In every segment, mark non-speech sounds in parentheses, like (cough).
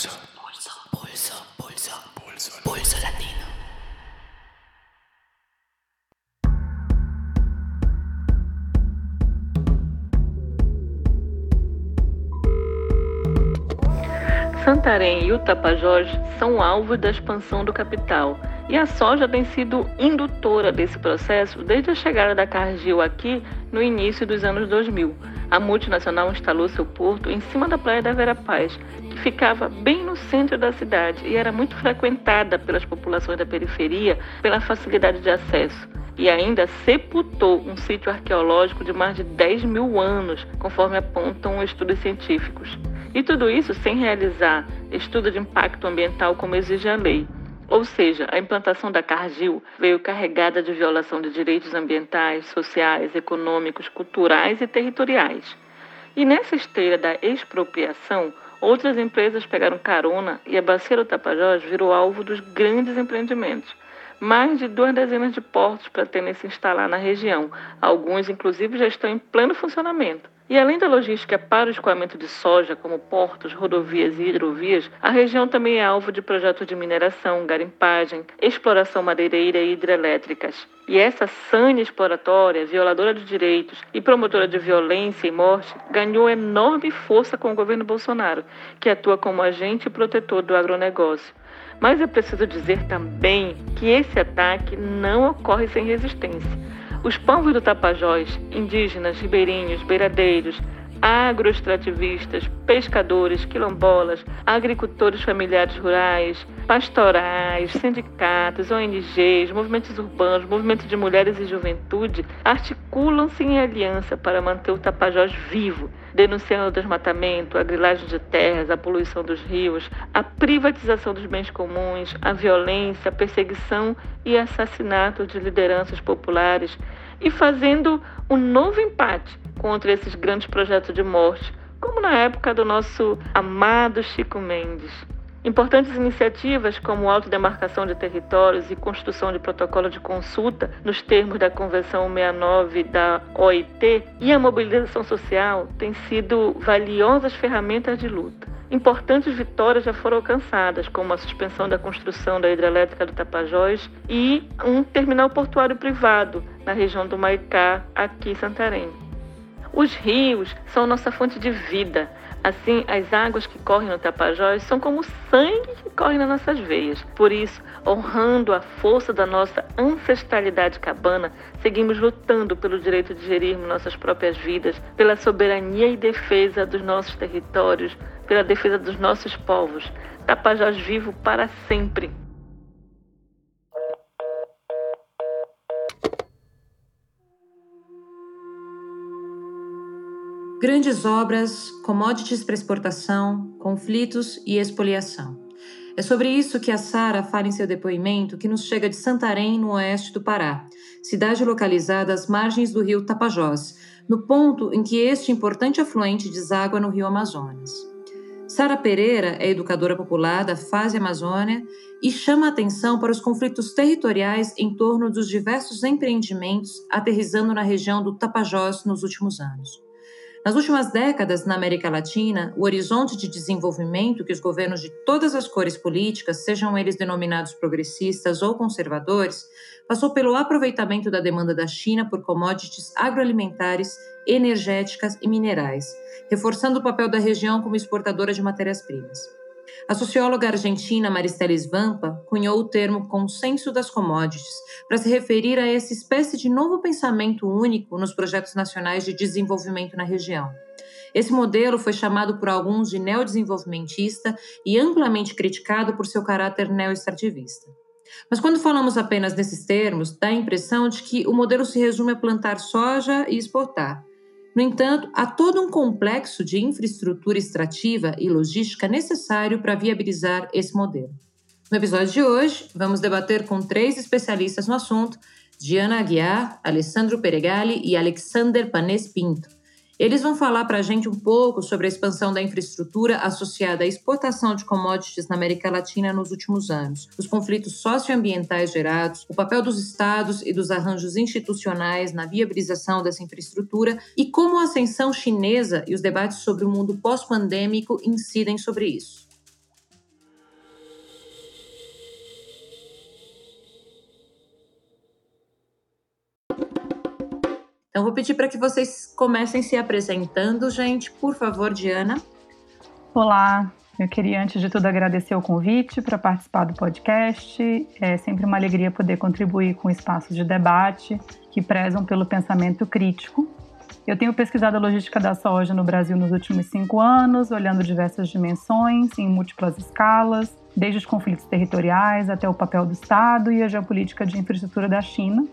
Pulso. Pulso. Pulso. Pulso. Pulso. Pulso latino. Santarém e o Tapajós são alvos da expansão do capital e a soja tem sido indutora desse processo desde a chegada da Cargill aqui no início dos anos 2000. A multinacional instalou seu porto em cima da praia da Vera Paz, que ficava bem no centro da cidade e era muito frequentada pelas populações da periferia pela facilidade de acesso. E ainda sepultou um sítio arqueológico de mais de 10 mil anos, conforme apontam estudos científicos. E tudo isso sem realizar estudo de impacto ambiental como exige a lei. Ou seja, a implantação da Cargill veio carregada de violação de direitos ambientais, sociais, econômicos, culturais e territoriais. E nessa esteira da expropriação, outras empresas pegaram carona e a Bacia do Tapajós virou alvo dos grandes empreendimentos. Mais de duas dezenas de portos pretendem se instalar na região, alguns inclusive já estão em pleno funcionamento. E além da logística para o escoamento de soja, como portos, rodovias e hidrovias, a região também é alvo de projetos de mineração, garimpagem, exploração madeireira e hidrelétricas. E essa sânia exploratória, violadora de direitos e promotora de violência e morte, ganhou enorme força com o governo Bolsonaro, que atua como agente protetor do agronegócio. Mas é preciso dizer também que esse ataque não ocorre sem resistência. Os povos do Tapajós, indígenas, ribeirinhos, beiradeiros, agroextrativistas, pescadores, quilombolas, agricultores familiares rurais, pastorais, sindicatos, ONGs, movimentos urbanos, movimentos de mulheres e juventude articulam-se em aliança para manter o Tapajós vivo, denunciando o desmatamento, a grilagem de terras, a poluição dos rios, a privatização dos bens comuns, a violência, a perseguição e assassinato de lideranças populares e fazendo um novo empate contra esses grandes projetos de morte, como na época do nosso amado Chico Mendes. Importantes iniciativas como autodemarcação de territórios e construção de protocolo de consulta nos termos da Convenção 69 da OIT e a mobilização social têm sido valiosas ferramentas de luta. Importantes vitórias já foram alcançadas, como a suspensão da construção da hidrelétrica do Tapajós e um terminal portuário privado na região do Maicá, aqui em Santarém. Os rios são nossa fonte de vida. Assim, as águas que correm no Tapajós são como o sangue que corre nas nossas veias. Por isso, honrando a força da nossa ancestralidade cabana, seguimos lutando pelo direito de gerirmos nossas próprias vidas, pela soberania e defesa dos nossos territórios, pela defesa dos nossos povos. Tapajós vivo para sempre. Grandes obras, commodities para exportação, conflitos e expoliação. É sobre isso que a Sara fala em seu depoimento que nos chega de Santarém, no oeste do Pará, cidade localizada às margens do rio Tapajós, no ponto em que este importante afluente deságua no rio Amazonas. Sara Pereira é educadora popular da Fase Amazônia e chama a atenção para os conflitos territoriais em torno dos diversos empreendimentos aterrizando na região do Tapajós nos últimos anos. Nas últimas décadas, na América Latina, o horizonte de desenvolvimento que os governos de todas as cores políticas, sejam eles denominados progressistas ou conservadores, passou pelo aproveitamento da demanda da China por commodities agroalimentares, energéticas e minerais, reforçando o papel da região como exportadora de matérias-primas. A socióloga argentina Maristela Svampa cunhou o termo consenso das commodities para se referir a essa espécie de novo pensamento único nos projetos nacionais de desenvolvimento na região. Esse modelo foi chamado por alguns de neodesenvolvimentista e amplamente criticado por seu caráter neoextrativista. Mas quando falamos apenas nesses termos, dá a impressão de que o modelo se resume a plantar soja e exportar, no entanto, há todo um complexo de infraestrutura extrativa e logística necessário para viabilizar esse modelo. No episódio de hoje, vamos debater com três especialistas no assunto: Diana Aguiar, Alessandro Peregali e Alexander Panes Pinto. Eles vão falar para a gente um pouco sobre a expansão da infraestrutura associada à exportação de commodities na América Latina nos últimos anos, os conflitos socioambientais gerados, o papel dos estados e dos arranjos institucionais na viabilização dessa infraestrutura e como a ascensão chinesa e os debates sobre o mundo pós-pandêmico incidem sobre isso. Então, vou pedir para que vocês comecem se apresentando, gente. Por favor, Diana. Olá, eu queria, antes de tudo, agradecer o convite para participar do podcast. É sempre uma alegria poder contribuir com espaços de debate que prezam pelo pensamento crítico. Eu tenho pesquisado a logística da soja no Brasil nos últimos cinco anos, olhando diversas dimensões, em múltiplas escalas, desde os conflitos territoriais até o papel do Estado e a geopolítica de infraestrutura da China.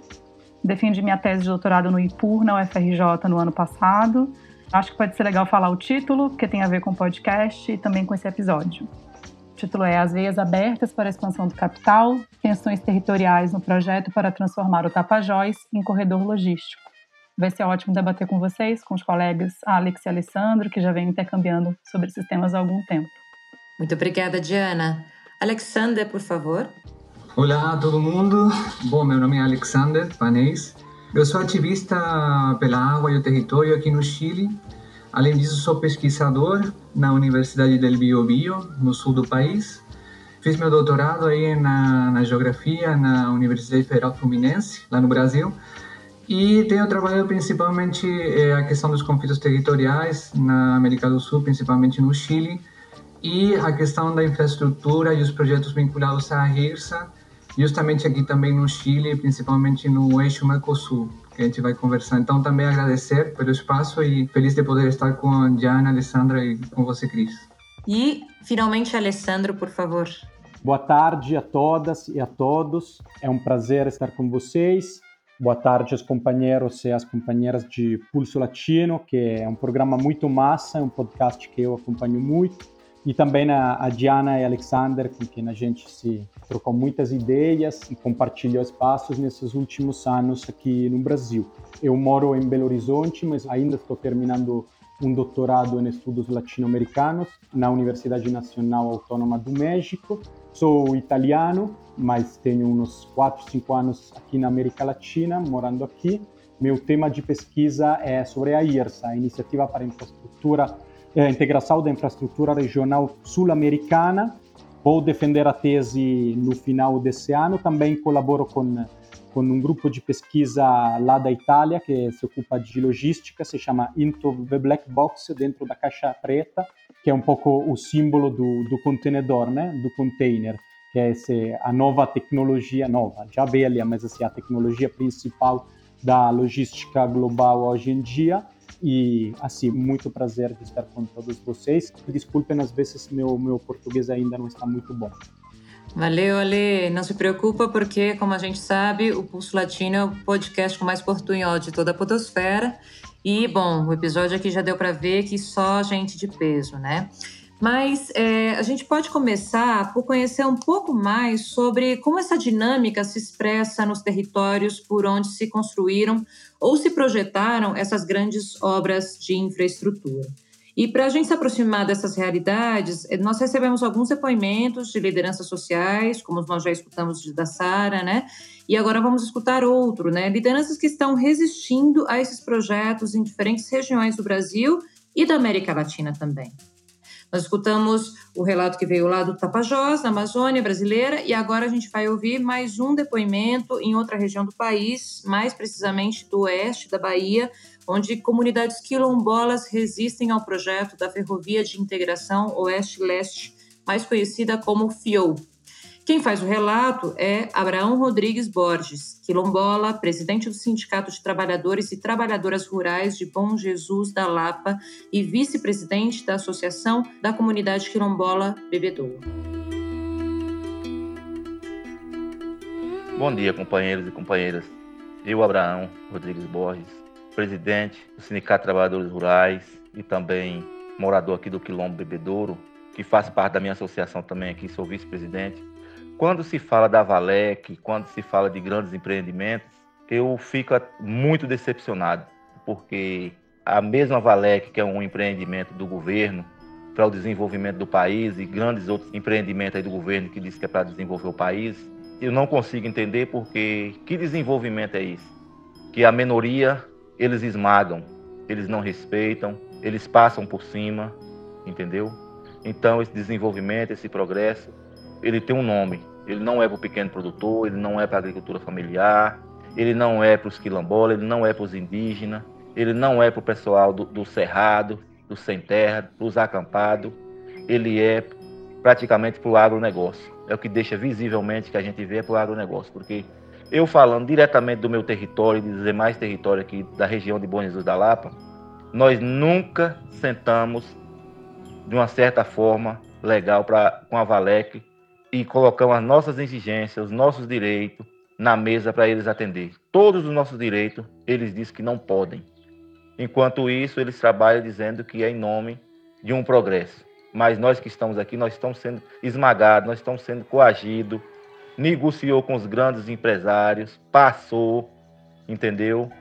Defendi minha tese de doutorado no IPUR, na UFRJ, no ano passado, Acho que pode ser legal falar o título, porque tem a ver com o podcast e também com esse episódio. O título é As Veias Abertas para a Expansão do Capital, Tensões Territoriais no Projeto para Transformar o Tapajós em Corredor Logístico. Vai ser ótimo debater com vocês, com os colegas Alex e Alessandro, que já vêm intercambiando sobre esses temas há algum tempo. Muito obrigada, Diana. Alexander, por favor. Olá a todo mundo. Bom, meu nome é Alexander Panês. Eu sou ativista pela água e o território aqui no Chile. Além disso, sou pesquisador na Universidade del Biobío, no sul do país. Fiz meu doutorado aí na, na geografia na Universidade Federal Fluminense, lá no Brasil. E tenho trabalhado principalmente é, a questão dos conflitos territoriais na América do Sul, principalmente no Chile, e a questão da infraestrutura e os projetos vinculados à RIRSA, justamente aqui também no Chile, principalmente no eixo Mercosul, que a gente vai conversar. Então, também agradecer pelo espaço e feliz de poder estar com Diana, Alessandra e com você, Cris. E, finalmente, Alessandro, por favor. Boa tarde a todas e a todos. É um prazer estar com vocês. Boa tarde aos companheiros e às companheiras de Pulso Latino, que é um programa muito massa, é um podcast que eu acompanho muito e também a, a Diana e Alexander, com quem a gente se trocou muitas ideias e compartilhou espaços nesses últimos anos aqui no Brasil. Eu moro em Belo Horizonte, mas ainda estou terminando um doutorado em estudos latino-americanos na Universidade Nacional Autônoma do México. Sou italiano, mas tenho uns 4, 5 anos aqui na América Latina, morando aqui. Meu tema de pesquisa é sobre a IRSA, a Iniciativa para a Infraestrutura é, integração da infraestrutura regional sul-americana. Vou defender a tese no final desse ano. Também colaboro com, com um grupo de pesquisa lá da Itália que se ocupa de logística, se chama Into the Black Box, dentro da caixa preta, que é um pouco o símbolo do, do contenedor, né? do container, que é esse, a nova tecnologia, nova, já velha, mas assim, a tecnologia principal da logística global hoje em dia e assim muito prazer de estar com todos vocês. Desculpem às vezes meu meu português ainda não está muito bom. Valeu, Ale. Não se preocupa, porque, como a gente sabe, o Pulso Latino é o podcast com mais portunhol de toda a podosfera. E, bom, o episódio aqui já deu para ver que só gente de peso, né? Mas é, a gente pode começar por conhecer um pouco mais sobre como essa dinâmica se expressa nos territórios por onde se construíram ou se projetaram essas grandes obras de infraestrutura. E para a gente se aproximar dessas realidades, é, nós recebemos alguns depoimentos de lideranças sociais, como nós já escutamos da Sara, né? E agora vamos escutar outro, né? Lideranças que estão resistindo a esses projetos em diferentes regiões do Brasil e da América Latina também. Nós escutamos o relato que veio lá do Tapajós, na Amazônia brasileira, e agora a gente vai ouvir mais um depoimento em outra região do país, mais precisamente do oeste da Bahia, onde comunidades quilombolas resistem ao projeto da Ferrovia de Integração Oeste-Leste, mais conhecida como FIOL. Quem faz o relato é Abraão Rodrigues Borges, quilombola, presidente do Sindicato de Trabalhadores e Trabalhadoras Rurais de Bom Jesus da Lapa e vice-presidente da Associação da Comunidade Quilombola Bebedouro. Bom dia, companheiros e companheiras. Eu, Abraão Rodrigues Borges, presidente do Sindicato de Trabalhadores Rurais e também morador aqui do Quilombo Bebedouro, que faz parte da minha associação também aqui, sou vice-presidente quando se fala da Valec, quando se fala de grandes empreendimentos, eu fico muito decepcionado, porque a mesma Valec, que é um empreendimento do governo para o desenvolvimento do país e grandes outros empreendimentos do governo que diz que é para desenvolver o país, eu não consigo entender porque que desenvolvimento é isso? Que a minoria eles esmagam, eles não respeitam, eles passam por cima, entendeu? Então esse desenvolvimento, esse progresso ele tem um nome. Ele não é para o pequeno produtor, ele não é para a agricultura familiar, ele não é para os quilombolas, ele não é para os indígenas, ele não é para o pessoal do, do cerrado, do sem terra, para os acampados, ele é praticamente para o agronegócio. É o que deixa visivelmente que a gente vê para o agronegócio, porque eu falando diretamente do meu território e dos demais territórios aqui da região de Bom Jesus da Lapa, nós nunca sentamos de uma certa forma legal pra, com a Valec e colocamos as nossas exigências, os nossos direitos na mesa para eles atender. Todos os nossos direitos, eles dizem que não podem. Enquanto isso, eles trabalham dizendo que é em nome de um progresso. Mas nós que estamos aqui, nós estamos sendo esmagados, nós estamos sendo coagidos, negociou com os grandes empresários, passou, entendeu?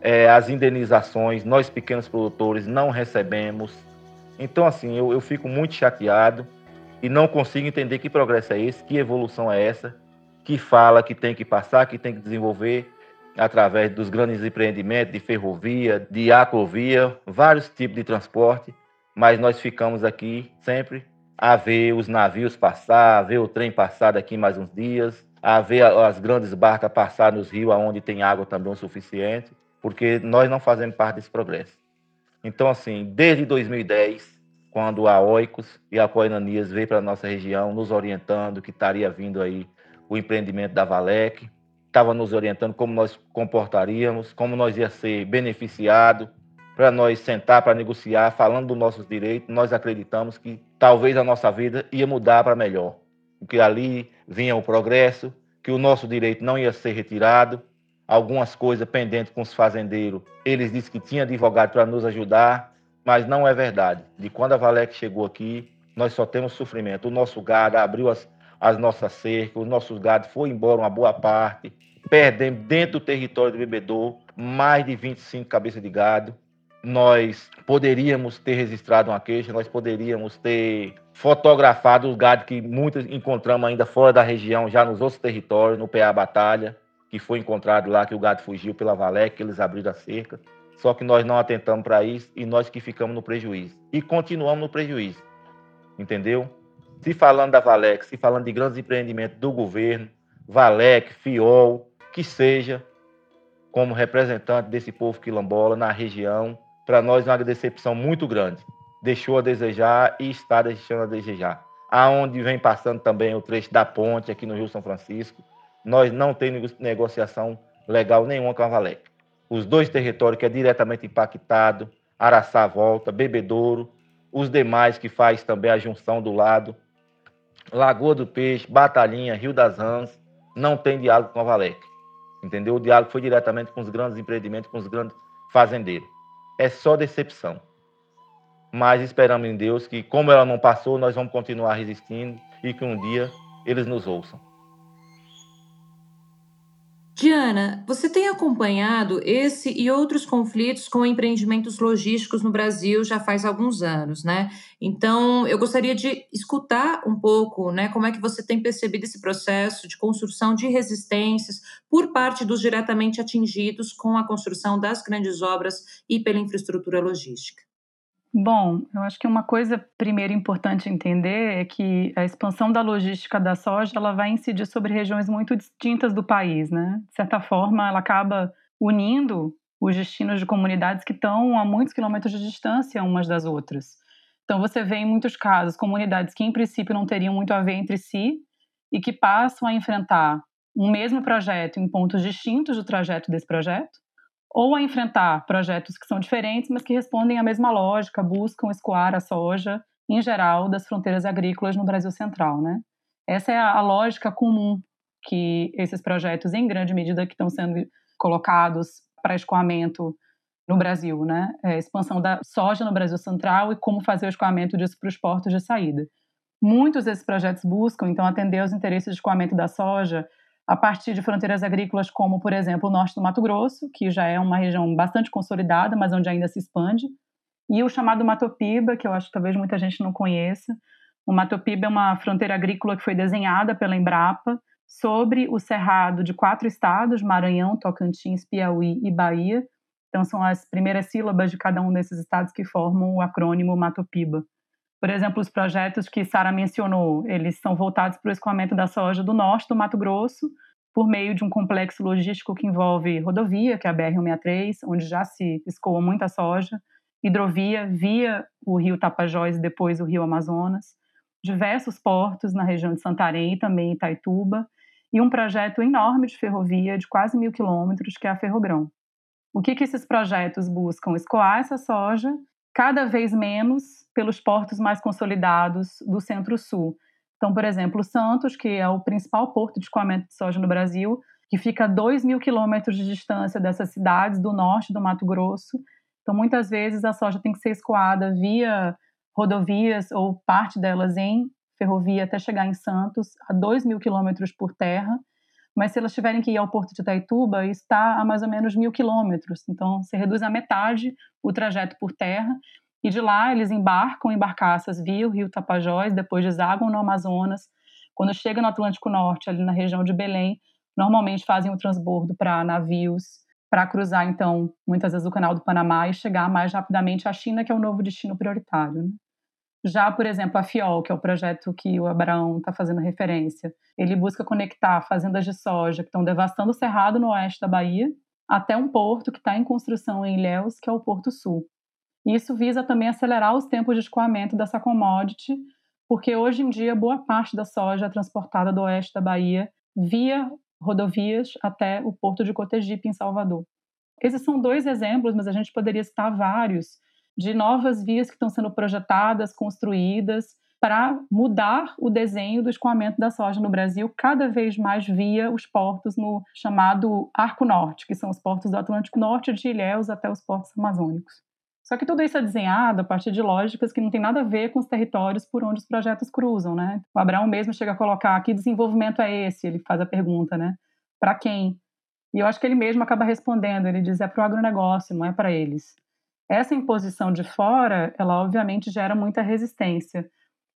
É, as indenizações, nós pequenos produtores não recebemos. Então, assim, eu, eu fico muito chateado e não consigo entender que progresso é esse, que evolução é essa, que fala que tem que passar, que tem que desenvolver através dos grandes empreendimentos de ferrovia, de aquovia, vários tipos de transporte, mas nós ficamos aqui sempre a ver os navios passar, a ver o trem passar daqui mais uns dias, a ver as grandes barcas passar nos rios onde tem água também o suficiente, porque nós não fazemos parte desse progresso. Então, assim, desde 2010, quando a Oicos e a Coinanias veio para a nossa região, nos orientando que estaria vindo aí o empreendimento da Valec, estava nos orientando como nós comportaríamos, como nós ia ser beneficiado, para nós sentar para negociar, falando dos nossos direitos, nós acreditamos que talvez a nossa vida ia mudar para melhor. Que ali vinha o progresso, que o nosso direito não ia ser retirado, algumas coisas pendentes com os fazendeiros, eles disseram que tinha advogado para nos ajudar, mas não é verdade. De quando a Valec chegou aqui, nós só temos sofrimento. O nosso gado abriu as, as nossas cercas, os nossos gados foi embora uma boa parte, perdemos dentro do território do bebedor mais de 25 cabeças de gado nós poderíamos ter registrado uma queixa, nós poderíamos ter fotografado os gados que muitos encontramos ainda fora da região, já nos outros territórios, no PA Batalha, que foi encontrado lá que o gado fugiu pela Valé, que eles abriram a cerca. Só que nós não atentamos para isso e nós que ficamos no prejuízo. E continuamos no prejuízo. Entendeu? Se falando da Valec, se falando de grandes empreendimentos do governo, Valec, Fiol, que seja, como representante desse povo quilombola na região, para nós é uma decepção muito grande. Deixou a desejar e está deixando a desejar. Aonde vem passando também o trecho da ponte aqui no Rio São Francisco, nós não temos negociação legal nenhuma com a Valec. Os dois territórios que é diretamente impactado, Araçá Volta, Bebedouro, os demais que faz também a junção do lado, Lagoa do Peixe, Batalhinha, Rio das Rãs, não tem diálogo com a Valec. Entendeu? O diálogo foi diretamente com os grandes empreendimentos, com os grandes fazendeiros é só decepção. Mas esperamos em Deus que, como ela não passou, nós vamos continuar resistindo e que um dia eles nos ouçam. Diana, você tem acompanhado esse e outros conflitos com empreendimentos logísticos no Brasil já faz alguns anos, né? Então, eu gostaria de escutar um pouco, né, como é que você tem percebido esse processo de construção de resistências por parte dos diretamente atingidos com a construção das grandes obras e pela infraestrutura logística. Bom, eu acho que uma coisa primeiro importante entender é que a expansão da logística da soja ela vai incidir sobre regiões muito distintas do país, né? De certa forma, ela acaba unindo os destinos de comunidades que estão a muitos quilômetros de distância umas das outras. Então você vê em muitos casos comunidades que em princípio não teriam muito a ver entre si e que passam a enfrentar um mesmo projeto em pontos distintos do trajeto desse projeto ou a enfrentar projetos que são diferentes, mas que respondem à mesma lógica, buscam escoar a soja, em geral, das fronteiras agrícolas no Brasil Central. Né? Essa é a, lógica comum que esses projetos, em grande medida, que estão sendo colocados para escoamento no Brasil, né? É expansão da soja no Brasil Central e como fazer o escoamento disso para os portos de saída. Muitos desses projetos buscam, então, atender aos interesses de escoamento da soja a partir de fronteiras agrícolas como, por exemplo, o norte do Mato Grosso, que já é uma região bastante consolidada, mas onde ainda se expande, e o chamado Matopiba, que eu acho que talvez muita gente não conheça. O Matopiba é uma fronteira agrícola que foi desenhada pela Embrapa sobre o cerrado de quatro estados, Maranhão, Tocantins, Piauí e Bahia. Então são as primeiras sílabas de cada um desses estados que formam o acrônimo Matopiba. Por exemplo, os projetos que Sara mencionou, eles são voltados para o escoamento da soja do norte do Mato Grosso, por meio de um complexo logístico que envolve rodovia, que é a BR-163, onde já se escoa muita soja, hidrovia via o rio Tapajós e depois o rio Amazonas, diversos portos na região de Santarém e também Itaituba, e um projeto enorme de ferrovia de quase mil quilômetros, que é a Ferrogrão. O que, que esses projetos buscam? Escoar essa soja cada vez menos pelos portos mais consolidados do Centro-Sul. Então, por exemplo, Santos, que é o principal porto de escoamento de soja no Brasil, que fica a 2 mil quilômetros de distância dessas cidades do norte do Mato Grosso. Então, muitas vezes a soja tem que ser escoada via rodovias ou parte delas em ferrovia até chegar em Santos, a 2 mil quilômetros por terra. Mas se elas tiverem que ir ao porto de Itaituba, está a mais ou menos mil quilômetros. Então, se reduz a metade o trajeto por terra. E de lá eles embarcam em barcaças via o rio Tapajós, depois desaguam no Amazonas. Quando chega no Atlântico Norte, ali na região de Belém, normalmente fazem o transbordo para navios, para cruzar, então, muitas vezes o canal do Panamá e chegar mais rapidamente à China, que é o novo destino prioritário. Né? Já, por exemplo, a FIOL, que é o projeto que o Abraão está fazendo referência, ele busca conectar fazendas de soja que estão devastando o cerrado no oeste da Bahia até um porto que está em construção em Ilhéus, que é o Porto Sul. Isso visa também acelerar os tempos de escoamento dessa commodity, porque hoje em dia boa parte da soja é transportada do oeste da Bahia via rodovias até o porto de Cotegipe, em Salvador. Esses são dois exemplos, mas a gente poderia citar vários de novas vias que estão sendo projetadas, construídas, para mudar o desenho do escoamento da soja no Brasil, cada vez mais via os portos no chamado Arco Norte, que são os portos do Atlântico Norte, de Ilhéus até os portos amazônicos. Só que tudo isso é desenhado a partir de lógicas que não tem nada a ver com os territórios por onde os projetos cruzam, né? O Abraão mesmo chega a colocar que desenvolvimento é esse? Ele faz a pergunta, né? Para quem? E eu acho que ele mesmo acaba respondendo, ele diz é para o agronegócio, não é para eles. Essa imposição de fora, ela obviamente gera muita resistência.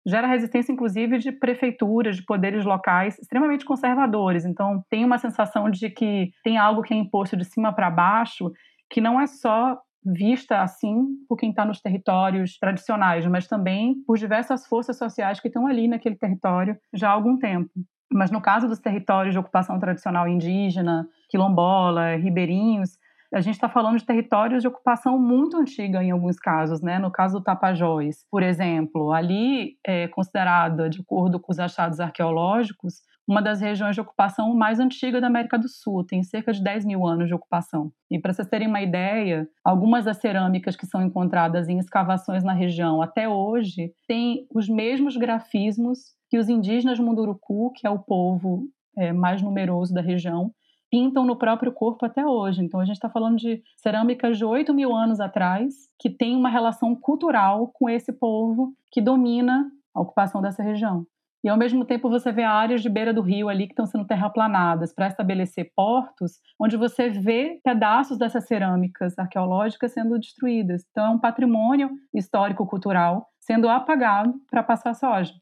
Gera resistência, inclusive, de prefeituras, de poderes locais extremamente conservadores. Então, tem uma sensação de que tem algo que é imposto de cima para baixo, que não é só vista assim por quem está nos territórios tradicionais, mas também por diversas forças sociais que estão ali naquele território já há algum tempo. Mas no caso dos territórios de ocupação tradicional indígena, quilombola, ribeirinhos, a gente está falando de territórios de ocupação muito antiga em alguns casos, né? No caso do Tapajós, por exemplo, ali é considerada, de acordo com os achados arqueológicos, uma das regiões de ocupação mais antiga da América do Sul, tem cerca de 10 mil anos de ocupação. E para vocês terem uma ideia, algumas das cerâmicas que são encontradas em escavações na região até hoje têm os mesmos grafismos que os indígenas Munduruku, que é o povo é, mais numeroso da região, pintam no próprio corpo até hoje. Então a gente está falando de cerâmicas de 8 mil anos atrás, que tem uma relação cultural com esse povo que domina a ocupação dessa região. E ao mesmo tempo você vê áreas de beira do rio ali que estão sendo terraplanadas para estabelecer portos, onde você vê pedaços dessas cerâmicas arqueológicas sendo destruídas. Então é um patrimônio histórico-cultural sendo apagado para passar soja.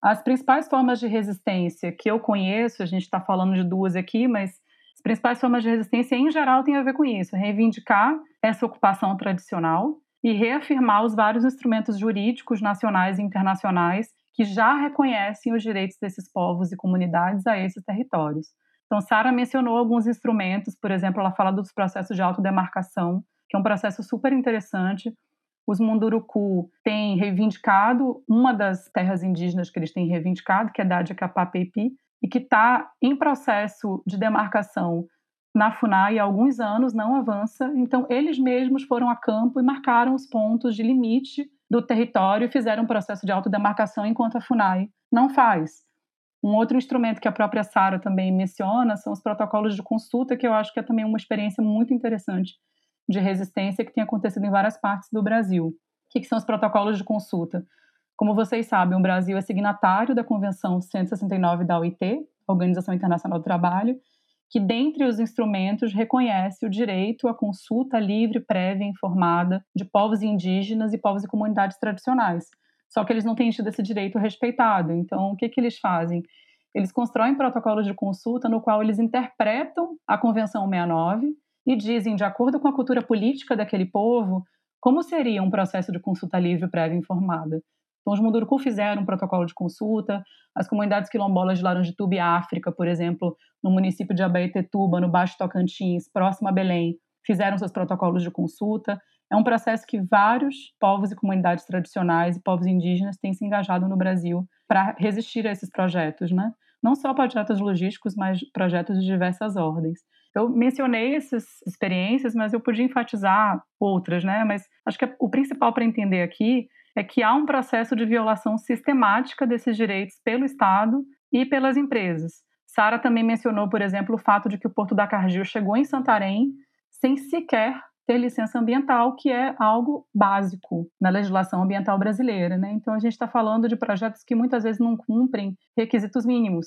As principais formas de resistência que eu conheço, a gente está falando de duas aqui, mas as principais formas de resistência, em geral, têm a ver com isso: reivindicar essa ocupação tradicional e reafirmar os vários instrumentos jurídicos nacionais e internacionais que já reconhecem os direitos desses povos e comunidades a esses territórios. Então, Sara mencionou alguns instrumentos, por exemplo, ela fala dos processos de autodemarcação, que é um processo super interessante. Os Munduruku têm reivindicado uma das terras indígenas que eles têm reivindicado, que é Dádia Capapeipi, e que está em processo de demarcação na FUNAI há alguns anos, não avança. Então, eles mesmos foram a campo e marcaram os pontos de limite do território e fizeram um processo de autodemarcação, enquanto a FUNAI não faz. Um outro instrumento que a própria Sara também menciona são os protocolos de consulta, que eu acho que é também uma experiência muito interessante de resistência que tem acontecido em várias partes do Brasil. O que, que são os protocolos de consulta? Como vocês sabem, o Brasil é signatário da Convenção 169 da OIT, Organização Internacional do Trabalho, que, dentre os instrumentos, reconhece o direito à consulta livre, prévia e informada de povos indígenas e povos e comunidades tradicionais. Só que eles não têm tido esse direito respeitado. Então, o que, que eles fazem? Eles constroem protocolos de consulta no qual eles interpretam a Convenção 69 e dizem, de acordo com a cultura política daquele povo, como seria um processo de consulta livre, prévia e informada. Então, os Munduruku fizeram um protocolo de consulta, as comunidades quilombolas de Laranjituba e África, por exemplo, no município de Abaetetuba, no Baixo Tocantins, próximo a Belém, fizeram seus protocolos de consulta. É um processo que vários povos e comunidades tradicionais e povos indígenas têm se engajado no Brasil para resistir a esses projetos, né? Não só projetos logísticos, mas projetos de diversas ordens. Eu mencionei essas experiências, mas eu podia enfatizar outras, né? Mas acho que o principal para entender aqui é que há um processo de violação sistemática desses direitos pelo Estado e pelas empresas. Sara também mencionou, por exemplo, o fato de que o Porto da Cargill chegou em Santarém sem sequer ter licença ambiental, que é algo básico na legislação ambiental brasileira. Né? Então, a gente está falando de projetos que muitas vezes não cumprem requisitos mínimos.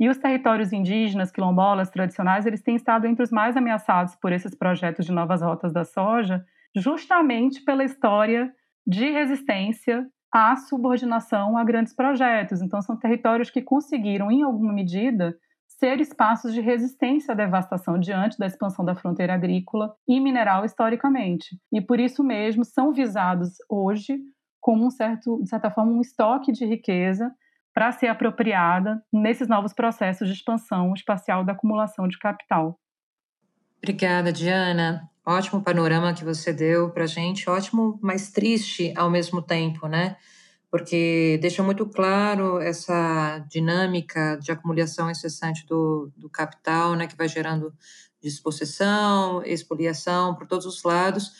E os territórios indígenas, quilombolas, tradicionais, eles têm estado entre os mais ameaçados por esses projetos de novas rotas da soja, justamente pela história de resistência à subordinação a grandes projetos. Então, são territórios que conseguiram, em alguma medida, ser espaços de resistência à devastação diante da expansão da fronteira agrícola e mineral historicamente. E por isso mesmo são visados hoje como um certo, de certa forma, um estoque de riqueza para ser apropriada nesses novos processos de expansão espacial da acumulação de capital. Obrigada, Diana. Ótimo panorama que você deu para gente, ótimo, mas triste ao mesmo tempo, né? porque deixa muito claro essa dinâmica de acumulação incessante do, do capital, né, que vai gerando dispossessão, expoliação por todos os lados,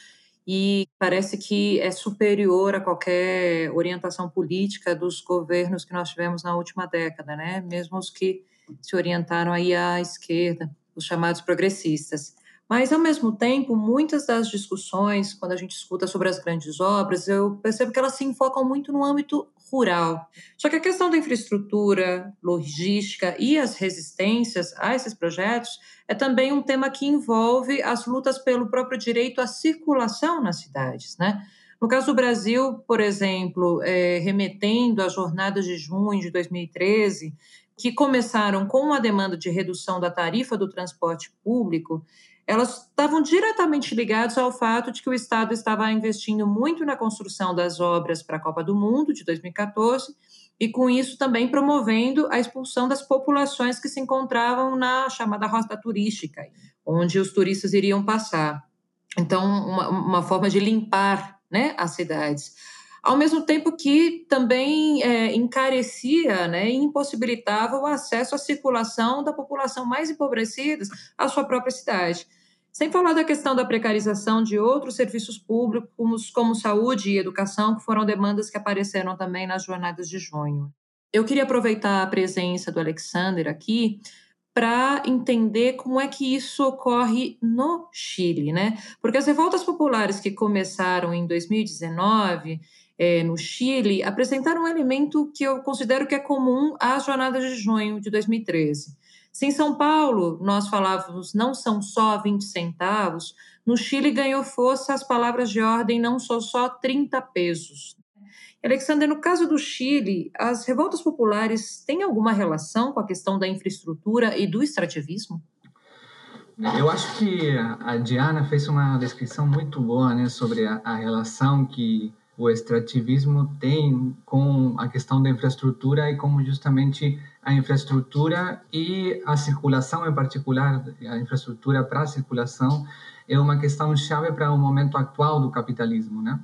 e parece que é superior a qualquer orientação política dos governos que nós tivemos na última década, né, mesmo os que se orientaram aí à esquerda, os chamados progressistas. Mas, ao mesmo tempo, muitas das discussões, quando a gente escuta sobre as grandes obras, eu percebo que elas se enfocam muito no âmbito rural. Só que a questão da infraestrutura, logística e as resistências a esses projetos é também um tema que envolve as lutas pelo próprio direito à circulação nas cidades, né? No caso do Brasil, por exemplo, é, remetendo às jornadas de junho de 2013, que começaram com a demanda de redução da tarifa do transporte público, elas estavam diretamente ligadas ao fato de que o Estado estava investindo muito na construção das obras para a Copa do Mundo de 2014 e, com isso, também promovendo a expulsão das populações que se encontravam na chamada rota turística, onde os turistas iriam passar. Então, uma, uma forma de limpar né, as cidades ao mesmo tempo que também é, encarecia né, e impossibilitava o acesso à circulação da população mais empobrecida à sua própria cidade. Sem falar da questão da precarização de outros serviços públicos, como saúde e educação, que foram demandas que apareceram também nas jornadas de junho. Eu queria aproveitar a presença do Alexander aqui para entender como é que isso ocorre no Chile, né? Porque as revoltas populares que começaram em 2019 é, no Chile apresentaram um elemento que eu considero que é comum às jornadas de junho de 2013 se em São Paulo nós falávamos não são só 20 centavos, no Chile ganhou força as palavras de ordem não são só 30 pesos. Alexander, no caso do Chile, as revoltas populares têm alguma relação com a questão da infraestrutura e do extrativismo? Eu acho que a Diana fez uma descrição muito boa né, sobre a, a relação que o extrativismo tem com a questão da infraestrutura e como justamente a infraestrutura e a circulação em particular, a infraestrutura para a circulação é uma questão chave para o momento atual do capitalismo, né?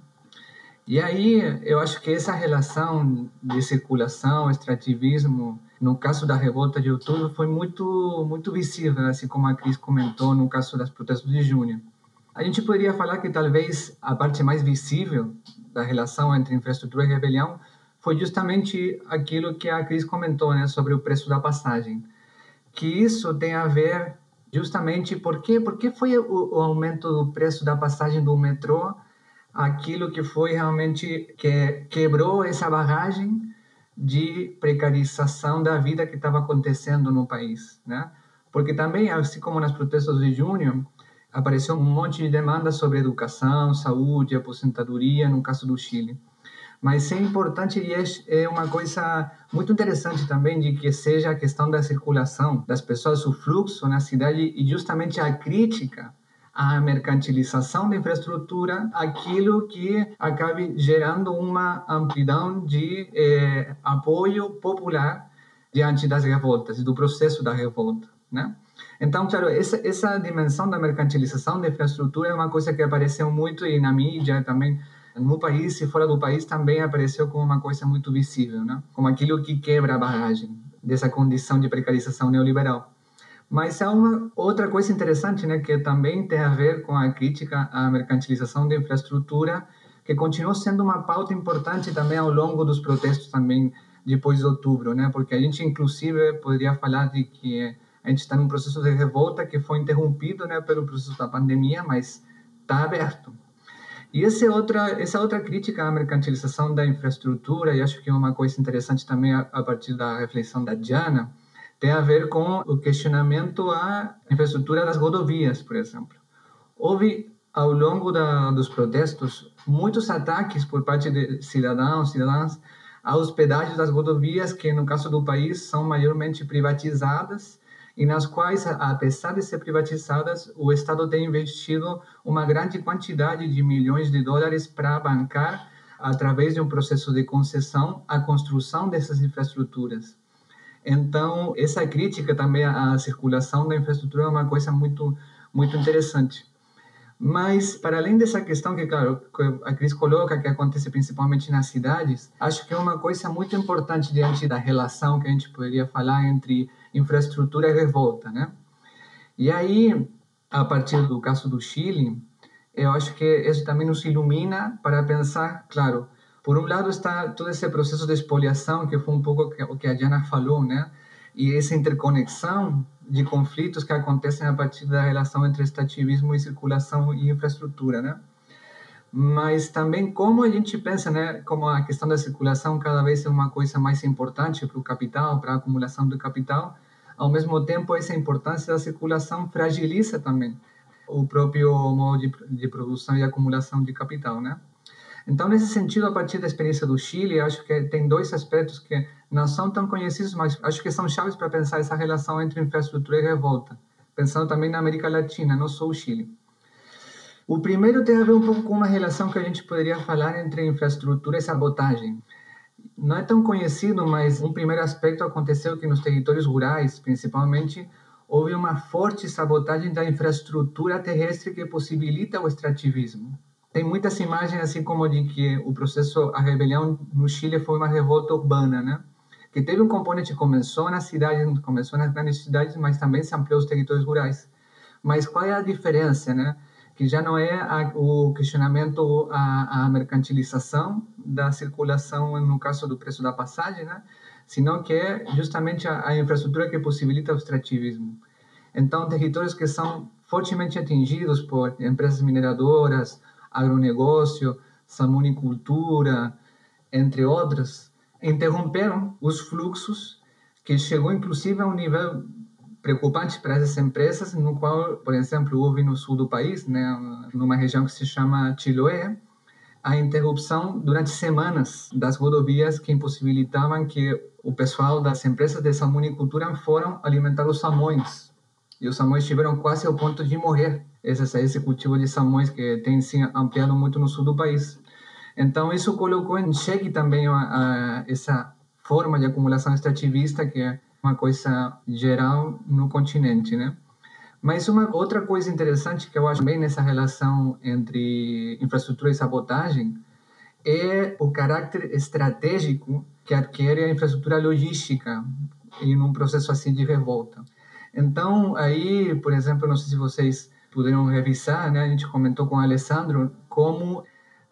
E aí eu acho que essa relação de circulação, extrativismo, no caso da revolta de outubro foi muito muito visível, assim como a Cris comentou no caso das protestos de junho. A gente poderia falar que talvez a parte mais visível da relação entre infraestrutura e rebelião foi justamente aquilo que a Cris comentou, né, sobre o preço da passagem. Que isso tem a ver justamente por quê? Porque foi o, o aumento do preço da passagem do metrô aquilo que foi realmente que quebrou essa barragem de precarização da vida que estava acontecendo no país, né? Porque também, assim como nas protestas de junho, apareceu um monte de demandas sobre educação, saúde, aposentadoria, no caso do Chile. Mas é importante e é uma coisa muito interessante também de que seja a questão da circulação das pessoas, o fluxo na cidade e justamente a crítica a mercantilização da infraestrutura, aquilo que acabe gerando uma amplidão de eh, apoio popular diante das revoltas, do processo da revolta, né? Então, claro, essa, essa dimensão da mercantilização da infraestrutura é uma coisa que apareceu muito e na mídia também no país e fora do país também apareceu como uma coisa muito visível, né? Como aquilo que quebra a barragem dessa condição de precarização neoliberal. Mas há uma outra coisa interessante, né, que também tem a ver com a crítica à mercantilização da infraestrutura, que continuou sendo uma pauta importante também ao longo dos protestos também depois de outubro, né? Porque a gente inclusive poderia falar de que a gente está num processo de revolta que foi interrompido, né, pelo processo da pandemia, mas está aberto. E essa outra, essa outra crítica à mercantilização da infraestrutura, e acho que é uma coisa interessante também a, partir da reflexão da Diana, tem a ver com o questionamento à infraestrutura das rodovias, por exemplo. Houve, ao longo da, dos protestos, muitos ataques por parte de cidadãos, cidadãs, aos pedágios das rodovias, que no caso do país são maiormente privatizadas e nas quais, apesar de ser privatizadas, o Estado tem investido uma grande quantidade de milhões de dólares para bancar, através de um processo de concessão, a construção dessas infraestruturas. Então, essa crítica também à circulação da infraestrutura é uma coisa muito, muito interessante. Mas, para além dessa questão que, claro, a Cris coloca, que acontece principalmente nas cidades, acho que é uma coisa muito importante diante da relação que a gente poderia falar entre infraestrutura e revolta, né? E aí, a partir do caso do Chile, eu acho que isso também nos ilumina para pensar, claro, por um lado está todo esse processo de expoliação, que foi um pouco o que a Diana falou, né? E essa interconexão de conflitos que acontecem a partir da relação entre extrativismo e circulação e infraestrutura, né? Mas também como a gente pensa, né? Como a questão da circulação cada vez é uma coisa mais importante para o capital, para a acumulação do capital, ao mesmo tempo essa importância da circulação fragiliza também o próprio modo de, de produção e acumulação de capital, né? Então, nesse sentido, a partir da experiência do Chile, acho que tem dois aspectos que não são tão conhecidos, mas acho que são chaves para pensar essa relação entre infraestrutura e revolta, pensando também na América Latina, não só o Chile. O primeiro tem a ver um pouco com uma relação que a gente poderia falar entre infraestrutura e sabotagem. Não é tão conhecido, mas um primeiro aspecto aconteceu que nos territórios rurais, principalmente, houve uma forte sabotagem da infraestrutura terrestre que possibilita o extrativismo tem muitas imagens assim como de que o processo a rebelião no Chile foi uma revolta urbana, né? Que teve um componente que começou nas cidades, começou nas grandes cidades, mas também se ampliou os territórios rurais. Mas qual é a diferença, né? Que já não é a, o questionamento a mercantilização da circulação no caso do preço da passagem, né? Sino que é justamente a, a infraestrutura que possibilita o extrativismo. Então, territórios que são fortemente atingidos por empresas mineradoras, agronegócio, salmonicultura, entre outras, interromperam os fluxos que chegou inclusive a um nível preocupante para essas empresas, no qual, por exemplo, houve no sul do país, né, numa região que se chama Chiloé, a interrupção durante semanas das rodovias que impossibilitavam que o pessoal das empresas de salmonicultura foram alimentar os salmões. E os salmões estiveram quase ao ponto de morrer esse, esse cultivo de salmões que tem se ampliado muito no sul do país. Então, isso colocou em xeque também a, a, essa forma de acumulação extrativista, que é uma coisa geral no continente, né? Mas uma outra coisa interessante que eu acho bem nessa relação entre infraestrutura e sabotagem é o caráter estratégico que adquire a infraestrutura logística em um processo assim de revolta. Então, aí, por exemplo, não sei se vocês puderam revisar, né? A gente comentou com o Alessandro como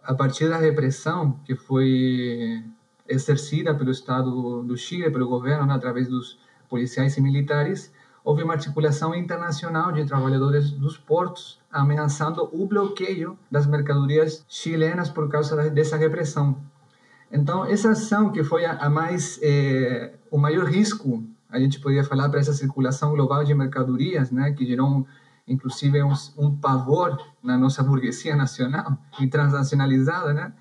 a partir da repressão que foi exercida pelo Estado do Chile, pelo governo, né, através dos policiais e militares, houve uma articulação internacional de trabalhadores dos portos ameaçando o bloqueio das mercadorias chilenas por causa dessa repressão. Então, essa ação que foi a, mais é, o maior risco, a gente poderia falar para essa circulação global de mercadorias, né, que gerou inclusive um, um pavor na nossa burguesia nacional e transnacionalizada, né?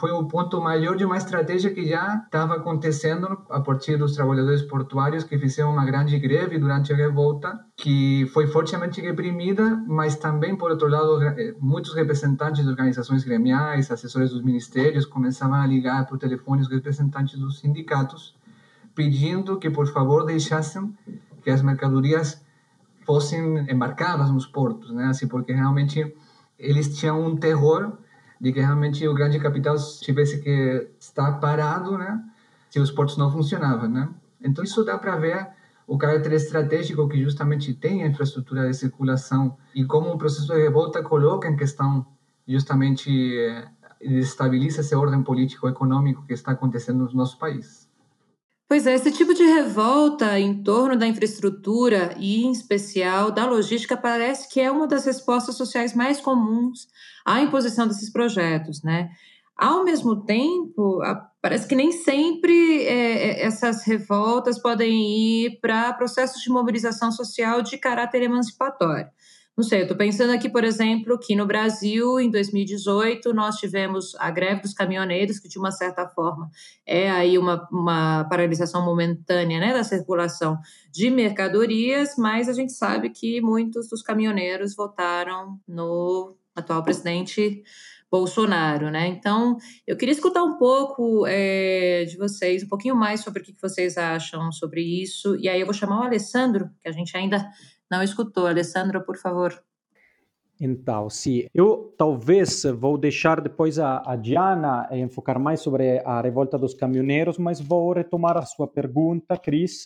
Foi o ponto maior de uma estratégia que já estava acontecendo a partir dos trabalhadores portuários que fizeram uma grande greve durante a revolta, que foi fortemente reprimida, mas também, por outro lado, eh, muitos representantes de organizações gremiais, assessores dos ministérios, começavam a ligar por telefone os representantes dos sindicatos, pedindo que, por favor, deixassem que as mercadorias fossem embarcadas nos portos, né? Assim, porque realmente eles tinham um terror de que realmente o grande capital tivesse que estar parado, né? Se os portos não funcionavam, né? Então isso dá para ver o caráter estratégico que justamente tem a infraestrutura de circulação e como o processo de revolta coloca em questão justamente eh, desestabiliza essa ordem político-econômico que está acontecendo no nosso país. Pois é, esse tipo de revolta em torno da infraestrutura e, em especial, da logística parece que é uma das respostas sociais mais comuns à imposição desses projetos, né? Ao mesmo tempo, parece que nem sempre é, é, essas revoltas podem ir para processos de mobilização social de caráter emancipatório. Não sei, eu estou pensando aqui, por exemplo, que no Brasil, em 2018, nós tivemos a greve dos caminhoneiros, que de uma certa forma é aí uma, uma paralisação momentânea né, da circulação de mercadorias, mas a gente sabe que muitos dos caminhoneiros votaram no atual presidente Bolsonaro, né? Então, eu queria escutar um pouco é, de vocês, um pouquinho mais sobre o que vocês acham sobre isso. E aí eu vou chamar o Alessandro, que a gente ainda não escutou. Alessandro, por favor. Então, sim, eu talvez vou deixar depois a, a Diana enfocar mais sobre a revolta dos caminhoneiros, mas vou retomar a sua pergunta, Cris,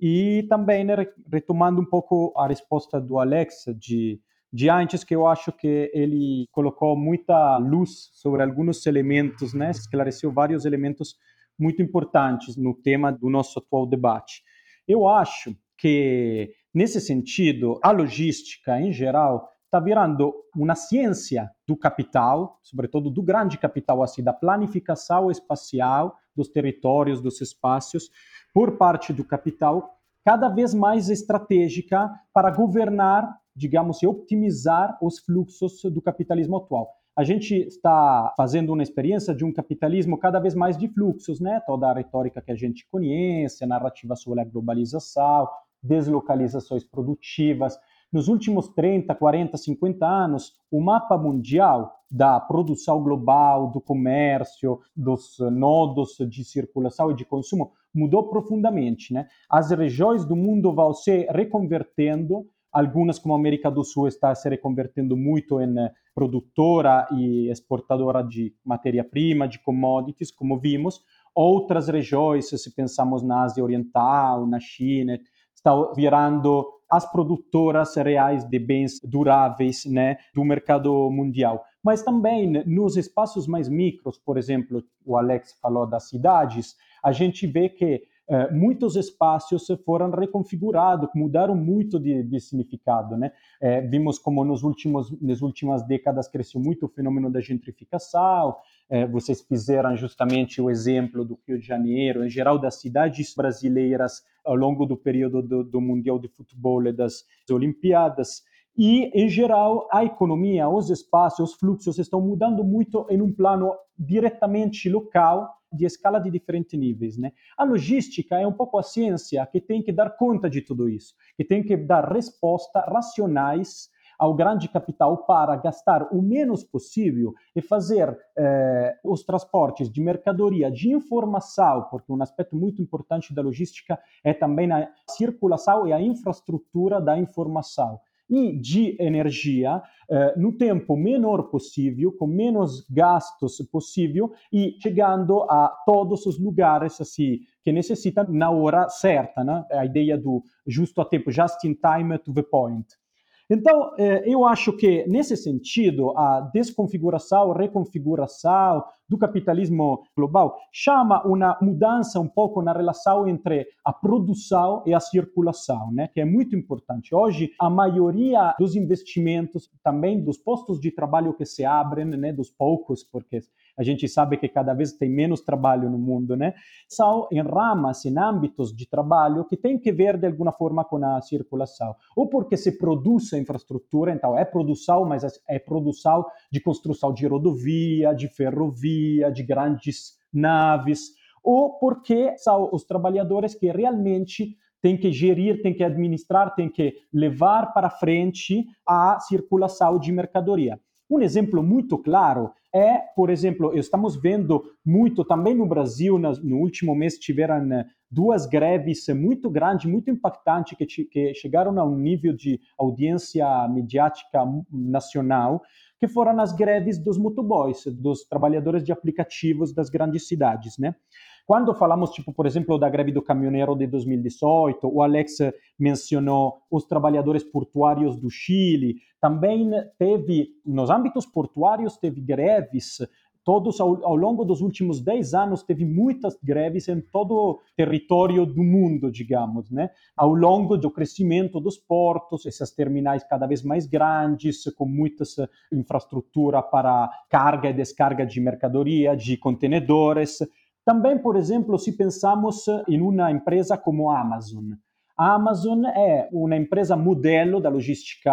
e também retomando um pouco a resposta do Alex de de antes que eu acho que ele colocou muita luz sobre alguns elementos, né? esclareceu vários elementos muito importantes no tema do nosso atual debate. Eu acho que, nesse sentido, a logística, em geral, está virando uma ciência do capital, sobretudo do grande capital, assim, da planificação espacial dos territórios, dos espaços, por parte do capital, cada vez mais estratégica para governar digamos, e optimizar os fluxos do capitalismo atual. A gente está fazendo uma experiência de um capitalismo cada vez mais de fluxos, né? Toda a retórica que a gente conhece, a narrativa sobre a globalização, deslocalizações produtivas. Nos últimos 30, 40, 50 anos, o mapa mundial da produção global, do comércio, dos nodos de circulação e de consumo mudou profundamente, né? As regiões do mundo vão se reconvertendo Algumas, como a América do Sul, está se reconvertendo muito em eh, produtora e exportadora de matéria-prima, de commodities, como vimos. Outras regiões, se pensamos na Ásia Oriental, na China, estão virando as produtoras reais de bens duráveis né, do mercado mundial. Mas também nos espaços mais micros, por exemplo, o Alex falou das cidades, a gente vê que eh, muitos espaços foram reconfigurados, mudaram muito de, de significado. Né? Eh, vimos como nos últimos, nas últimas décadas cresceu muito o fenômeno da gentrificação, eh, vocês fizeram justamente o exemplo do Rio de Janeiro, em geral das cidades brasileiras ao longo do período do, do Mundial de Futebol e das Olimpíadas. E, em geral, a economia, os espaços, os fluxos estão mudando muito em um plano diretamente local, de escala de diferentes níveis. Né? A logística é um pouco a ciência que tem que dar conta de tudo isso, que tem que dar respostas racionais ao grande capital para gastar o menos possível e fazer eh, os transportes de mercadoria, de informação, porque um aspecto muito importante da logística é também a circulação e a infraestrutura da informação e de energia eh, no tempo menor possível, com menos gastos possível e chegando a todos os lugares assim, que necessitam na hora certa, né? a ideia do justo a tempo, just in time to the point. Então, eh, eu acho que, nesse sentido, a desconfiguração, reconfiguração do capitalismo global chama uma mudança um pouco na relação entre a produção e a circulação, né, que é muito importante. Hoje, a maioria dos investimentos, também dos postos de trabalho que se abrem, né, dos poucos, porque a gente sabe que cada vez tem menos trabalho no mundo, né? São em ramas, em âmbitos de trabalho que têm que ver de alguma forma com a circulação. Ou porque se produz a infraestrutura, então é produção, mas é produção de construção de rodovia, de ferrovia, de grandes naves, ou porque são os trabalhadores que realmente têm que gerir, têm que administrar, têm que levar para frente a circulação de mercadoria. Um exemplo muito claro é, por exemplo, estamos vendo muito também no Brasil, no último mês tiveram eh, duas greves muito grandes, muito impactantes, que, chegaram a um nível de audiência mediática nacional, que foram as greves dos motoboys, dos trabalhadores de aplicativos das grandes cidades, né? Quando falamos, tipo, por exemplo, da greve do caminhoneiro de 2018, o Alex mencionou os trabalhadores portuários do Chile, também teve, nos âmbitos portuários, teve greves todos ao, ao, longo dos últimos 10 anos teve muitas greves em todo o território do mundo, digamos, né? Ao longo do crescimento dos portos, esses terminais cada vez mais grandes, com muita infraestrutura para carga e descarga de mercadoria, de contenedores. Também, por exemplo, se pensamos em uma empresa como a Amazon. A Amazon é uma empresa modelo da logística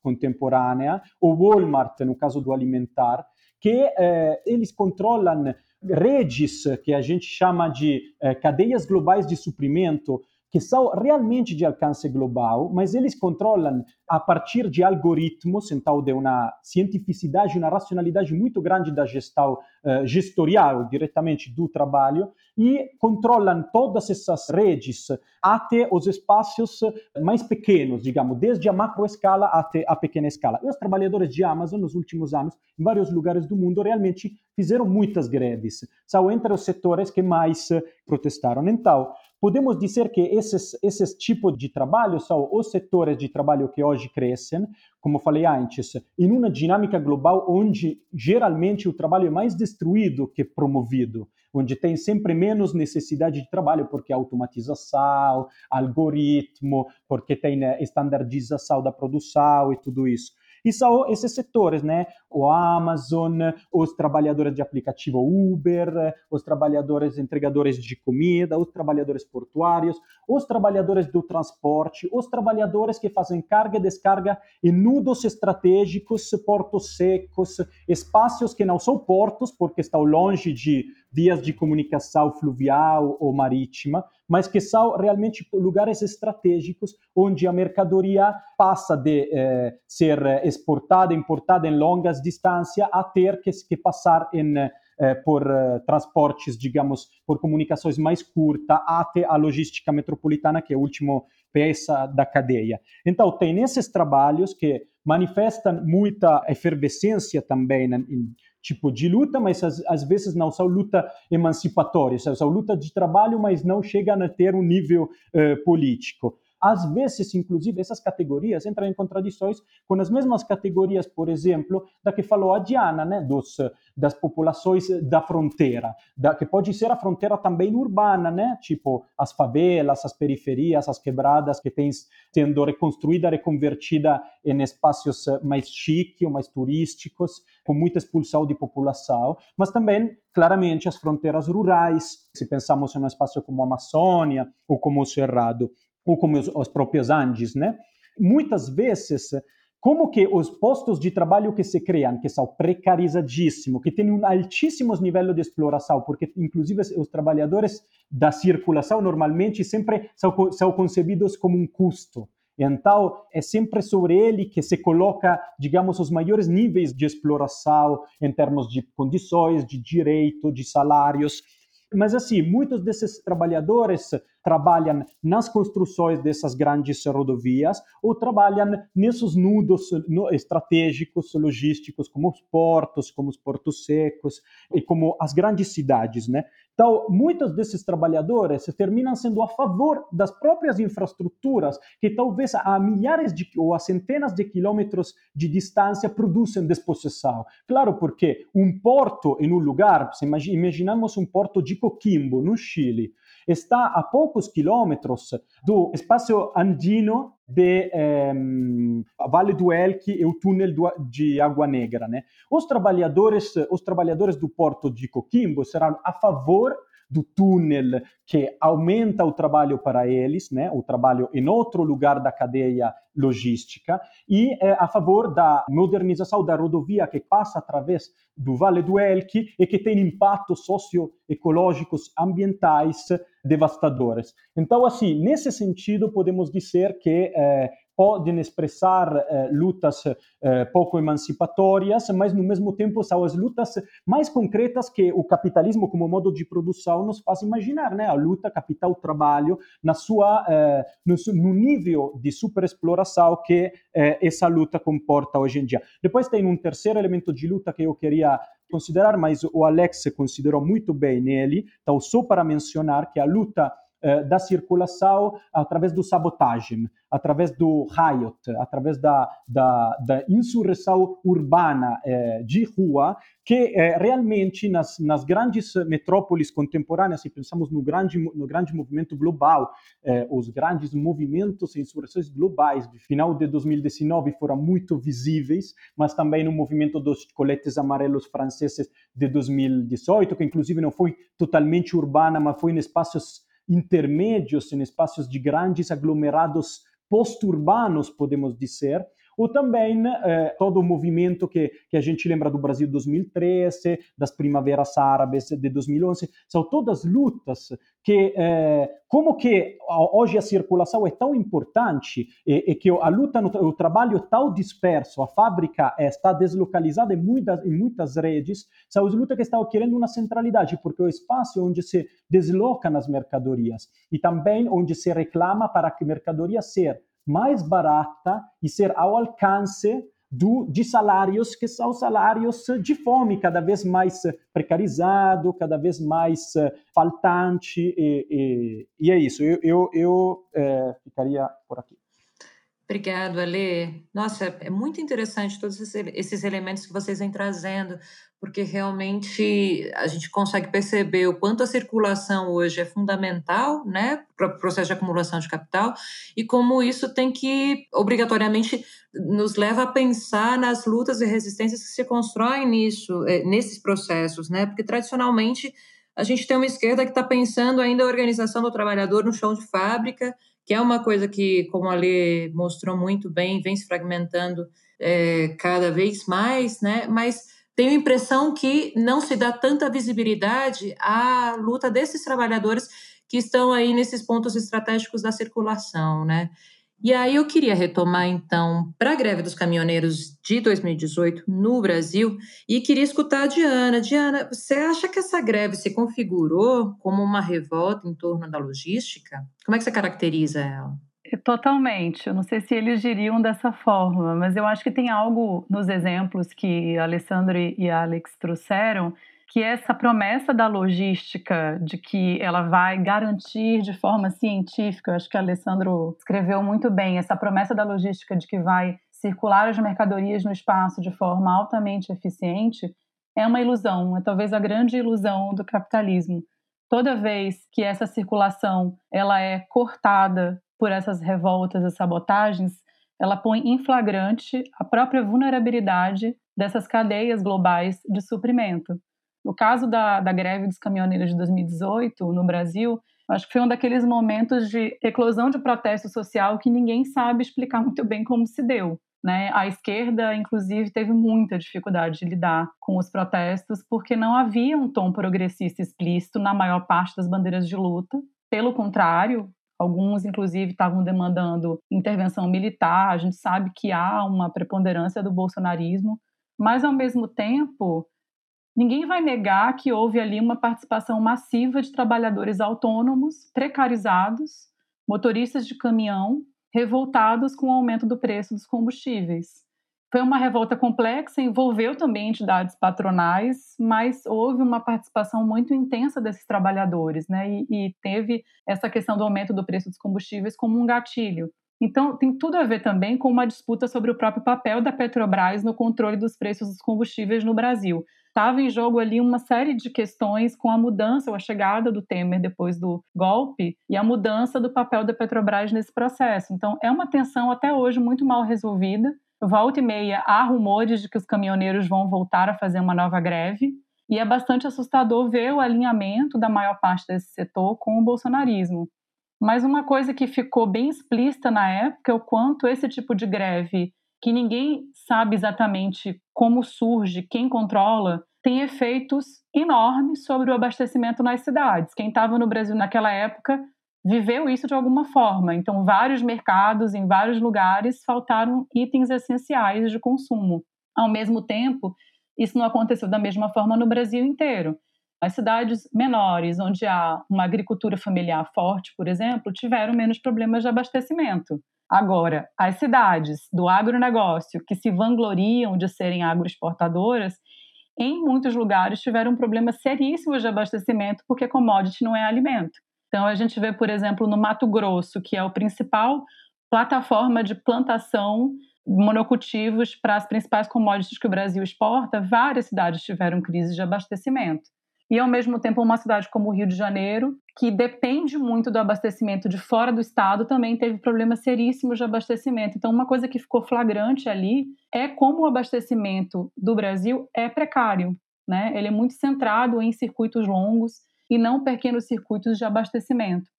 contemporânea, o Walmart, no caso do alimentar, que eh, eles controlam redes que a gente chama de eh, cadeias globais de suprimento, que são realmente de alcance global, mas eles controlam a partir de algoritmos, então de uma cientificidade, uma racionalidade muito grande da gestão uh, gestorial diretamente do trabalho e controlam todas essas redes até os espaços mais pequenos, digamos, desde a macro escala até a pequena escala. E os trabalhadores de Amazon nos últimos anos, em vários lugares do mundo, realmente fizeram muitas greves. São entre os setores que mais protestaram. Então, podemos dizer que esses, esses tipos de trabalho são os setores de trabalho que hoje crescem, como falei antes, em uma dinâmica global onde geralmente o trabalho é mais destruído que promovido, onde tem sempre menos necessidade de trabalho, porque automatização, algoritmo, porque tem estandardização da produção e tudo isso. E são esses setores, né? O Amazon, os trabalhadores de aplicativo Uber, os trabalhadores entregadores de comida, os trabalhadores portuários, os trabalhadores do transporte, os trabalhadores que fazem carga e descarga em nudos estratégicos, portos secos, espaços que não são portos, porque estão longe de vias de comunicação fluvial ou marítima, mas que são realmente lugares estratégicos onde a mercadoria passa de eh, ser exportada, importada em longas distâncias a ter que, que passar em eh, por eh, transportes, digamos, por comunicações mais curtas até a logística metropolitana, que é a última peça da cadeia. Então, tem esses trabalhos que manifestam muita efervescência também em, tipo de luta, mas às, às vezes não são luta emancipatória, são luta de trabalho, mas não chegam a ter um nível uh, político. Às vezes, inclusive, essas categorias entram em contradições com as mesmas categorias, por exemplo, da que falou a Diana, né, dos, das populações da fronteira, da, que pode ser a fronteira também urbana, né, tipo as favelas, as periferias, as quebradas que têm sendo reconstruída, reconvertida em espaços mais chiques mais turísticos, com muita expulsão de população, mas também claramente as fronteiras rurais, se pensamos em um espaço como a Amazônia ou como o Cerrado ou como os, os próprios Andes, né? Muitas vezes, como que os postos de trabalho que se criam, que são precarizadíssimos, que têm um altíssimo nível de exploração, porque inclusive os trabalhadores da circulação normalmente sempre são, são concebidos como um custo. Então, é sempre sobre ele que se coloca, digamos, os maiores níveis de exploração em termos de condições, de direito, de salários. Mas, assim, muitos desses trabalhadores trabalham nas construções dessas grandes rodovias ou trabalham nesses nudos estratégicos, logísticos, como os portos, como os portos secos e como as grandes cidades, né? Então, muitos desses trabalhadores terminam sendo a favor das próprias infraestruturas que talvez a milhares de, ou a centenas de quilômetros de distância produzem despossessão. Claro, porque um porto em um lugar, imaginamos um porto de Coquimbo, no Chile, está a poucos quilômetros do espaço andino de eh, Vale do Elqui e o túnel do, de Água Negra. Né? Os trabalhadores, os trabalhadores do porto de Coquimbo serão a favor do túnel que aumenta o trabalho para eles, né, o trabalho em outro lugar da cadeia logística, e é a favor da modernização da rodovia que passa através do Vale do Elqui e que tem impactos socioecológicos ambientais devastadores. Então, assim, nesse sentido, podemos dizer que eh, podem expressar eh, lutas eh, pouco emancipatórias, mas no mesmo tempo são as lutas mais concretas que o capitalismo como modo de produção nos faz imaginar, né? A luta capital-trabalho na sua eh, no, no, nível de superexploração que essa luta comporta hoje em dia. Depois tem um terceiro elemento de luta que eu queria considerar, mas o Alex considerou muito bem nele, então só para mencionar que a luta da circulação através do sabotagem, através do riot, através da, da, da insurreição urbana eh, de rua, que eh, realmente nas, nas grandes metrópoles contemporâneas, se pensamos no grande, no grande movimento global, eh, os grandes movimentos e insurreições globais do final de 2019 foram muito visíveis, mas também no movimento dos coletes amarelos franceses de 2018, que inclusive não foi totalmente urbana, mas foi em espaços intermédios, em espaços de grandes aglomerados post-urbanos, podemos dizer, ou também eh, todo o movimento que, que a gente lembra do Brasil 2013, das primaveras árabes de 2011, são todas lutas que, eh, como que hoje a circulação é tão importante e, e que a luta, no, o trabalho é tão disperso, a fábrica eh, está deslocalizada em muitas, em muitas redes, são as lutas que estão querendo uma centralidade, porque é o espaço onde se deslocam as mercadorias e também onde se reclama para que mercadoria seja mais barata e ser ao alcance do, de salários que são salários de fome, cada vez mais precarizado, cada vez mais faltante, e, e, e é isso. Eu, eu, eu é, ficaria por aqui. Obrigado, Ale. Nossa, é muito interessante todos esses elementos que vocês vêm trazendo, porque realmente a gente consegue perceber o quanto a circulação hoje é fundamental né, para o processo de acumulação de capital e como isso tem que, obrigatoriamente, nos leva a pensar nas lutas e resistências que se constroem nisso, eh, nesses processos, né? Porque tradicionalmente a gente tem uma esquerda que está pensando ainda a organização do trabalhador no chão de fábrica, que é uma coisa que, como a Lê mostrou muito bem, vem se fragmentando é, cada vez mais, né? Mas tenho a impressão que não se dá tanta visibilidade à luta desses trabalhadores que estão aí nesses pontos estratégicos da circulação, né? E aí eu queria retomar então para a greve dos caminhoneiros de 2018 no Brasil e queria escutar a Diana. Diana, você acha que essa greve se configurou como uma revolta em torno da logística? Como é que você caracteriza ela? Totalmente. Eu não sei se eles diriam dessa forma, mas eu acho que tem algo nos exemplos que Alessandro e Alex trouxeram, que essa promessa da logística de que ela vai garantir de forma científica, acho que Alessandro escreveu muito bem, essa promessa da logística de que vai circular as mercadorias no espaço de forma altamente eficiente, é uma ilusão, é talvez a grande ilusão do capitalismo. Toda vez que essa circulação ela é cortada por essas revoltas e sabotagens, ela põe em flagrante a própria vulnerabilidade dessas cadeias globais de suprimento. No caso da, da greve dos caminhoneiros de 2018, no Brasil, acho que foi um daqueles momentos de eclosão de protesto social que ninguém sabe explicar (laughs) muito bem como se deu. Né? A esquerda, inclusive, teve muita dificuldade de lidar com os protestos porque não havia um tom progressista explícito na maior parte das bandeiras de luta. Pelo contrário, Alguns, inclusive, estavam demandando intervenção militar. A gente sabe que há uma preponderância do bolsonarismo, mas, ao mesmo tempo, ninguém vai negar que houve ali uma participação massiva de trabalhadores autônomos, precarizados, motoristas de caminhão, revoltados com o aumento do preço dos combustíveis. Foi uma revolta complexa, envolveu também entidades patronais, mas houve uma participação muito intensa desses trabalhadores, né? E, e teve essa questão do aumento do preço dos combustíveis como um gatilho. Então, tem tudo a ver também com uma disputa sobre o próprio papel da Petrobras no controle dos preços dos combustíveis no Brasil. Estava em jogo ali uma série de questões com a mudança ou a chegada do Temer depois do golpe e a mudança do papel da Petrobras nesse processo. Então, é uma tensão até hoje muito mal resolvida. Volta e meia há rumores de que os caminhoneiros vão voltar a fazer uma nova greve. E é bastante assustador ver o alinhamento da maior parte desse setor com o bolsonarismo. Mas uma coisa que ficou bem explícita na época é o quanto esse tipo de greve, que ninguém sabe exatamente como surge, quem controla, tem efeitos enormes sobre o abastecimento nas cidades. Quem estava no Brasil naquela época viveu isso de alguma forma. Então, vários mercados, em vários lugares, faltaram itens essenciais de consumo. Ao mesmo tempo, isso não aconteceu da mesma forma no Brasil inteiro. As cidades menores, onde há uma agricultura familiar forte, por exemplo, tiveram menos problemas de abastecimento. Agora, as cidades do agronegócio que se vangloriam de serem agroexportadoras, em muitos lugares tiveram problemas seríssimos de abastecimento porque commodity não é alimento. Então, a gente vê, por exemplo, no Mato Grosso, que é o principal plataforma de plantação monocultivos para as principais commodities que o Brasil exporta, várias cidades tiveram crise de abastecimento e ao mesmo tempo uma cidade como o Rio de Janeiro, que depende muito do abastecimento de fora do estado, também teve problemas seríssimos de abastecimento. Então, uma coisa que ficou flagrante ali é como o abastecimento do Brasil é precário, né? Ele é muito centrado em circuitos longos e não pequenos circuitos de abastecimento.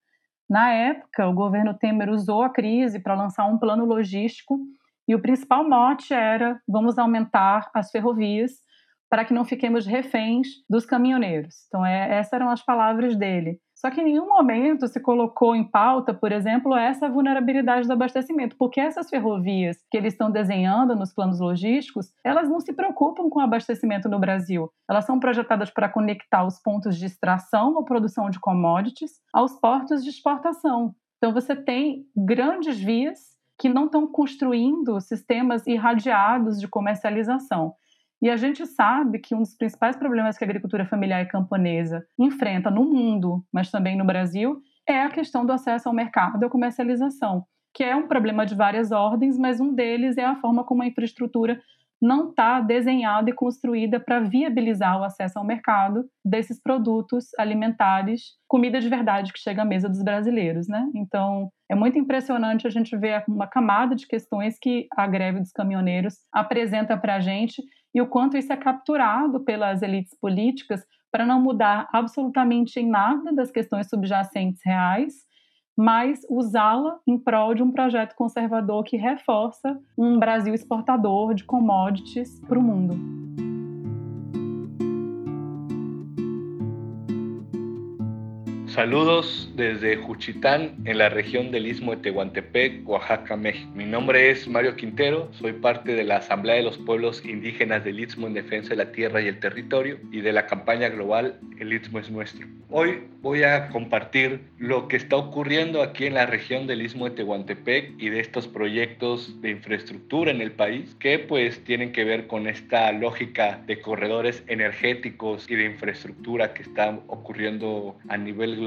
Na época, o governo Temer usou a crise para lançar um plano logístico e o principal mote era vamos aumentar as ferrovias para que não fiquemos reféns dos caminhoneiros. Então, é, essas eram as palavras dele. Só que em nenhum momento se colocou em pauta, por exemplo, essa vulnerabilidade do abastecimento, porque essas ferrovias que eles estão desenhando nos planos logísticos, elas não se preocupam com o abastecimento no Brasil. Elas são projetadas para conectar os pontos de extração ou produção de commodities aos portos de exportação. Então você tem grandes vias que não estão construindo sistemas irradiados de comercialização. E a gente sabe que um dos principais problemas que a agricultura familiar e camponesa enfrenta no mundo, mas também no Brasil, é a questão do acesso ao mercado e à comercialização, que é um problema de várias ordens, mas um deles é a forma como a infraestrutura não está desenhada e construída para viabilizar o acesso ao mercado desses produtos alimentares, comida de verdade que chega à mesa dos brasileiros, né? Então, é muito impressionante a gente ver uma camada de questões que a greve dos caminhoneiros apresenta para a gente e o quanto isso é capturado pelas elites políticas para não mudar absolutamente em nada das questões subjacentes reais, mas usá-la em prol de um projeto conservador que reforça um Brasil exportador de commodities para o mundo. Saludos desde Juchitán, en la región del Istmo de Tehuantepec, Oaxaca, México. Mi nombre es Mario Quintero, soy parte de la Asamblea de los Pueblos Indígenas del Istmo en Defensa de la Tierra y el Territorio y de la campaña global El Istmo es Nuestro. Hoy voy a compartir lo que está ocurriendo aquí en la región del Istmo de Tehuantepec y de estos proyectos de infraestructura en el país que pues tienen que ver con esta lógica de corredores energéticos y de infraestructura que está ocurriendo a nivel global.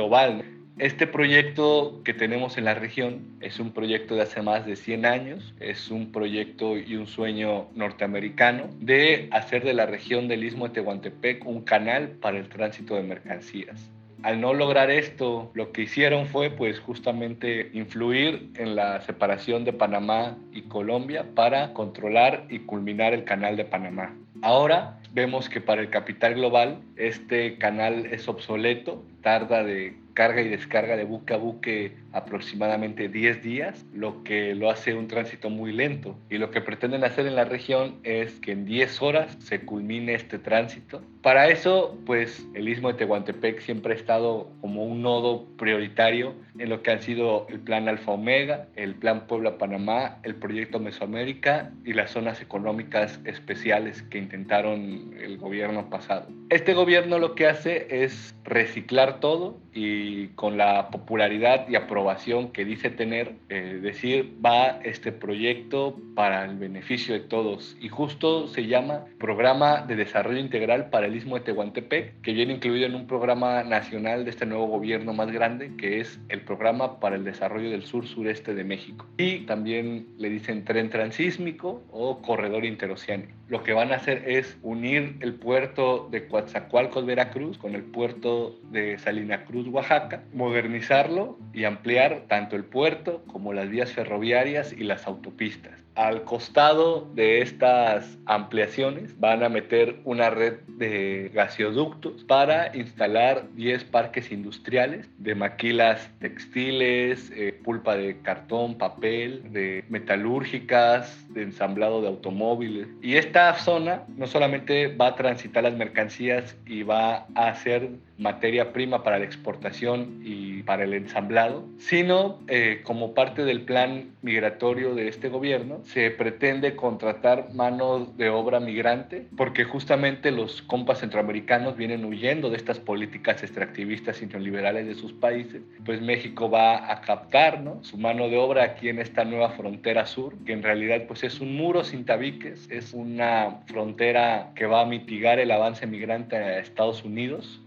Este proyecto que tenemos en la región es un proyecto de hace más de 100 años, es un proyecto y un sueño norteamericano de hacer de la región del Istmo de Tehuantepec un canal para el tránsito de mercancías. Al no lograr esto, lo que hicieron fue pues justamente influir en la separación de Panamá y Colombia para controlar y culminar el canal de Panamá. Ahora vemos que para el capital global este canal es obsoleto, tarda de carga y descarga de buque a buque aproximadamente 10 días, lo que lo hace un tránsito muy lento. Y lo que pretenden hacer en la región es que en 10 horas se culmine este tránsito. Para eso, pues el istmo de Tehuantepec siempre ha estado como un nodo prioritario en lo que han sido el plan Alfa Omega, el plan Puebla-Panamá, el proyecto Mesoamérica y las zonas económicas especiales que intentaron el gobierno pasado. Este gobierno lo que hace es reciclar todo y con la popularidad y aprobación que dice tener, eh, decir va este proyecto para el beneficio de todos y justo se llama Programa de Desarrollo Integral para el Istmo de Tehuantepec, que viene incluido en un programa nacional de este nuevo gobierno más grande, que es el Programa para el Desarrollo del Sur-Sureste de México. Y también le dicen tren transísmico o corredor interoceánico. Lo que van a hacer es unir el puerto de Coatzacoalcos, Veracruz, con el puerto de Salina Cruz, Oaxaca, modernizarlo y ampliar tanto el puerto como las vías ferroviarias y las autopistas. Al costado de estas ampliaciones van a meter una red de gasoductos para instalar 10 parques industriales de maquilas textiles, eh, pulpa de cartón, papel, de metalúrgicas, de ensamblado de automóviles. Y esta zona no solamente va a transitar las mercancías y va a ser materia prima para la exportación y para el ensamblado, sino eh, como parte del plan migratorio de este gobierno, se pretende contratar mano de obra migrante, porque justamente los compas centroamericanos vienen huyendo de estas políticas extractivistas y neoliberales de sus países, pues México va a captar ¿no? su mano de obra aquí en esta nueva frontera sur, que en realidad pues es un muro sin tabiques, es una frontera que va a mitigar el avance migrante a Estados Unidos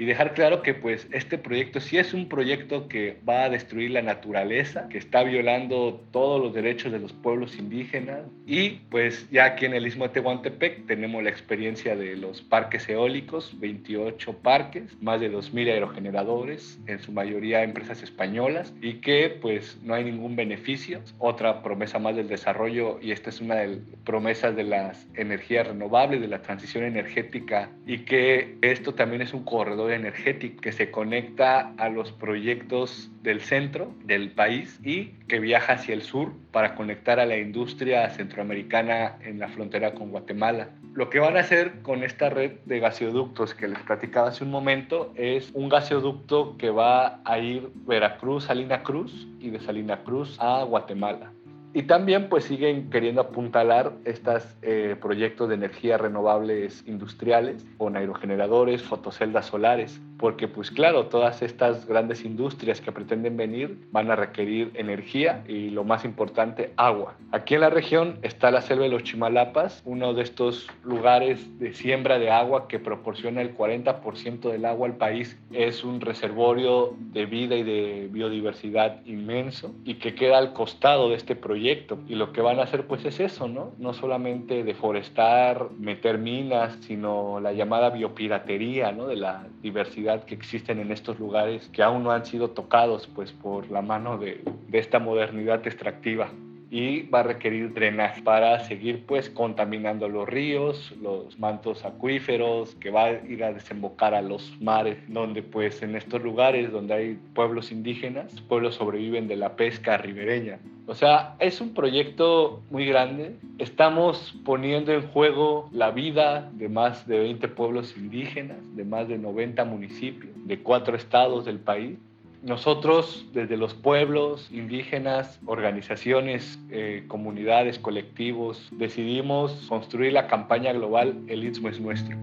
y dejar claro que pues este proyecto sí es un proyecto que va a destruir la naturaleza, que está violando todos los derechos de los pueblos indígenas y pues ya aquí en el Istmo de Tehuantepec tenemos la experiencia de los parques eólicos, 28 parques, más de 2.000 aerogeneradores, en su mayoría empresas españolas y que pues no hay ningún beneficio. Otra promesa más del desarrollo y esta es una de las promesas de las energías renovables, de la transición energética y que esto también es un corredor energético que se conecta a los proyectos del centro del país y que viaja hacia el sur para conectar a la industria centroamericana en la frontera con Guatemala. Lo que van a hacer con esta red de gasoductos que les platicaba hace un momento es un gasoducto que va a ir Veracruz, Salina Cruz y de Salina Cruz a Guatemala. Y también pues siguen queriendo apuntalar estos eh, proyectos de energía renovables industriales con aerogeneradores, fotoceldas solares, porque pues claro, todas estas grandes industrias que pretenden venir van a requerir energía y lo más importante, agua. Aquí en la región está la selva de los Chimalapas, uno de estos lugares de siembra de agua que proporciona el 40% del agua al país. Es un reservorio de vida y de biodiversidad inmenso y que queda al costado de este proyecto. Y lo que van a hacer pues es eso, ¿no? No solamente deforestar, meter minas, sino la llamada biopiratería, ¿no? De la diversidad que existen en estos lugares que aún no han sido tocados pues por la mano de, esta modernidad extractiva y va a requerir drenaje para seguir pues contaminando los ríos, los mantos acuíferos, que va a ir a desembocar a los mares, donde pues en estos lugares donde hay pueblos indígenas, pueblos sobreviven de la pesca ribereña. O sea, es un proyecto muy grande. Estamos poniendo en juego la vida de más de 20 pueblos indígenas, de más de 90 municipios, de cuatro estados del país nosotros, desde los pueblos indígenas, organizaciones, eh, comunidades, colectivos, decidimos construir la campaña global El Istmo es Nuestro.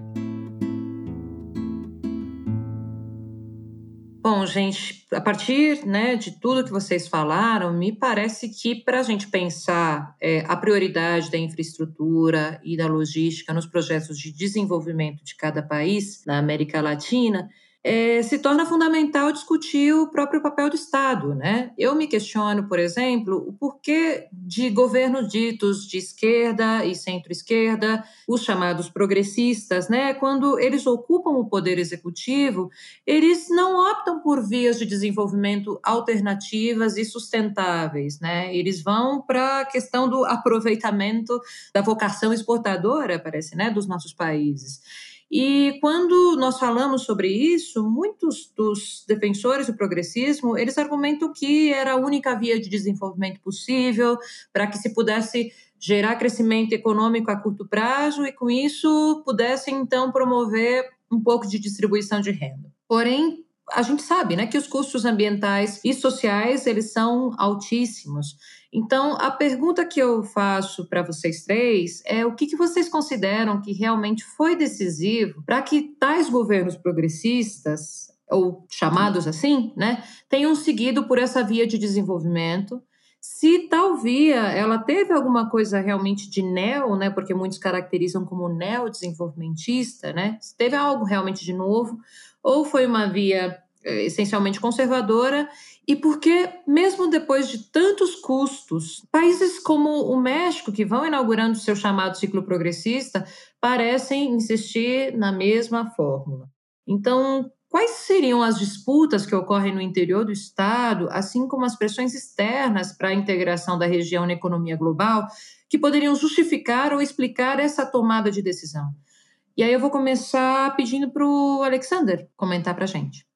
Bom, gente, a partir né, de tudo que vocês falaram, me parece que para a gente pensar é, a prioridade da infraestrutura e da logística nos projetos de desenvolvimento de cada país na América Latina, é, se torna fundamental discutir o próprio papel do Estado. Né? Eu me questiono, por exemplo, o porquê de governos ditos de esquerda e centro-esquerda, os chamados progressistas, né, quando eles ocupam o poder executivo, eles não optam por vias de desenvolvimento alternativas e sustentáveis. Né? Eles vão para a questão do aproveitamento da vocação exportadora, parece, né, dos nossos países. E quando nós falamos sobre isso, muitos dos defensores do progressismo, eles argumentam que era a única via de desenvolvimento possível para que se pudesse gerar crescimento econômico a curto prazo e com isso pudesse então promover um pouco de distribuição de renda. Porém, a gente sabe, né, que os custos ambientais e sociais eles são altíssimos. Então, a pergunta que eu faço para vocês três é o que, que vocês consideram que realmente foi decisivo para que tais governos progressistas, ou chamados assim, né, tenham seguido por essa via de desenvolvimento? Se tal via ela teve alguma coisa realmente de neo, né, porque muitos caracterizam como neodesenvolvimentista, né, se teve algo realmente de novo, ou foi uma via eh, essencialmente conservadora, e porque, mesmo depois de tantos custos, países como o México, que vão inaugurando seu chamado ciclo progressista, parecem insistir na mesma fórmula. Então, Quais seriam as disputas que ocorrem no interior do Estado, assim como as pressões externas para a integração da região na economia global, que poderiam justificar ou explicar essa tomada de decisão? E aí eu vou começar pedindo para o Alexander comentar para a gente.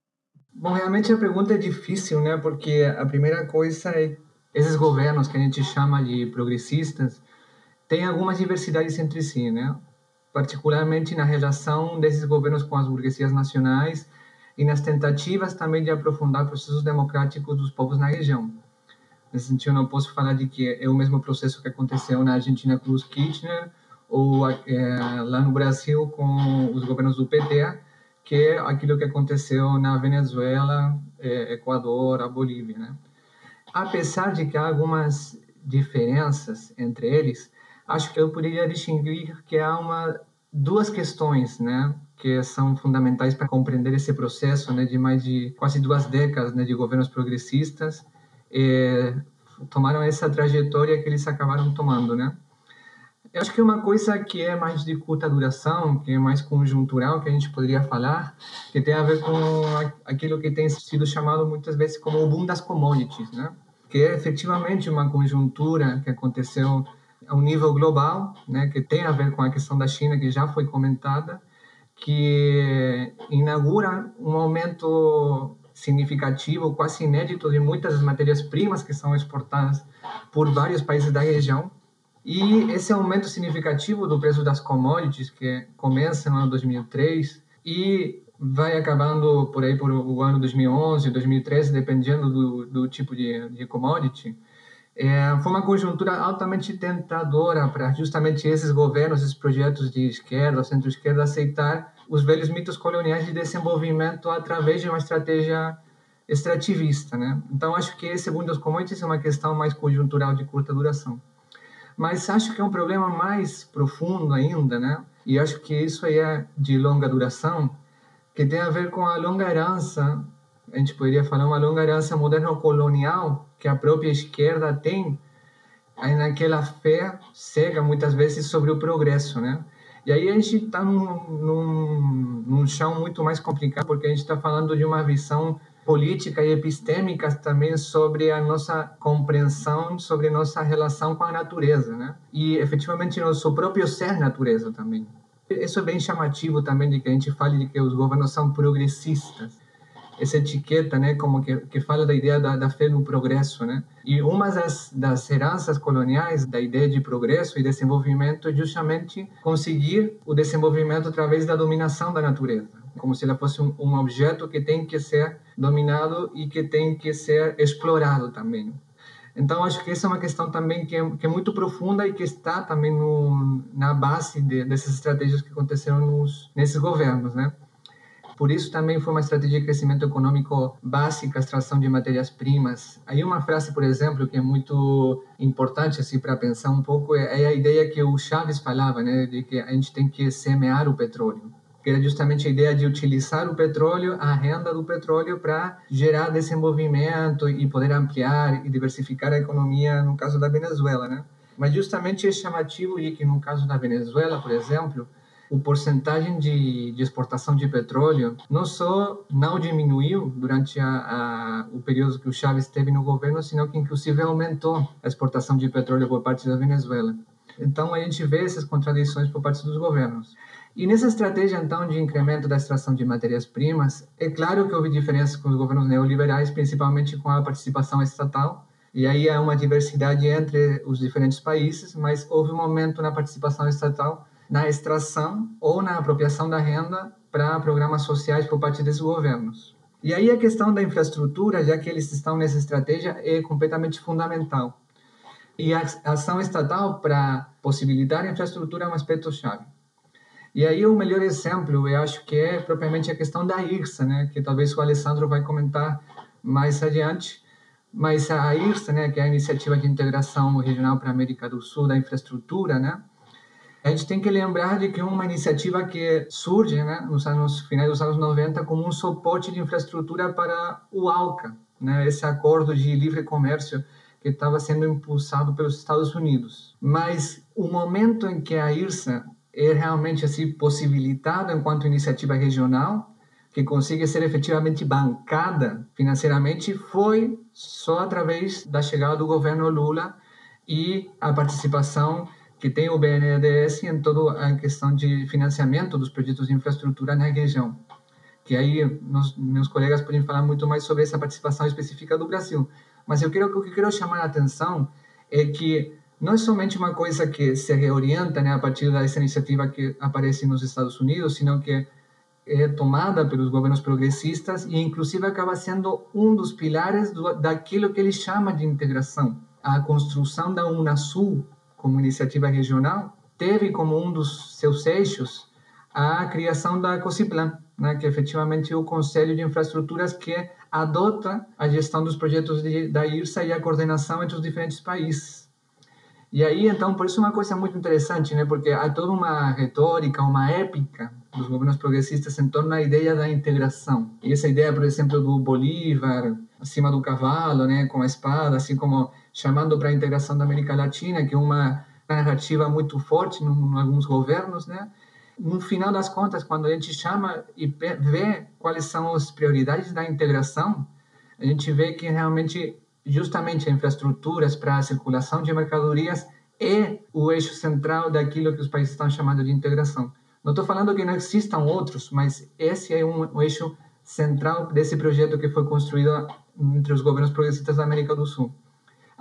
Bom, realmente a pergunta é difícil, né? Porque a primeira coisa é esses governos que a gente chama de progressistas têm algumas diversidades entre si, né? Particularmente na relação desses governos com as burguesias nacionais e nas tentativas também de aprofundar processos democráticos dos povos na região. Nesse sentido, não posso falar de que é o mesmo processo que aconteceu na Argentina com os Kirchner ou é, lá no Brasil com os governos do PT, que é aquilo que aconteceu na Venezuela, é, Equador, a Bolívia, né? Apesar de que há algumas diferenças entre eles, acho que eu poderia distinguir que há uma duas questões, né, que são fundamentais para compreender esse processo, né, de mais de quase duas décadas, né, de governos progressistas, eh, tomaram essa trajetória que eles acabaram tomando, né? Eu acho que uma coisa que é mais de curta duração, que é mais conjuntural, que a gente poderia falar, que tem a ver com aquilo que tem sido chamado muitas vezes como o boom das commodities, né? Que é efetivamente uma conjuntura que aconteceu a um nível global, né, que tem a ver com a questão da China, que já foi comentada, que inaugura um aumento significativo, quase inédito, de muitas das matérias-primas que são exportadas por vários países da região. E esse aumento significativo do preço das commodities, que começa no ano 2003 e vai acabando por aí por o ano 2011, 2013, dependendo do, do tipo de, de commodity, é, foi uma conjuntura altamente tentadora para justamente esses governos, esses projetos de esquerda, centro-esquerda, aceitar os velhos mitos coloniais de desenvolvimento através de uma estratégia extrativista, né? Então acho que segundo os commodities é uma questão mais conjuntural de curta duração. Mas acho que é um problema mais profundo ainda, né? E acho que isso aí é de longa duração, que tem a ver com a longa herança, a gente poderia falar uma longa herança moderno-colonial que a própria esquerda tem naquela fé cega muitas vezes sobre o progresso, né? E aí a gente está num, num, num chão muito mais complicado, porque a gente está falando de uma visão política e epistêmica também sobre a nossa compreensão, sobre nossa relação com a natureza, né? E efetivamente nosso próprio ser natureza também. Isso é bem chamativo também de que a gente fale de que os governos são progressistas essa etiqueta, né, como que, que fala da ideia da, da fé no progresso, né? E uma das, das heranças coloniais da ideia de progresso e desenvolvimento é justamente conseguir o desenvolvimento através da dominação da natureza, como se ela fosse um, um objeto que tem que ser dominado e que tem que ser explorado também. Então, acho que essa é uma questão também que é, que é muito profunda e que está também no, na base de, dessas estratégias que aconteceram nos, nesses governos, né? Por isso também foi uma estratégia de crescimento econômico básica, extração de matérias-primas. Aí uma frase, por exemplo, que é muito importante assim para pensar um pouco é, é a ideia que o Chaves falava, né, de que a gente tem que semear o petróleo que era justamente a ideia de utilizar o petróleo, a renda do petróleo, para gerar desenvolvimento e poder ampliar e diversificar a economia, no caso da Venezuela, né? Mas justamente é chamativo e que no caso da Venezuela, por exemplo, o porcentagem de, de, exportação de petróleo não só não diminuiu durante a, a, o período que o Chávez esteve no governo, sino que inclusive aumentou a exportação de petróleo por parte da Venezuela. Então a gente vê essas contradições por parte dos governos. E nessa estratégia então de incremento da extração de matérias-primas, é claro que houve diferenças com os governos neoliberais, principalmente com a participação estatal. E aí há uma diversidade entre os diferentes países, mas houve um aumento na participação estatal na extração ou na apropriação da renda para programas sociais por parte desses governos. E aí a questão da infraestrutura, já que eles estão nessa estratégia, é completamente fundamental. E a ação estatal para possibilitar a infraestrutura é um aspecto chave. E aí o melhor exemplo, eu acho que é propriamente a questão da IRSA, né, que talvez o Alessandro vai comentar mais adiante, Mas a IRSA, né, que é a Iniciativa de Integração Regional para a América do Sul da Infraestrutura, né, a gente tem que lembrar de que é uma iniciativa que surge né, nos anos finais dos anos 90 como um suporte de infraestrutura para o ALCA, né, esse acordo de livre comércio que estava sendo impulsado pelos Estados Unidos. Mas o momento em que a IRSA é realmente assim possibilitada enquanto iniciativa regional, que consiga ser efetivamente bancada financeiramente, foi só através da chegada do governo Lula e a participação que tem o BNDES em toda a questão de financiamento dos projetos de infraestrutura na região. Que aí nos, meus colegas podem falar muito mais sobre essa participação específica do Brasil. Mas eu quero, o que eu quero chamar a atenção é que não é somente uma coisa que se reorienta né, a partir dessa iniciativa que aparece nos Estados Unidos, sino que é tomada pelos governos progressistas e inclusive acaba sendo um dos pilares do, daquilo que ele chama de integração. A construção da Unasul como iniciativa regional teve como um dos seus eixos a criação da COSIPLAN, né, que é efetivamente o Conselho de Infraestruturas que adota a gestão dos projetos de, da IRSA e a coordenação entre os diferentes países. E aí, então, por isso é uma coisa muito interessante, né? Porque há toda uma retórica, uma épica dos governos progressistas em torno da ideia da integração. E essa ideia, por exemplo, do Bolívar acima do cavalo, né, com a espada, assim como chamando para a integração da América Latina, que é uma narrativa muito forte em alguns governos, né? No final das contas, quando a gente chama e vê quais são as prioridades da integração, a gente vê que realmente justamente infraestruturas para a circulação de mercadorias é o eixo central daquilo que os países estão chamando de integração. Não estou falando que não existam outros, mas esse é um, um eixo central desse projeto que foi construído entre os governos progressistas da América do Sul.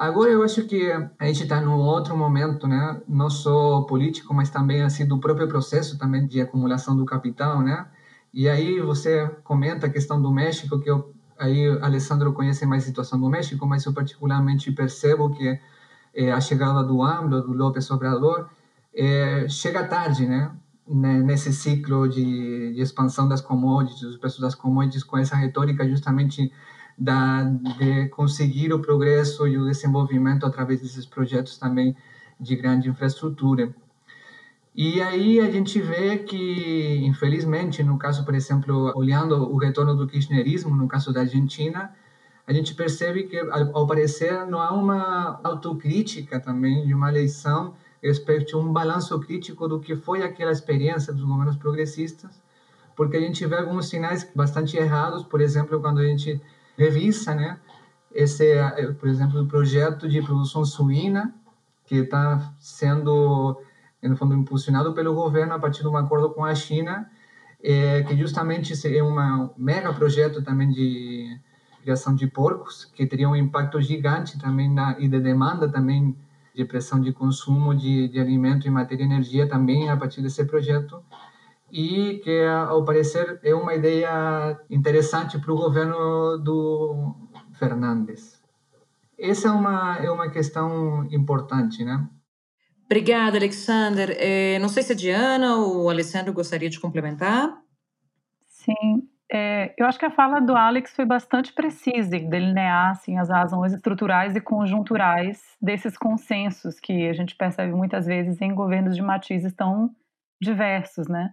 Agora eu acho que a gente está num outro momento, né? Não só político, mas também assim do próprio processo também de acumulação do capital, né? E aí você comenta a questão do México, que eu aí Alessandro conhece mais a situação do México, mas eu particularmente percebo que é, a chegada do AMLO, do López Obrador, é, chega tarde, né? Nesse ciclo de, de, expansão das commodities, dos preços das commodities, com essa retórica justamente da, de conseguir o progresso e o desenvolvimento através desses projetos também de grande infraestrutura. E aí a gente vê que, infelizmente, no caso, por exemplo, olhando o retorno do kirchnerismo, no caso da Argentina, a gente percebe que, ao parecer, não há uma autocrítica também de uma eleição respeito a um balanço crítico do que foi aquela experiência dos governos progressistas, porque a gente vê alguns sinais bastante errados, por exemplo, quando a gente revisa, né, esse, por exemplo, o projeto de produção suína, que está sendo no fundo impulsionado pelo governo a partir de um acordo com a China, é, que justamente é um mega projeto também de criação de porcos, que teria um impacto gigante também na, e de demanda também de pressão de consumo de, de alimento e matéria e energia também a partir desse projeto e que ao parecer é uma ideia interessante para o governo do Fernandes. Essa é uma é uma questão importante, né? Obrigada, Alexander. É, não sei se a Diana ou o Alessandro gostaria de complementar. Sim, é, eu acho que a fala do Alex foi bastante precisa em delinear assim, as razões estruturais e conjunturais desses consensos que a gente percebe muitas vezes em governos de matizes tão diversos, né?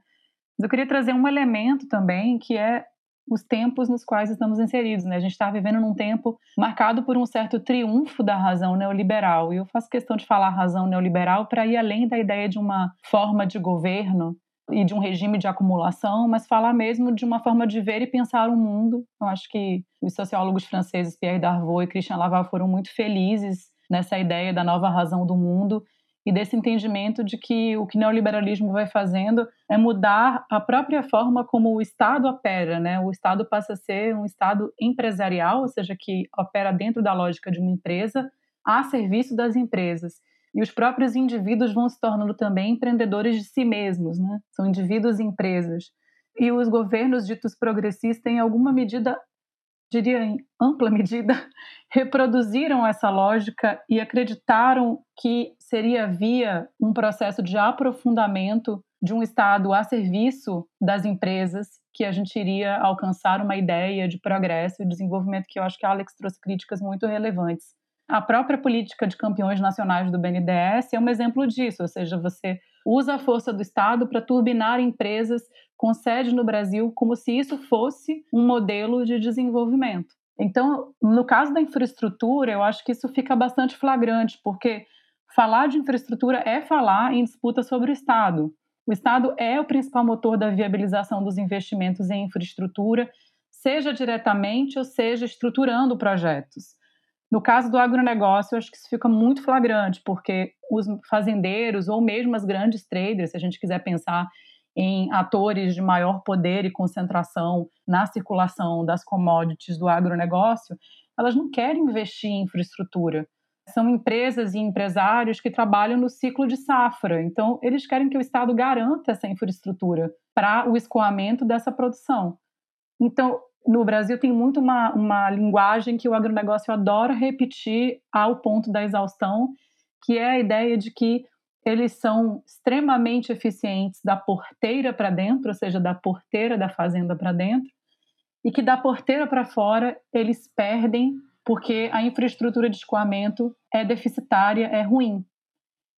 Mas eu queria trazer um elemento também que é os tempos nos quais estamos inseridos. Né? A gente está vivendo num tempo marcado por um certo triunfo da razão neoliberal. E eu faço questão de falar razão neoliberal para ir além da ideia de uma forma de governo e de um regime de acumulação, mas falar mesmo de uma forma de ver e pensar o mundo. Eu acho que os sociólogos franceses Pierre Darvaux e Christian Laval foram muito felizes nessa ideia da nova razão do mundo e desse entendimento de que o que o neoliberalismo vai fazendo é mudar a própria forma como o Estado opera, né? O Estado passa a ser um Estado empresarial, ou seja, que opera dentro da lógica de uma empresa, a serviço das empresas. E os próprios indivíduos vão se tornando também empreendedores de si mesmos, né? São indivíduos e empresas. E os governos ditos progressistas, em alguma medida, diria em ampla medida, (laughs) reproduziram essa lógica e acreditaram que seria via um processo de aprofundamento de um Estado a serviço das empresas que a gente iria alcançar uma ideia de progresso e desenvolvimento que eu acho que a Alex trouxe críticas muito relevantes. A própria política de campeões nacionais do BNDES é um exemplo disso, ou seja, você usa a força do Estado para turbinar empresas com sede no Brasil como se isso fosse um modelo de desenvolvimento. Então, no caso da infraestrutura, eu acho que isso fica bastante flagrante, porque falar de infraestrutura é falar em disputa sobre o Estado. O Estado é o principal motor da viabilização dos investimentos em infraestrutura, seja diretamente ou seja estruturando projetos. No caso do agronegócio, eu acho que isso fica muito flagrante, porque os fazendeiros ou mesmo as grandes traders, se a gente quiser pensar em atores de maior poder e concentração na circulação das commodities do agronegócio, elas não querem investir em infraestrutura. São empresas e empresários que trabalham no ciclo de safra. Então, eles querem que o Estado garanta essa infraestrutura para o escoamento dessa produção. Então, no Brasil tem muito uma, uma linguagem que o agronegócio adora repetir ao ponto da exaustão, que é a ideia de que eles são extremamente eficientes da porteira para dentro, ou seja, da porteira da fazenda para dentro, e que da porteira para fora eles perdem porque a infraestrutura de escoamento é deficitária, é ruim.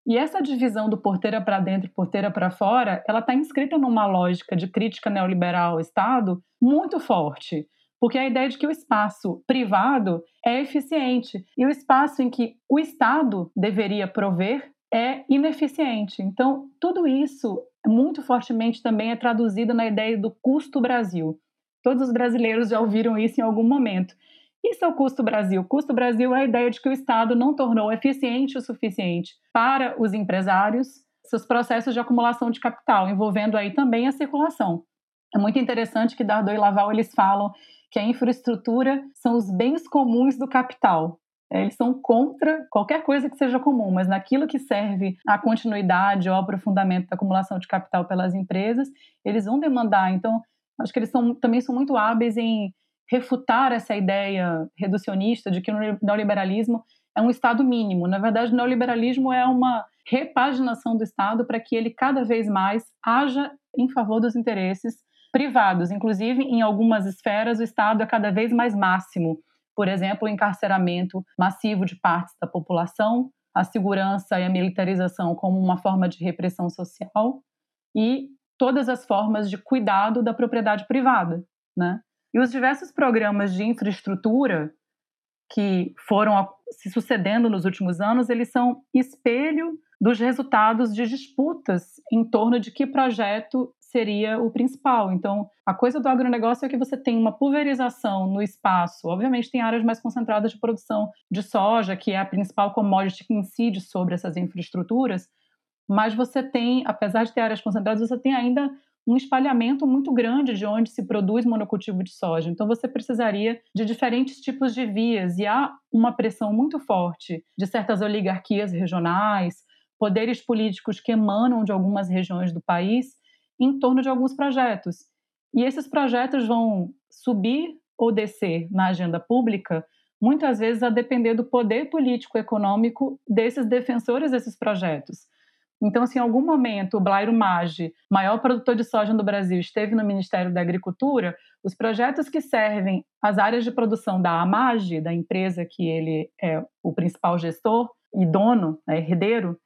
E essa divisão do porteira para dentro e porteira para fora, ela está inscrita numa lógica de crítica neoliberal ao Estado muito forte, porque a ideia de que o espaço privado é eficiente e o espaço em que o Estado deveria prover é ineficiente. Então, tudo isso muito fortemente também é traduzido na ideia do custo Brasil. Todos os brasileiros já ouviram isso em algum momento. Isso é o custo Brasil. Custo Brasil é a ideia de que o Estado não tornou eficiente o suficiente para os empresários seus processos de acumulação de capital, envolvendo aí também a circulação. É muito interessante que Dardot e Laval eles falam que a infraestrutura são os bens comuns do capital. Eles são contra qualquer coisa que seja comum, mas naquilo que serve à continuidade ou ao aprofundamento da acumulação de capital pelas empresas, eles vão demandar. Então, acho que eles são, também são muito hábeis em refutar essa ideia reducionista de que o neoliberalismo é um Estado mínimo. Na verdade, o neoliberalismo é uma repaginação do Estado para que ele cada vez mais haja em favor dos interesses privados. Inclusive, em algumas esferas, o Estado é cada vez mais máximo. Por exemplo, o encarceramento massivo de partes da população, a segurança e a militarização como uma forma de repressão social e todas as formas de cuidado da propriedade privada, né? E os diversos programas de infraestrutura que foram se sucedendo nos últimos anos, eles são espelho dos resultados de disputas em torno de que projeto seria o principal. Então, a coisa do agronegócio é que você tem uma pulverização no espaço. Obviamente, tem áreas mais concentradas de produção de soja, que é a principal commodity que incide sobre essas infraestruturas, mas você tem, apesar de ter áreas concentradas, você tem ainda um espalhamento muito grande de onde se produz monocultivo de soja. Então, você precisaria de diferentes tipos de vias, e há uma pressão muito forte de certas oligarquias regionais, poderes políticos que emanam de algumas regiões do país em torno de alguns projetos. E esses projetos vão subir ou descer na agenda pública, muitas vezes a depender do poder político econômico desses defensores desses projetos. Então, se em algum momento o Blairo Maggi, maior produtor de soja do Brasil, esteve no Ministério da Agricultura, os projetos que servem às áreas de produção da AMAGE, da empresa que ele é o principal gestor e dono, né, herdeiro,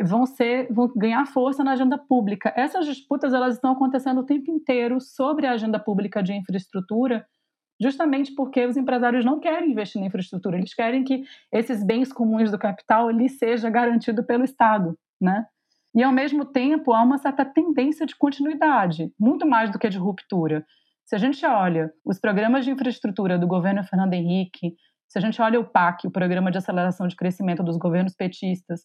vão ser vão ganhar força na agenda pública. Essas disputas elas estão acontecendo o tempo inteiro sobre a agenda pública de infraestrutura, justamente porque os empresários não querem investir na infraestrutura, eles querem que esses bens comuns do capital lhes seja garantido pelo Estado né? E ao mesmo tempo há uma certa tendência de continuidade, muito mais do que de ruptura. Se a gente olha os programas de infraestrutura do governo Fernando Henrique, se a gente olha o PAC, o Programa de Aceleração de Crescimento dos Governos Petistas,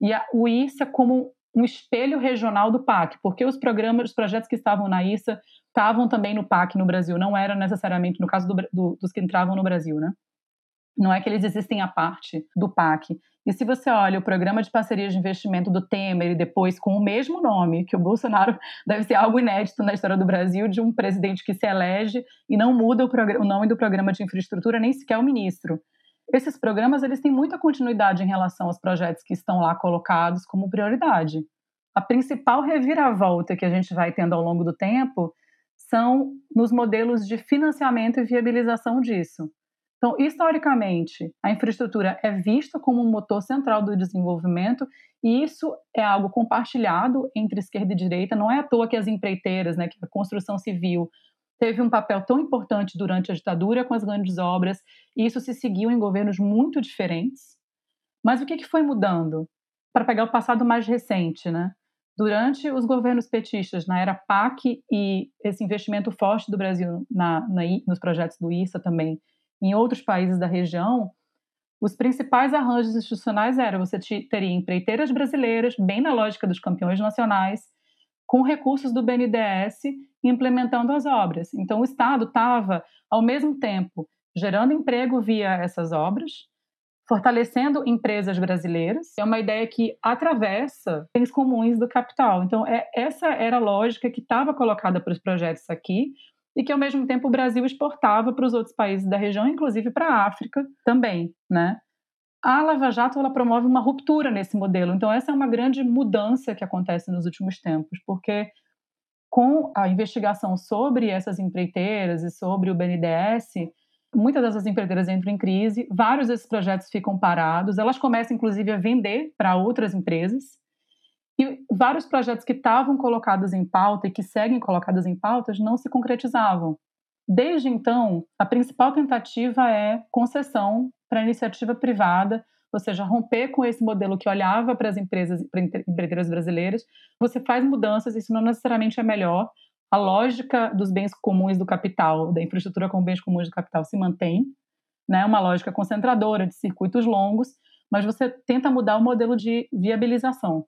e a, o IRSA como um espelho regional do PAC, porque os programas, os projetos que estavam na IRSA estavam também no PAC no Brasil, não era necessariamente no caso do, do, dos que entravam no Brasil, né? Não é que eles existem à parte do PAC. E se você olha o programa de parceria de investimento do Temer e depois com o mesmo nome, que o Bolsonaro (laughs) deve ser algo inédito na história do Brasil, de um presidente que se elege e não muda o, o nome do programa de infraestrutura, nem sequer o ministro. Esses programas eles têm muita continuidade em relação aos projetos que estão lá colocados como prioridade. a principal reviravolta que a gente vai tendo ao longo do tempo são nos modelos de financiamento e viabilização disso. Então, historicamente, a infraestrutura é vista como um motor central do desenvolvimento e isso é algo compartilhado entre esquerda e direita. Não é à toa que as empreiteiras, né, que a construção civil teve um papel tão importante durante a ditadura com as grandes obras, e isso se seguiu em governos muito diferentes. Mas o que, que foi mudando? Para pegar o passado mais recente, né? Durante os governos petistas, na era PAC e esse investimento forte do Brasil na, na, nos projetos do ISA também, em outros países da região, os principais arranjos institucionais eram você teria empreiteiras brasileiras, bem na lógica dos campeões nacionais, com recursos do BNDES implementando as obras. Então, o Estado estava, ao mesmo tempo, gerando emprego via essas obras, fortalecendo empresas brasileiras. É uma ideia que atravessa bens comuns do capital. Então, é, essa era a lógica que estava colocada para os projetos aqui e que, ao mesmo tempo, o Brasil exportava para os outros países da região, inclusive para a África também, né? A Lava Jato ela promove uma ruptura nesse modelo. Então, essa é uma grande mudança que acontece nos últimos tempos, porque com a investigação sobre essas empreiteiras e sobre o BNDES, muitas dessas empreiteiras entram em crise, vários desses projetos ficam parados, elas começam inclusive a vender para outras empresas, e vários projetos que estavam colocados em pauta e que seguem colocados em pautas não se concretizavam. Desde então, a principal tentativa é concessão para iniciativa privada, ou seja, romper com esse modelo que olhava para as empresas, para empreiteiras brasileiras. Você faz mudanças, isso não necessariamente é melhor, a lógica dos bens comuns do capital, da infraestrutura com bens comuns do capital se mantém, né? Uma lógica concentradora de circuitos longos, mas você tenta mudar o modelo de viabilização.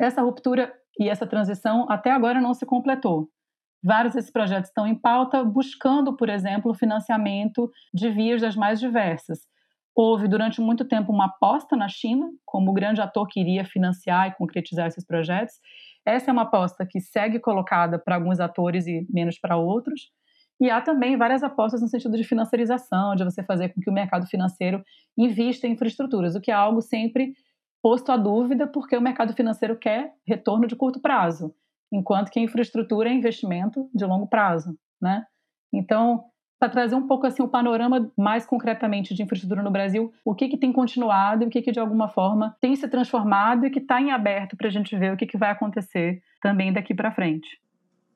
Essa ruptura e essa transição até agora não se completou. Vários desses projetos estão em pauta, buscando, por exemplo, o financiamento de vias das mais diversas. Houve durante muito tempo uma aposta na China como grande ator que iria financiar e concretizar esses projetos, essa é uma aposta que segue colocada para alguns atores e menos para outros. E há também várias apostas no sentido de financiarização, de você fazer com que o mercado financeiro invista em infraestruturas, o que é algo sempre posto à dúvida, porque o mercado financeiro quer retorno de curto prazo, enquanto que a infraestrutura é investimento de longo prazo, né? Então, para trazer um pouco assim o panorama mais concretamente de infraestrutura no Brasil, o que, que tem continuado e o que, que de alguma forma tem se transformado e que está em aberto para a gente ver o que, que vai acontecer também daqui para frente.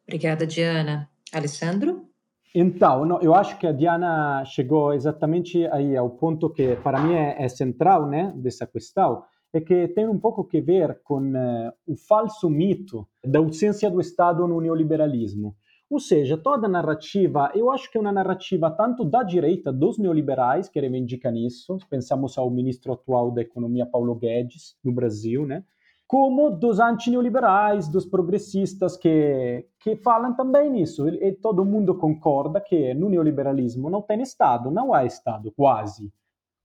Obrigada, Diana. Alessandro? Então, não, eu acho que a Diana chegou exatamente aí ao ponto que para mim é, é central, né, dessa questão, é que tem um pouco a ver com uh, o falso mito da ausência do Estado no neoliberalismo. Ou seja, toda a narrativa, eu acho que é uma narrativa tanto da direita, dos neoliberais, que reivindicam isso, pensamos ao ministro atual da Economia, Paulo Guedes, no Brasil, né? como dos antineoliberais, dos progressistas que, que falam também nisso. E todo mundo concorda que no neoliberalismo não tem Estado, não há Estado, quase.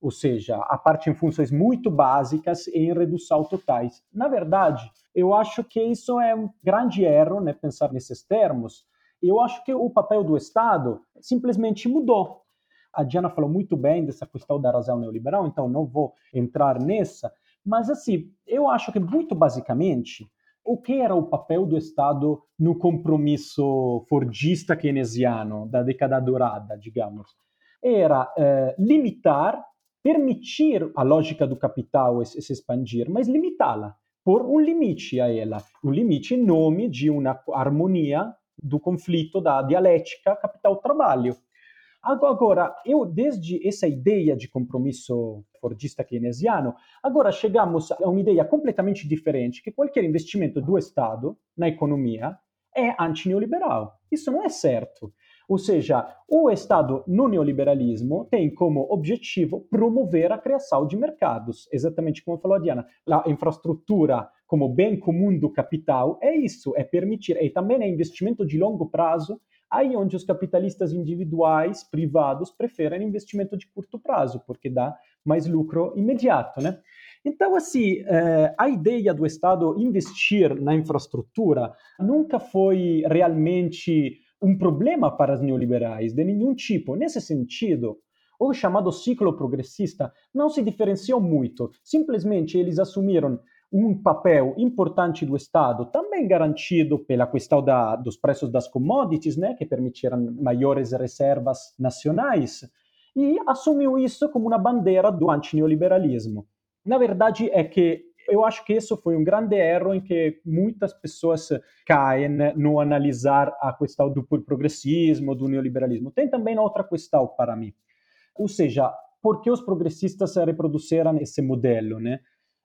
Ou seja, a parte em funções muito básicas e em redução totais. Na verdade, eu acho que isso é um grande erro, né, pensar nesses termos, eu acho que o papel do Estado simplesmente mudou. A Diana falou muito bem dessa questão da razão neoliberal, então não vou entrar nessa, mas assim, eu acho que muito basicamente o que era o papel do Estado no compromisso fordista keynesiano da década dourada, digamos? Era eh, limitar, permitir a lógica do capital se, expandir, mas limitá-la, por um limite a ela, um limite em nome de uma harmonia do conflito da dialética capital-trabalho. Agora, eu, desde essa ideia de compromisso fordista keynesiano, agora chegamos a uma ideia completamente diferente, que qualquer investimento do Estado na economia é antineoliberal. Isso não é certo. Ou seja, o Estado no neoliberalismo tem como objetivo promover a criação de mercados, exatamente como falou a Diana. A infraestrutura como bem comum do capital é isso, é permitir, e também é investimento de longo prazo, aí onde os capitalistas individuais, privados, preferem investimento de curto prazo, porque dá mais lucro imediato, né? Então, assim, eh, a ideia do Estado investir na infraestrutura nunca foi realmente um problema para os neoliberais de nenhum tipo. Nesse sentido, o chamado ciclo progressista não se diferenciou muito. Simplesmente eles assumiram um papel importante do Estado, também garantido pela questão da, dos preços das commodities, né, que permitiram maiores reservas nacionais, e assumiu isso como uma bandeira do antineoliberalismo. Na verdade, é que eu acho que isso foi um grande erro em que muitas pessoas caem no analisar a questão do progressismo, do neoliberalismo. Tem também outra questão para mim. Ou seja, por que os progressistas reproduziram esse modelo, né?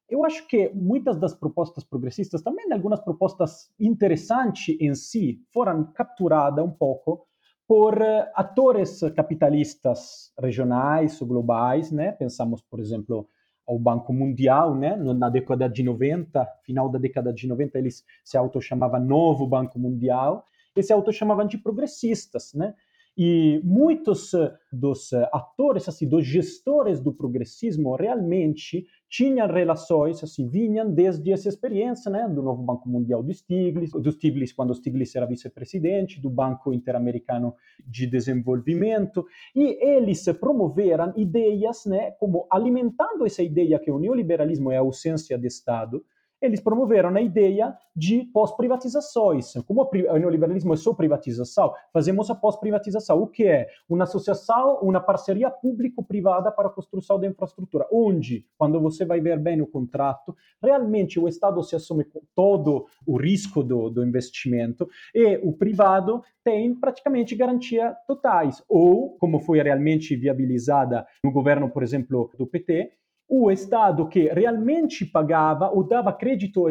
Eu acho que muitas das propostas progressistas, também algumas propostas interessantes em si, foram capturadas um pouco por atores capitalistas regionais ou globais, né? Pensamos, por exemplo, ao Banco Mundial, né? Na década de 90, final da década de 90, eles se autochamavam Novo Banco Mundial e se autochamavam de progressistas, né? E muitos dos atores, assim, dos gestores do progressismo realmente tinham relações, assim, vinham desde essa experiência, né, do novo Banco Mundial do Stiglitz, do Stiglitz quando Stiglitz era vice-presidente, do Banco Interamericano de Desenvolvimento, e eles promoveram ideias, né, como alimentando essa ideia que o neoliberalismo é a ausência de Estado, eles promoveram a ideia de pós-privatizações. Como o neoliberalismo é só privatização, fazemos a pós-privatização, o que é? Uma associação, uma parceria público-privada para a construção da infraestrutura, onde, quando você vai ver bem o contrato, realmente o Estado se assume todo o risco do, do investimento e o privado tem praticamente garantia totais, ou, como foi realmente viabilizada no governo, por exemplo, do PT, o Estado que realmente pagava ou dava crédito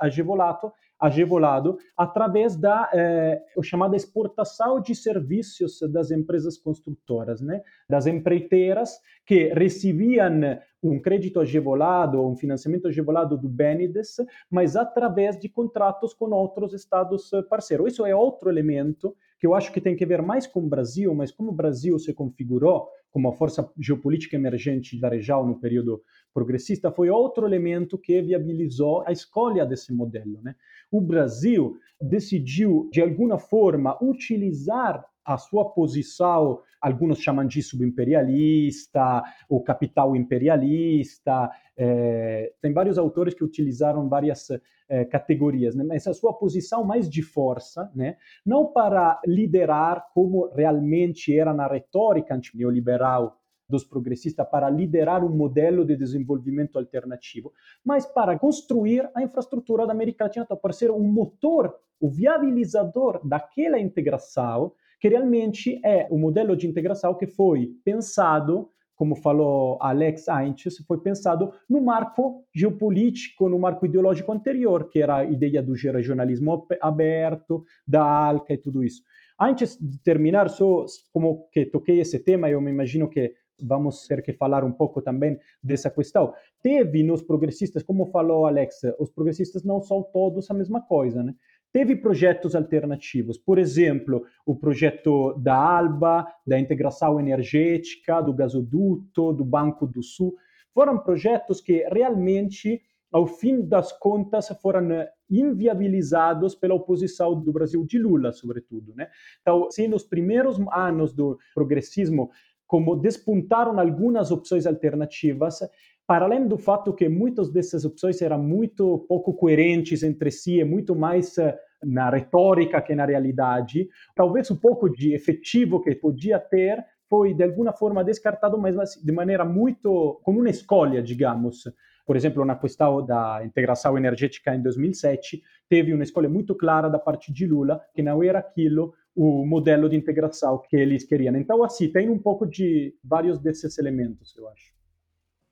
agevolato, agevolado através da eh, chamada exportação de serviços das empresas construtoras, né? das empreiteiras que recebiam um crédito agevolado, um financiamento agevolado do BNDES, mas através de contratos com outros estados parceiros. Isso é outro elemento que eu acho que tem que ver mais com o Brasil, mas como o Brasil se configurou como a força geopolítica emergente da região no período progressista, foi outro elemento que viabilizou a escolha desse modelo. Né? O Brasil decidiu, de alguma forma, utilizar a sua posição, alguns chamam de subimperialista, ou capital imperialista, é, tem vários autores que utilizaram várias é, categorias, né? mas a sua posição mais de força, né? não para liderar como realmente era na retórica neoliberal dos progressistas para liderar um modelo de desenvolvimento alternativo, mas para construir a infraestrutura da América Latina para ser um motor, o viabilizador daquela integração que realmente é o modelo de integração que foi pensado, como falou Alex Heinz, foi pensado no marco geopolítico, no marco ideológico anterior, que era a ideia do regionalismo aberto, da ALCA e tudo isso. Antes de terminar, só como que toquei esse tema, eu me imagino que vamos ter que falar um pouco também dessa questão. Teve nos progressistas, como falou Alex, os progressistas não são todos a mesma coisa, né? Teve projetos alternativos, por exemplo, o projeto da ALBA, da integração energética, do gasoduto, do Banco do Sul. Foram projetos que realmente, ao fim das contas, foram inviabilizados pela oposição do Brasil de Lula, sobretudo. Né? Então, se nos primeiros anos do progressismo, como despuntaram algumas opções alternativas, para além do fato que muitas dessas opções eram muito pouco coerentes entre si e muito mais uh, na retórica que na realidade, talvez um pouco de efetivo que podia ter foi de alguma forma descartado, mas de maneira muito como uma escolha, digamos. Por exemplo, na questão da integração energética em 2007, teve uma escolha muito clara da parte de Lula, que não era aquilo o modelo de integração que eles queriam. Então, assim, tem um pouco de vários desses elementos, eu acho.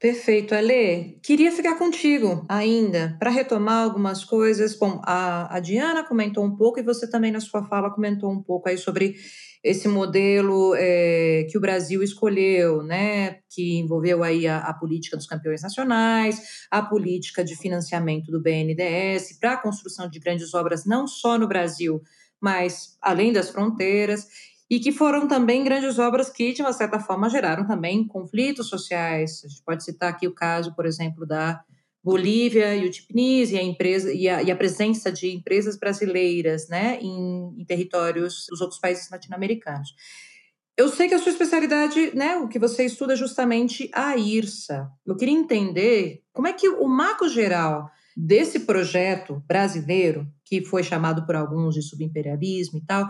Perfeito, Ale. Queria ficar contigo ainda para retomar algumas coisas. Bom, a, a, Diana comentou um pouco e você também na sua fala comentou um pouco aí sobre esse modelo é, que o Brasil escolheu, né? Que envolveu aí a, a política dos campeões nacionais, a política de financiamento do BNDES para a construção de grandes obras não só no Brasil, mas além das fronteiras e que foram também grandes obras que, de uma certa forma, geraram também conflitos sociais. A gente pode citar aqui o caso, por exemplo, da Bolívia e o Tipnis e a, empresa, e a, e a presença de empresas brasileiras né, em, em territórios dos outros países latino-americanos. Eu sei que a sua especialidade, né, o que você estuda é justamente a IRSA. Eu queria entender como é que o marco geral desse projeto brasileiro, que foi chamado por alguns de subimperialismo e tal,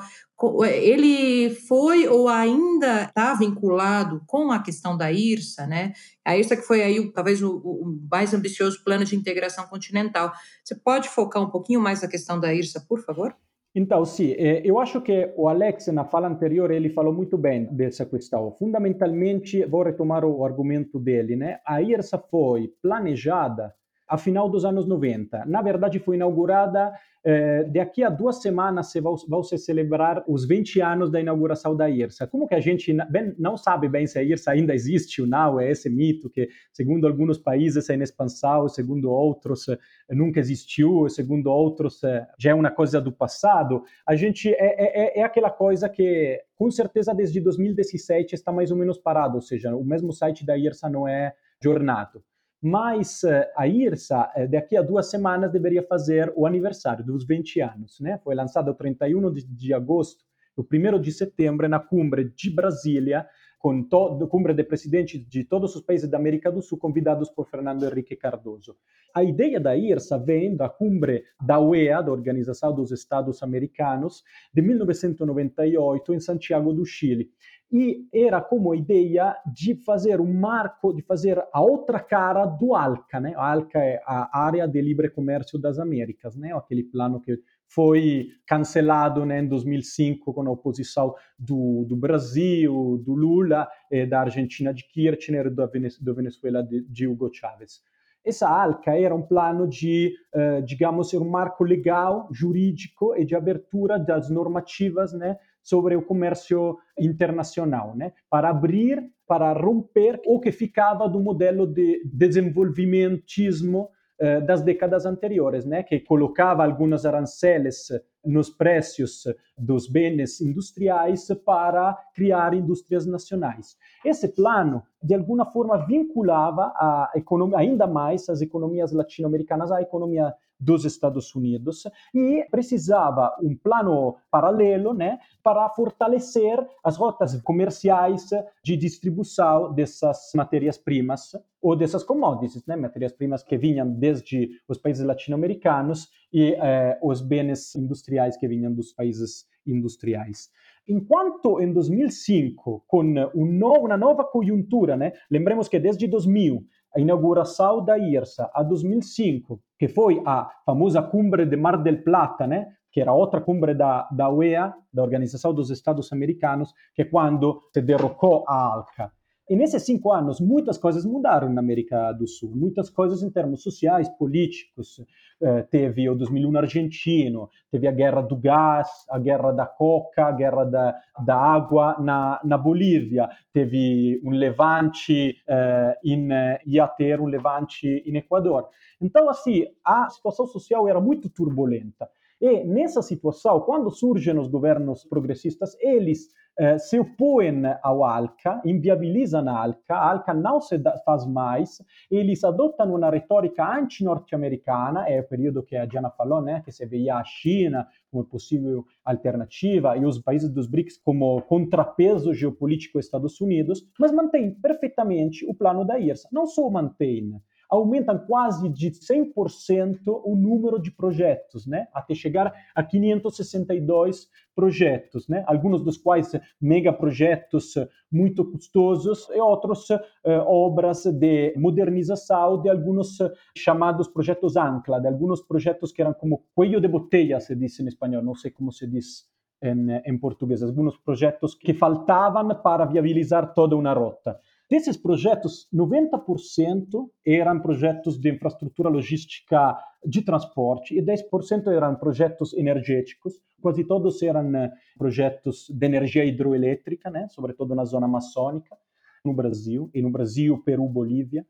ele foi ou ainda está vinculado com a questão da IRSA, né? A IRSA que foi aí talvez o, o, mais ambicioso plano de integração continental. Você pode focar um pouquinho mais na questão da IRSA, por favor? Então, sim, eh, eu acho que o Alex, na fala anterior, ele falou muito bem dessa questão. Fundamentalmente, vou retomar o argumento dele, né? A IRSA foi planejada a final dos anos 90. Na verdade, foi inaugurada eh, daqui a duas semanas se vão, se celebrar os 20 anos da inauguração da IRSA. Como que a gente bem, não sabe bem se a IRSA ainda existe ou não, é esse mito que, segundo alguns países, é em expansão, segundo outros, eh, nunca existiu, segundo outros, eh, já é uma coisa do passado. A gente é, é, é aquela coisa que, com certeza, desde 2017 está mais ou menos parado, ou seja, o mesmo site da IRSA não é jornado mas eh, a IRSA, eh, daqui a duas semanas, deveria fazer o aniversário dos 20 anos. Né? Foi lançada o 31 de, de agosto, o 1 de setembro, na cumbre de Brasília, com todo, cumbre de presidentes de todos os países da América do Sul, convidados por Fernando Henrique Cardoso. A ideia da IRSA vem da cumbre da UEA, da Organização dos Estados Americanos, de 1998, em Santiago do Chile e era como ideia de fazer um marco, de fazer a outra cara do ALCA, né? A ALCA é a Área de Livre Comércio das Américas, né? Aquele plano que foi cancelado né, em 2005 com a oposição do, do Brasil, do Lula, eh, da Argentina de Kirchner da do Venezuela de, de Hugo Chávez. Essa ALCA era um plano de, uh, digamos, um marco legal, jurídico e de abertura das normativas né, sobre o comércio internacional, né? para abrir, para romper o que ficava do modelo de desenvolvimentismo eh, das décadas anteriores, né? que colocava alguns aranceles nos preços dos bens industriais para criar indústrias nacionais. Esse plano, de alguma forma, vinculava a ainda mais as economias latino-americanas à economia dos Estados Unidos e precisava um plano paralelo né, para fortalecer as rotas comerciais de distribuição dessas matérias-primas ou dessas commodities, né, matérias-primas que vinham desde os países latino-americanos e eh, os bens industriais que vinham dos países industriais. Enquanto em 2005, com um uma nova conjuntura, né, lembremos que desde 2000 a inauguração da IRSA a 2005, que foi a famosa cumbre de Mar del Plata, né? que era outra cumbre da, da UEA, da Organização dos Estados Americanos, que é quando se derrocou a ALCA. E nesses cinco anos, muitas coisas mudaram na América do Sul, muitas coisas em termos sociais, políticos. Eh, teve o 2001 argentino, teve a guerra do gás, a guerra da coca, a guerra da, da água na, na Bolívia, teve um levante eh, in, ia ter um levante em Equador. Então, assim, a situação social era muito turbulenta. E nessa situação, quando surgem os governos progressistas, eles eh, se opõem ao ALCA, inviabilizam a ALCA, a ALCA não se faz mais, eles adotam uma retórica anti-norte-americana, é o período que a Diana falou, né, que se veia a China como possível alternativa e os países dos BRICS como contrapeso geopolítico aos Estados Unidos, mas mantém perfeitamente o plano da IRSA. Não só mantém, aumentam quase de 100% o número de projetos, né? até chegar a 562 projetos, né? alguns dos quais megaprojetos muito custosos e outros eh, obras de modernização de alguns chamados projetos ANCLA, de alguns projetos que eram como cuello de botella, se diz em espanhol, não sei como se diz em, em português, alguns projetos que faltavam para viabilizar toda uma rota. Desses projetos, 90% eram projetos de infraestrutura logística de transporte e 10% eram projetos energéticos. Quase todos eram eh, projetos de energia hidroelétrica, né? sobretudo na zona amazônica, no Brasil, e no Brasil, Peru, Bolívia.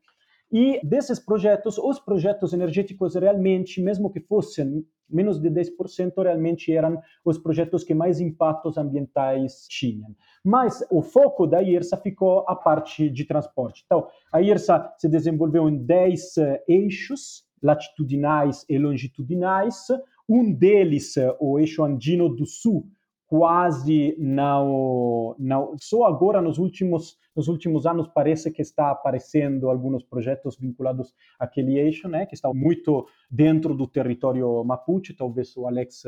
E desses projetos, os projetos energéticos realmente, mesmo que fossem menos de 10%, realmente eram os projetos que mais impactos ambientais tinham. Mas o foco da IRSA ficou a parte de transporte. Então, a IRSA se desenvolveu em 10 eixos latitudinais e longitudinais. Um deles, o eixo andino do sul, quase não, não. Só agora, nos últimos, nos últimos anos, parece que está aparecendo alguns projetos vinculados àquele eixo, né, que está muito dentro do território Mapuche. Talvez o Alex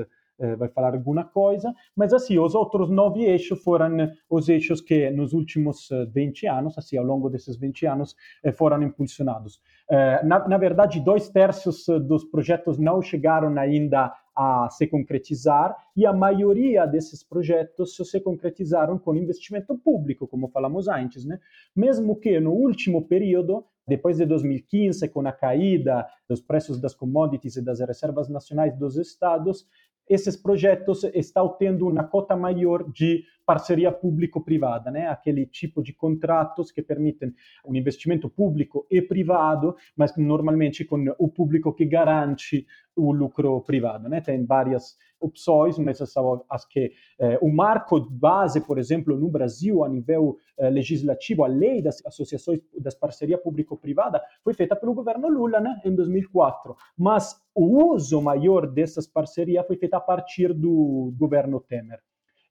vai falar alguma coisa, mas assim, os outros nove eixos foram os eixos que nos últimos 20 anos, assim, ao longo desses 20 anos, eh, foram impulsionados. Eh, na, na verdade, dois terços dos projetos não chegaram ainda a se concretizar e a maioria desses projetos se concretizaram com investimento público, como falamos antes, né? Mesmo que no último período, depois de 2015, com a caída dos preços das commodities e das reservas nacionais dos estados, esses projetos estão tendo uma cota maior de parceria público-privada, né? aquele tipo de contratos que permitem um investimento público e privado, mas normalmente com o público que garante o lucro privado. Né? Tem várias opções, mas as que eh, o marco base, por exemplo, no Brasil, a nível eh, legislativo, a lei das associações das parceria público-privada foi feita pelo governo Lula, né, em 2004. Mas o uso maior dessas parcerias foi feito a partir do governo Temer.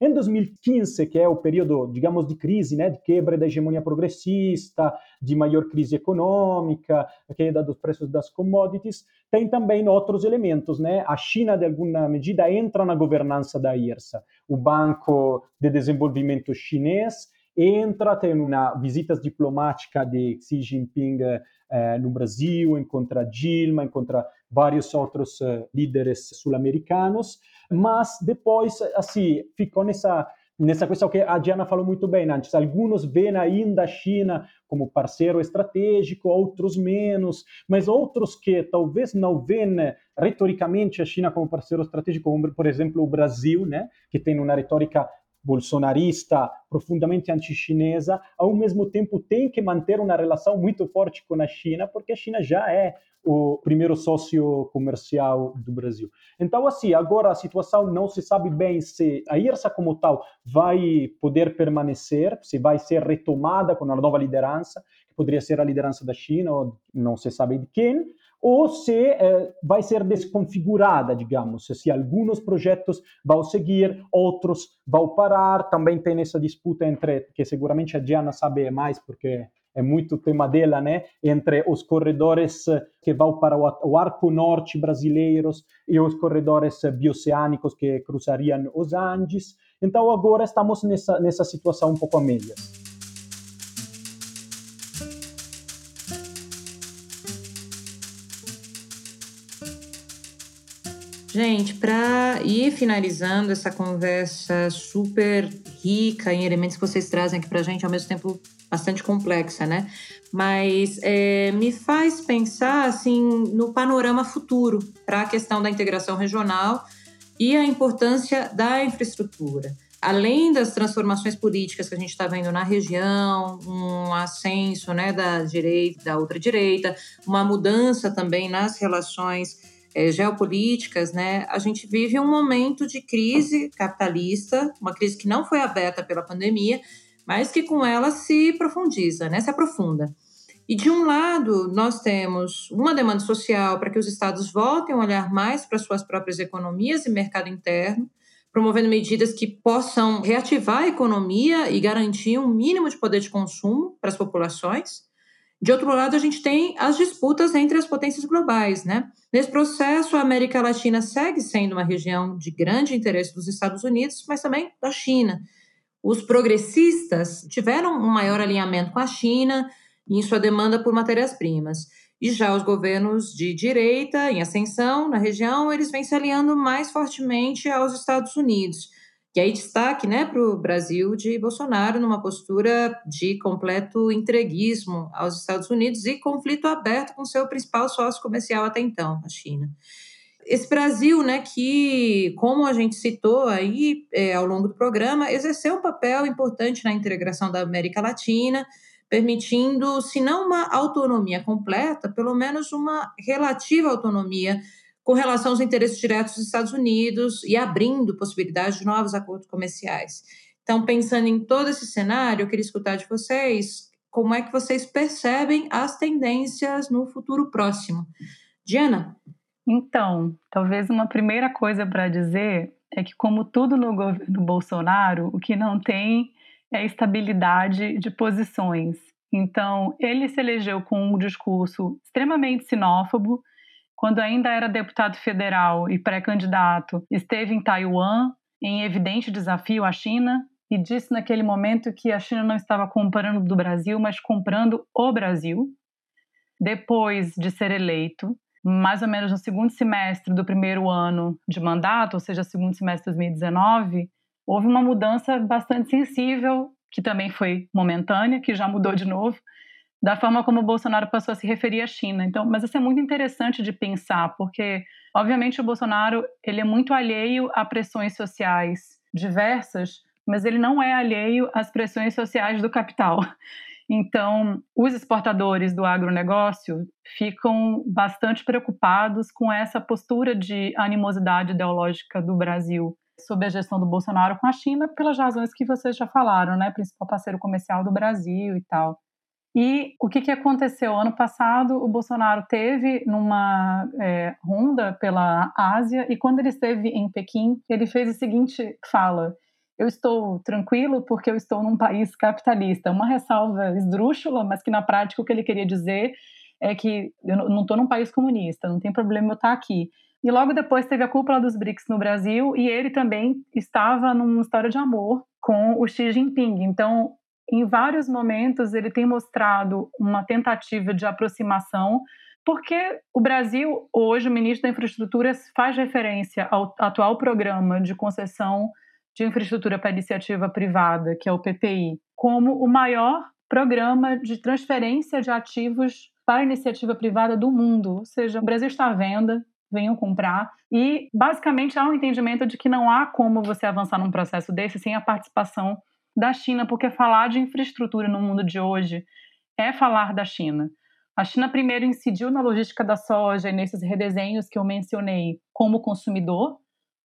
Em 2015, que é o período, digamos, de crise, né, de quebra da hegemonia progressista, de maior crise econômica, queda dos preços das commodities, tem também outros elementos, né? A China, de alguma medida, entra na governança da IRSA, o Banco de Desenvolvimento Chinês entra, tem uma visitas diplomática de Xi Jinping eh, no Brasil, encontra Dilma, encontra vários outros eh, líderes sul-americanos, mas depois, assim, ficou nessa nessa questão que a Diana falou muito bem antes. Alguns veem ainda a China como parceiro estratégico, outros menos, mas outros que talvez não veem retoricamente a China como parceiro estratégico, como por exemplo o Brasil, né, que tem uma retórica bolsonarista, profundamente anti-chinesa, ao mesmo tempo tem que manter uma relação muito forte com a China, porque a China já é o primeiro sócio comercial do Brasil. Então, assim, agora a situação não se sabe bem se a IRSA como tal vai poder permanecer, se vai ser retomada com a nova liderança, que poderia ser a liderança da China, ou não se sabe de quem, ou se eh, vai ser desconfigurada, digamos, se alguns projetos vão seguir, outros vão parar. Também tem essa disputa entre, que seguramente a Diana sabe mais, porque é muito tema dela, né? Entre os corredores que vão para o arco norte brasileiros e os corredores bioceânicos que cruzariam os Andes. Então agora estamos nessa, nessa situação um pouco a. Gente, para ir finalizando essa conversa super rica em elementos que vocês trazem aqui para a gente, ao mesmo tempo bastante complexa, né? Mas é, me faz pensar assim no panorama futuro para a questão da integração regional e a importância da infraestrutura. Além das transformações políticas que a gente está vendo na região, um ascenso né, da direita, da outra direita, uma mudança também nas relações é, geopolíticas, né, a gente vive um momento de crise capitalista, uma crise que não foi aberta pela pandemia, mas que com ela se profundiza, né, se aprofunda. E de um lado, nós temos uma demanda social para que os estados voltem a olhar mais para suas próprias economias e mercado interno, promovendo medidas que possam reativar a economia e garantir um mínimo de poder de consumo para as populações. De outro lado, a gente tem as disputas entre as potências globais, né? Nesse processo, a América Latina segue sendo uma região de grande interesse dos Estados Unidos, mas também da China. Os progressistas tiveram um maior alinhamento com a China em sua demanda por matérias-primas. E já os governos de direita, em ascensão na região, eles vêm se alinhando mais fortemente aos Estados Unidos e aí, destaque né, para o Brasil de Bolsonaro numa postura de completo entreguismo aos Estados Unidos e conflito aberto com seu principal sócio comercial até então, a China. Esse Brasil, né, que, como a gente citou aí é, ao longo do programa, exerceu um papel importante na integração da América Latina, permitindo, se não uma autonomia completa, pelo menos uma relativa autonomia com relação aos interesses diretos dos Estados Unidos e abrindo possibilidades de novos acordos comerciais. Então, pensando em todo esse cenário, eu queria escutar de vocês como é que vocês percebem as tendências no futuro próximo. Diana? Então, talvez uma primeira coisa para dizer é que, como tudo no governo Bolsonaro, o que não tem é estabilidade de posições. Então, ele se elegeu com um discurso extremamente sinófobo. Quando ainda era deputado federal e pré-candidato, esteve em Taiwan, em evidente desafio à China, e disse naquele momento que a China não estava comprando do Brasil, mas comprando o Brasil. Depois de ser eleito, mais ou menos no segundo semestre do primeiro ano de mandato, ou seja, segundo semestre de 2019, houve uma mudança bastante sensível, que também foi momentânea, que já mudou de novo, da forma como o Bolsonaro passou a se referir à China. Então, mas isso é muito interessante de pensar, porque obviamente o Bolsonaro ele é muito alheio a pressões sociais diversas, mas ele não é alheio às pressões sociais do capital. Então, os exportadores do agronegócio ficam bastante preocupados com essa postura de animosidade ideológica do Brasil sob a gestão do Bolsonaro com a China, pelas razões que vocês já falaram, né? Principal parceiro comercial do Brasil e tal. E o que, que aconteceu? Ano passado, o Bolsonaro teve numa é, ronda pela Ásia e quando ele esteve em Pequim, ele fez a seguinte fala: eu estou tranquilo porque eu estou num país capitalista. Uma ressalva esdrúxula, mas que na prática o que ele queria dizer é que eu não estou num país comunista, não tem problema eu estar aqui. E logo depois teve a cúpula dos BRICS no Brasil e ele também estava numa história de amor com o Xi Jinping. Então, em vários momentos, ele tem mostrado uma tentativa de aproximação, porque o Brasil, hoje, o ministro da Infraestrutura faz referência ao atual programa de concessão de infraestrutura para iniciativa privada, que é o PPI, como o maior programa de transferência de ativos para iniciativa privada do mundo. Ou seja, o Brasil está à venda, venham comprar. E, basicamente, há um entendimento de que não há como você avançar num processo desse sem a participação da China, porque falar de infraestrutura no mundo de hoje é falar da China. A China primeiro incidiu na logística da soja e nesses redesenhos que eu mencionei como consumidor,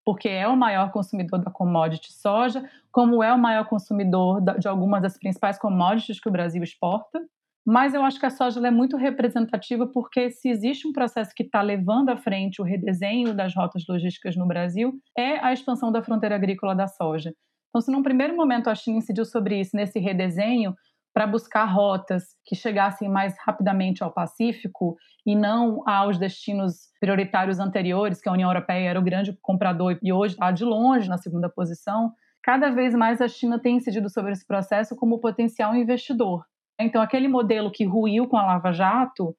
porque é o maior consumidor da commodity soja, como é o maior consumidor de algumas das principais commodities que o Brasil exporta. Mas eu acho que a soja é muito representativa porque se existe um processo que está levando à frente o redesenho das rotas logísticas no Brasil, é a expansão da fronteira agrícola da soja. Então, se num primeiro momento a China incidiu sobre isso, nesse redesenho, para buscar rotas que chegassem mais rapidamente ao Pacífico e não aos destinos prioritários anteriores, que a União Europeia era o grande comprador e hoje está de longe na segunda posição, cada vez mais a China tem incidido sobre esse processo como potencial investidor. Então, aquele modelo que ruiu com a Lava Jato,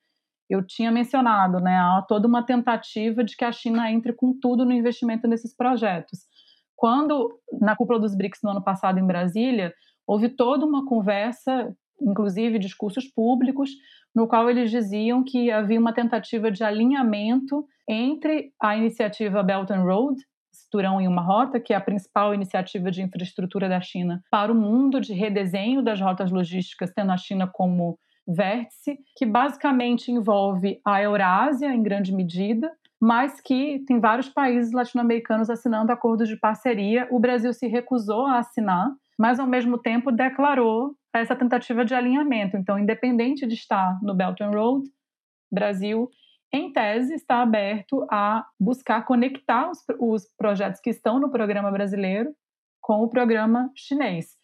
eu tinha mencionado, né, há toda uma tentativa de que a China entre com tudo no investimento nesses projetos. Quando, na cúpula dos BRICS no ano passado em Brasília, houve toda uma conversa, inclusive discursos públicos, no qual eles diziam que havia uma tentativa de alinhamento entre a iniciativa Belt and Road, Cinturão em uma Rota, que é a principal iniciativa de infraestrutura da China para o mundo de redesenho das rotas logísticas, tendo a China como vértice, que basicamente envolve a Eurásia em grande medida, mas que tem vários países latino-americanos assinando acordos de parceria. O Brasil se recusou a assinar, mas ao mesmo tempo declarou essa tentativa de alinhamento. Então, independente de estar no Belt and Road, Brasil, em tese, está aberto a buscar conectar os, os projetos que estão no programa brasileiro com o programa chinês.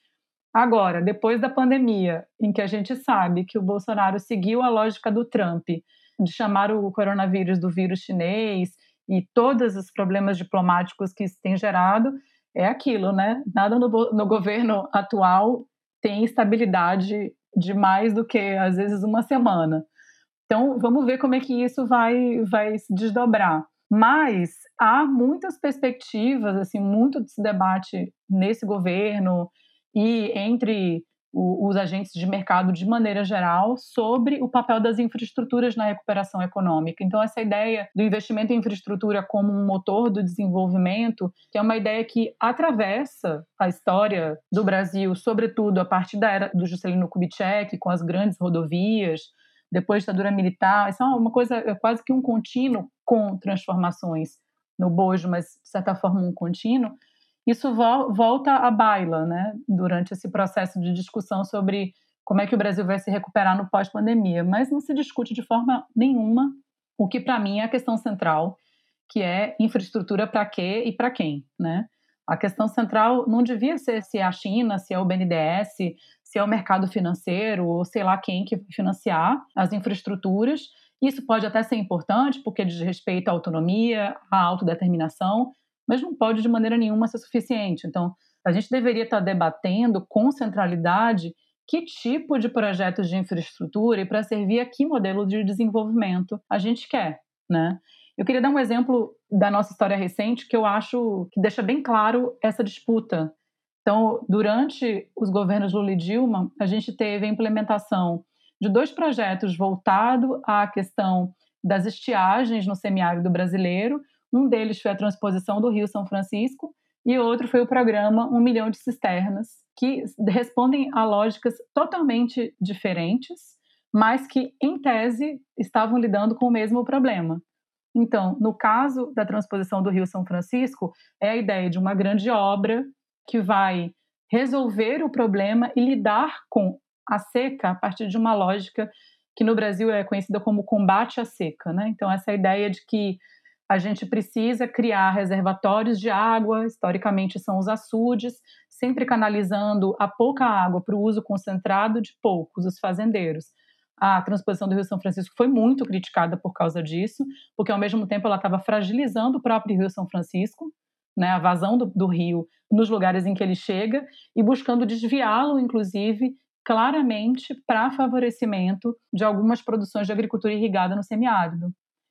Agora, depois da pandemia, em que a gente sabe que o Bolsonaro seguiu a lógica do Trump de chamar o coronavírus do vírus chinês e todos os problemas diplomáticos que isso tem gerado, é aquilo, né? Nada no, no governo atual tem estabilidade de mais do que, às vezes, uma semana. Então, vamos ver como é que isso vai, vai se desdobrar. Mas há muitas perspectivas, assim, muito desse debate nesse governo e entre os agentes de mercado de maneira geral sobre o papel das infraestruturas na recuperação econômica. Então, essa ideia do investimento em infraestrutura como um motor do desenvolvimento, que é uma ideia que atravessa a história do Brasil, sobretudo a partir da era do Juscelino Kubitschek, com as grandes rodovias, depois da ditadura militar, isso é uma coisa é quase que um contínuo com transformações no bojo, mas de certa forma um contínuo isso vo volta à baila, né, durante esse processo de discussão sobre como é que o Brasil vai se recuperar no pós-pandemia, mas não se discute de forma nenhuma o que para mim é a questão central, que é infraestrutura para quê e para quem, né? A questão central não devia ser se é a China, se é o BNDES, se é o mercado financeiro, ou sei lá quem que financiar as infraestruturas. Isso pode até ser importante, porque diz respeito à autonomia, à autodeterminação, mas não pode de maneira nenhuma ser suficiente. Então, a gente deveria estar debatendo com centralidade que tipo de projetos de infraestrutura e para servir a que modelo de desenvolvimento a gente quer, né? Eu queria dar um exemplo da nossa história recente que eu acho que deixa bem claro essa disputa. Então, durante os governos Lula e Dilma, a gente teve a implementação de dois projetos voltados à questão das estiagens no semiárido brasileiro. Um deles foi a transposição do Rio São Francisco e outro foi o programa Um Milhão de Cisternas, que respondem a lógicas totalmente diferentes, mas que, em tese, estavam lidando com o mesmo problema. Então, no caso da transposição do Rio São Francisco, é a ideia de uma grande obra que vai resolver o problema e lidar com a seca a partir de uma lógica que no Brasil é conhecida como combate à seca. Né? Então, essa ideia de que a gente precisa criar reservatórios de água, historicamente são os açudes, sempre canalizando a pouca água para o uso concentrado de poucos, os fazendeiros a transposição do Rio São Francisco foi muito criticada por causa disso, porque ao mesmo tempo ela estava fragilizando o próprio Rio São Francisco, né, a vazão do, do rio nos lugares em que ele chega e buscando desviá-lo, inclusive, claramente para favorecimento de algumas produções de agricultura irrigada no semiárido.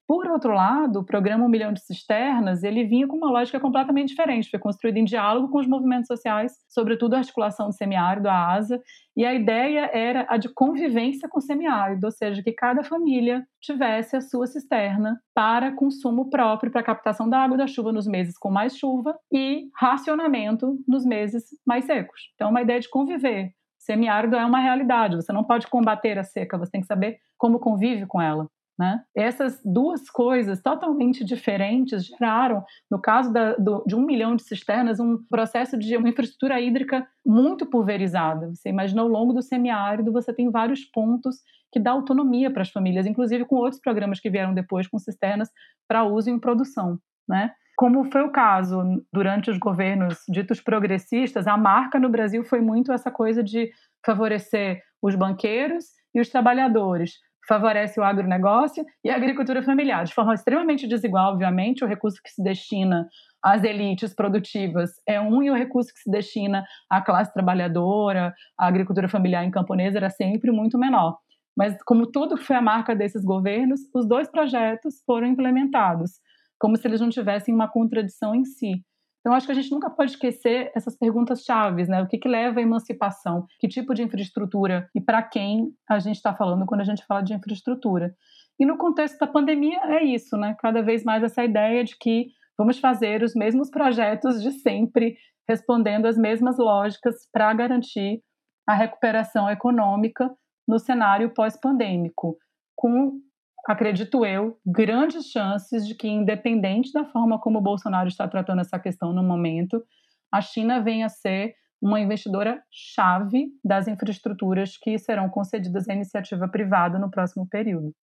Por outro lado, o programa Um Milhão de Cisternas, ele vinha com uma lógica completamente diferente, foi construído em diálogo com os movimentos sociais, sobretudo a articulação do semiárido, a ASA, e a ideia era a de convivência com o semiárido, ou seja, que cada família tivesse a sua cisterna para consumo próprio, para captação da água da chuva nos meses com mais chuva e racionamento nos meses mais secos. Então, é uma ideia de conviver. Semiárido é uma realidade, você não pode combater a seca, você tem que saber como convive com ela. Né? Essas duas coisas totalmente diferentes geraram, no caso da, do, de um milhão de cisternas, um processo de uma infraestrutura hídrica muito pulverizada. Você imagina, ao longo do semiárido, você tem vários pontos que dá autonomia para as famílias, inclusive com outros programas que vieram depois com cisternas para uso em produção. Né? Como foi o caso durante os governos ditos progressistas, a marca no Brasil foi muito essa coisa de favorecer os banqueiros e os trabalhadores favorece o agronegócio e a agricultura familiar, de forma extremamente desigual, obviamente, o recurso que se destina às elites produtivas é um e o recurso que se destina à classe trabalhadora, à agricultura familiar em camponesa era sempre muito menor. Mas como tudo foi a marca desses governos, os dois projetos foram implementados, como se eles não tivessem uma contradição em si. Então, acho que a gente nunca pode esquecer essas perguntas chaves, né? O que, que leva à emancipação? Que tipo de infraestrutura e para quem a gente está falando quando a gente fala de infraestrutura? E no contexto da pandemia é isso, né? Cada vez mais essa ideia de que vamos fazer os mesmos projetos de sempre, respondendo às mesmas lógicas para garantir a recuperação econômica no cenário pós-pandêmico, com acredito eu, grandes chances de que, independente da forma como o Bolsonaro está tratando essa questão no momento, a China venha a ser uma investidora chave das infraestruturas que serão concedidas à iniciativa privada no próximo período.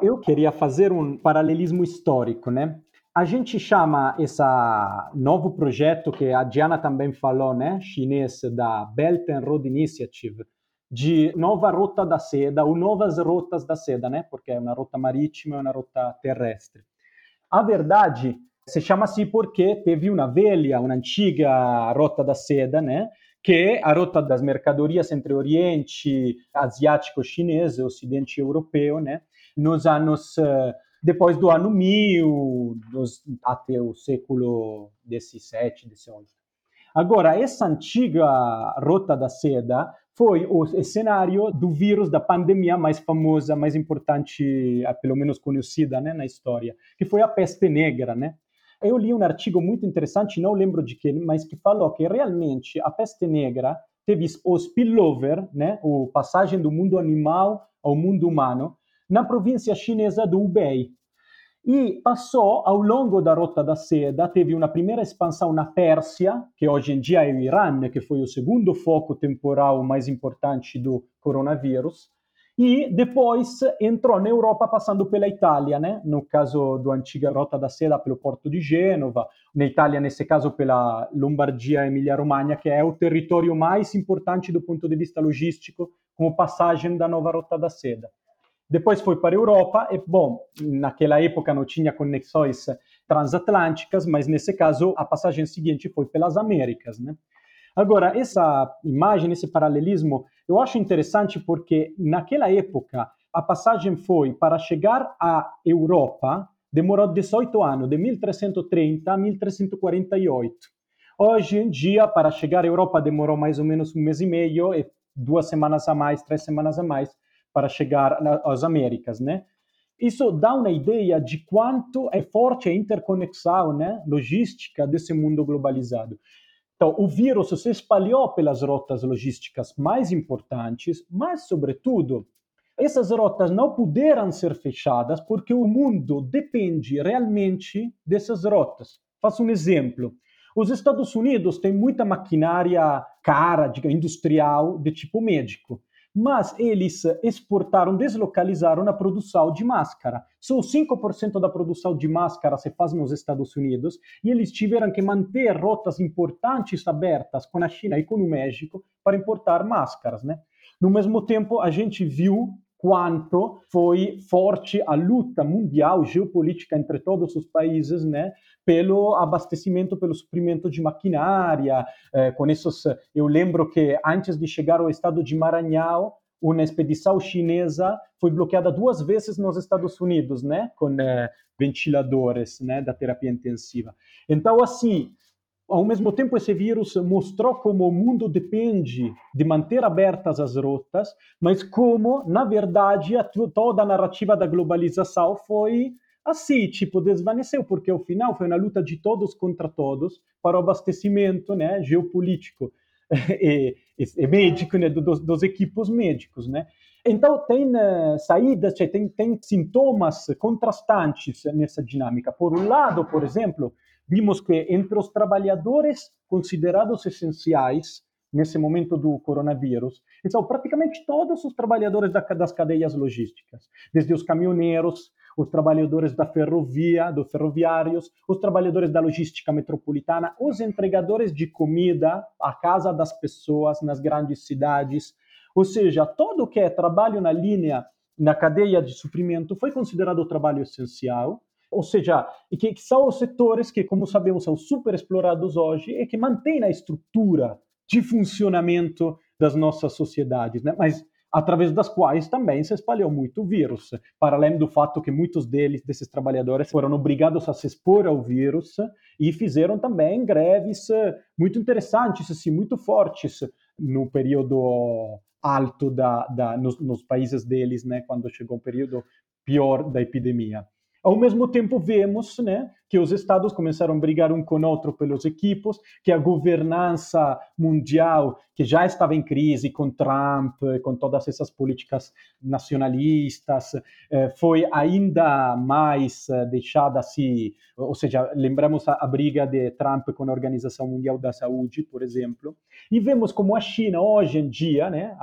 Eu queria fazer um paralelismo histórico, né? A gente chama esse novo projeto que a Diana também falou, né, chinês da Belt and Road Initiative, de nova rota da seda ou novas rotas da seda, né? Porque é uma rota marítima e uma rota terrestre. A verdade se chama assim porque teve uma velha, uma antiga rota da seda, né? Que é a rota das mercadorias entre Oriente Asiático Chinês e Ocidente Europeu, né? Nos anos eh, depois do ano 1000 até o século 17, 18. Agora, essa antiga rota da seda foi o cenário do vírus da pandemia mais famosa, mais importante, pelo menos conhecida né, na história, que foi a peste negra, né? Eu li um artigo muito interessante, não lembro de quem, mas que falou que realmente a peste negra teve o spillover, né, o passagem do mundo animal ao mundo humano, na província chinesa do Hubei, e passou ao longo da Rota da Seda, teve uma primeira expansão na Pérsia, que hoje em dia é o Irã, que foi o segundo foco temporal mais importante do coronavírus, e depois entrou na Europa passando pela Itália, né? no caso da antiga Rota da Seda pelo porto de Gênova, na Itália, nesse caso, pela Lombardia e Emilia-Romagna, que é o território mais importante do ponto de vista logístico, como passagem da nova Rota da Seda. Depois foi para a Europa e, bom, naquela época não tinha conexões transatlânticas, mas nesse caso a passagem seguinte foi pelas Américas, né? Agora, essa imagem, esse paralelismo, eu acho interessante porque naquela época a passagem foi para chegar à Europa, demorou 18 anos, de 1330 a 1348. Hoje em dia, para chegar à Europa, demorou mais ou menos um mês e meio, e duas semanas a mais, três semanas a mais, para chegar às Américas, né? Isso dá uma ideia de quanto é forte a interconexão né, logística desse mundo globalizado. Então, o vírus se espalhou pelas rotas logísticas mais importantes, mas, sobretudo, essas rotas não puderam ser fechadas porque o mundo depende realmente dessas rotas. Faço um exemplo. Os Estados Unidos têm muita maquinária cara, industrial, de tipo médico mas eles exportaram, deslocalizaram a produção de máscara. Só 5% da produção de máscara se faz nos Estados Unidos e eles tiveram que manter rotas importantes abertas com a China e com o México para importar máscaras, né? No mesmo tempo, a gente viu quanto foi forte a luta mundial geopolítica entre todos os países, né, pelo abastecimento, pelo suprimento de maquinária, eh, com esses, eu lembro que antes de chegar ao estado de Maranhão, uma expedição chinesa foi bloqueada duas vezes nos Estados Unidos, né, com eh, ventiladores, né, da terapia intensiva. Então, assim, ao mesmo tempo, esse vírus mostrou como o mundo depende de manter abertas as rotas, mas como, na verdade, a, toda a narrativa da globalização foi assim, tipo, desvaneceu, porque ao final foi uma luta de todos contra todos para o abastecimento né, geopolítico (laughs) e, e, e médico né, dos, dos, equipos médicos. Né? Então, tem uh, saídas, tem, tem sintomas contrastantes nessa dinâmica. Por um lado, por exemplo, vimos que entre os trabalhadores considerados essenciais nesse momento do coronavírus, são praticamente todos os trabalhadores das cadeias logísticas, desde os caminhoneiros, os trabalhadores da ferrovia, dos ferroviários, os trabalhadores da logística metropolitana, os entregadores de comida à casa das pessoas nas grandes cidades, ou seja, todo que é trabalho na linha, na cadeia de suprimento, foi considerado trabalho essencial ou seja, que, são os setores que, como sabemos, são super explorados hoje e que mantêm a estrutura de funcionamento das nossas sociedades, né? mas através das quais também se espalhou muito o vírus, para além do fato que muitos deles, desses trabalhadores, foram obrigados a se expor ao vírus e fizeram também greves muito interessantes, assim, muito fortes no período alto da, da nos, nos países deles, né, quando chegou o período pior da epidemia. Ao mesmo tempo, vemos né, que os estados começaram a brigar um com o outro pelos equipos, que a governança mundial, que já estava em crise com Trump, com todas essas políticas nacionalistas, eh, foi ainda mais eh, deixada assim, ou seja, lembramos a, briga de Trump com a Organização Mundial da Saúde, por exemplo, e vemos como a China, hoje em dia, né,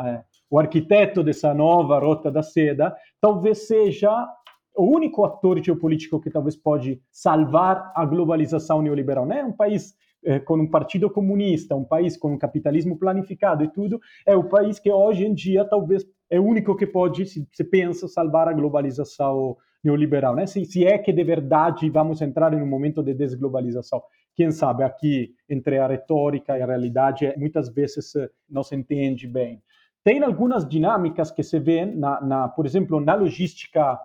o arquiteto dessa nova rota da seda, talvez seja o único ator geopolítico que talvez pode salvar a globalização neoliberal. Né? Um país eh, com um partido comunista, um país com um capitalismo planificado e tudo, é o país que hoje em dia talvez é o único que pode, se, se pensa, salvar a globalização neoliberal. Né? Se, se é que de verdade vamos entrar em um momento de desglobalização. Quem sabe aqui, entre a retórica e a realidade, muitas vezes eh, não se entende bem. Tem algumas dinâmicas que se vêem, na, na, por exemplo, na logística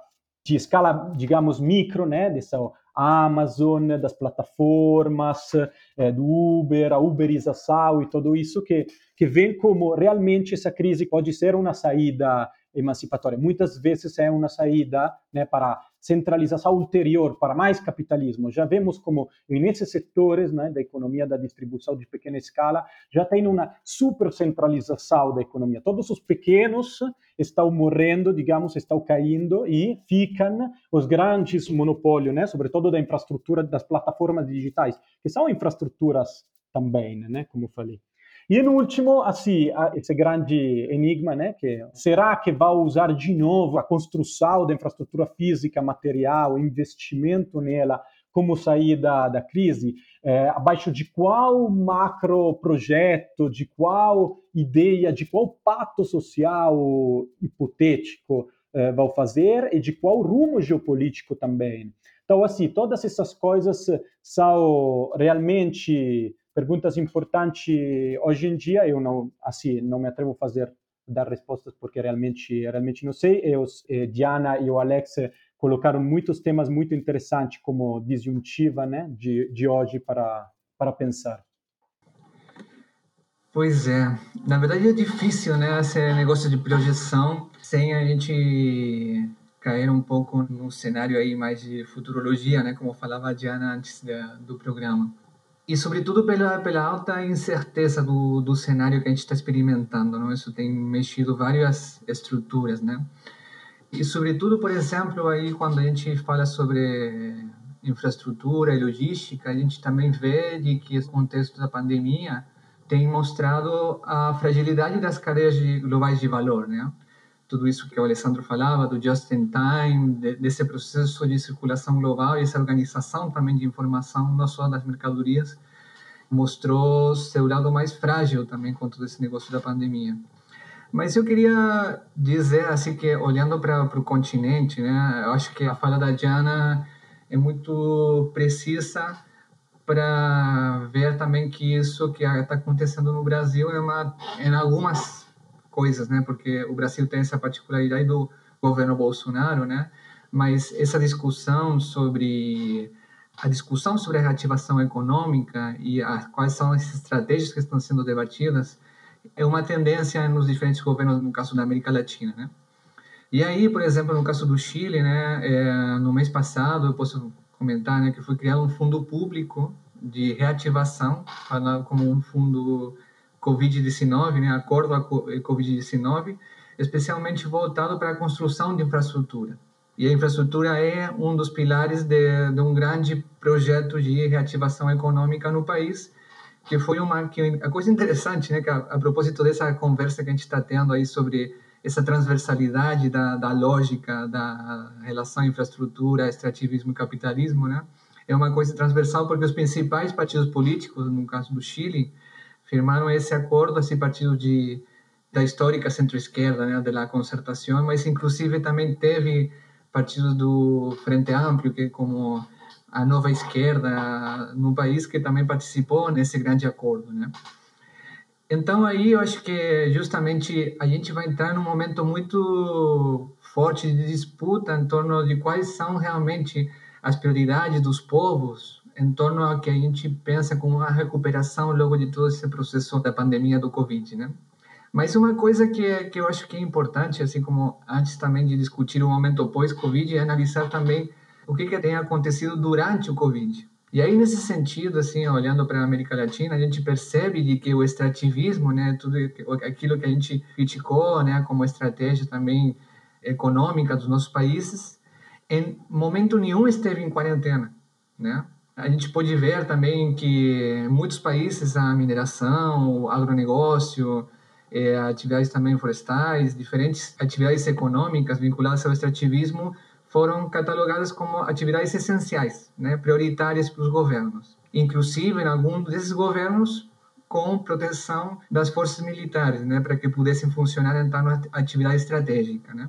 de escala, digamos, micro, né, dessa Amazon, das plataformas, é, do Uber, a uberização e tudo isso que, que vem como realmente essa crise pode ser uma saída emancipatória. Muitas vezes é uma saída né, para centralização ulterior, para mais capitalismo. Já vemos como nesses setores né, da economia da distribuição de pequena escala já tem uma supercentralização da economia. Todos os pequenos estão morrendo, digamos, estão caindo e ficam os grandes monopólios, né, sobretudo da infraestrutura das plataformas digitais, que são infraestruturas também, né, como falei. E no último, assim, esse grande enigma, né, que será que vai usar de novo a construção da infraestrutura física, material, investimento nela como sair da, da crise? É, abaixo de qual macro projeto, de qual ideia, de qual pacto social hipotético é, vai fazer e de qual rumo geopolítico também? Então, assim, todas essas coisas são realmente perguntas importantes hoje em dia. Eu não, assim, não me atrevo a fazer dar respostas porque realmente, realmente não sei. Eu, eh, Diana e o Alex colocaram muitos temas muito interessantes como disjuntiva, né, de, de hoje para para pensar. Pois é, na verdade é difícil, né, esse negócio de projeção sem a gente cair um pouco no cenário aí mais de futurologia, né, como falava a Diana antes do programa e sobretudo pela pela alta incerteza do, do cenário que a gente está experimentando, não? Isso tem mexido várias estruturas, né? E sobretudo, por exemplo, aí quando a gente fala sobre infraestrutura e logística, a gente também vê de que esse contexto da pandemia tem mostrado a fragilidade das cadeias de, globais de valor, né? Tudo isso que o Alessandro falava do just in time, de, desse processo de circulação global e essa organização também de informação, não só das mercadorias, mostrou seu lado mais frágil também com todo esse negócio da pandemia. Mas eu queria dizer assim que olhando para o continente, né, eu acho que a fala da Diana é muito precisa para ver também que isso que está acontecendo no Brasil é uma em algumas coisas, né, porque o Brasil tem essa particularidade do governo Bolsonaro, né, mas essa discussão sobre a discussão sobre a reativação econômica e a, quais são as estratégias que estão sendo debatidas é uma tendência nos diferentes governos, no caso da América Latina, né? E aí, por exemplo, no caso do Chile, né, é, no mês passado, eu posso comentar, né, que foi criado um fundo público de reativação, como um fundo Covid-19, né, acordo a Covid-19, especialmente voltado para a construção de infraestrutura. E a infraestrutura é um dos pilares de, de um grande projeto de reativação econômica no país, que foi uma que a coisa interessante, né, que a, a propósito dessa conversa que a gente está tendo aí sobre essa transversalidade da, da lógica da relação infraestrutura, extrativismo e capitalismo, né? É uma coisa transversal porque os principais partidos políticos, no caso do Chile, firmaram esse acordo, esse partido de da histórica centro-esquerda, né, da concertação, mas inclusive também teve partidos do Frente Amplio, que como a nova esquerda no país que também participou nesse grande acordo, né? Então aí eu acho que justamente a gente vai entrar num momento muito forte de disputa em torno de quais são realmente as prioridades dos povos em torno a que a gente pensa como a recuperação logo de todo esse processo da pandemia do Covid, né? Mas uma coisa que, que eu acho que é importante, assim como antes também de discutir o momento pós-Covid, é analisar também o que, que tem acontecido durante o Covid. E aí, nesse sentido, assim, olhando para a América Latina, a gente percebe de que o extrativismo, né, tudo aquilo que a gente criticou, né, como estratégia também econômica dos nossos países, em momento nenhum esteve em quarentena, né? A gente pode ver também que muitos países a mineração, o agronegócio, eh, atividades também florestais, diferentes atividades econômicas vinculadas ao extrativismo foram catalogadas como atividades essenciais, né, prioritárias para os governos. Inclusive, em alguns desses governos, com proteção das forças militares, né, para que pudessem funcionar em tal atividade estratégica, né?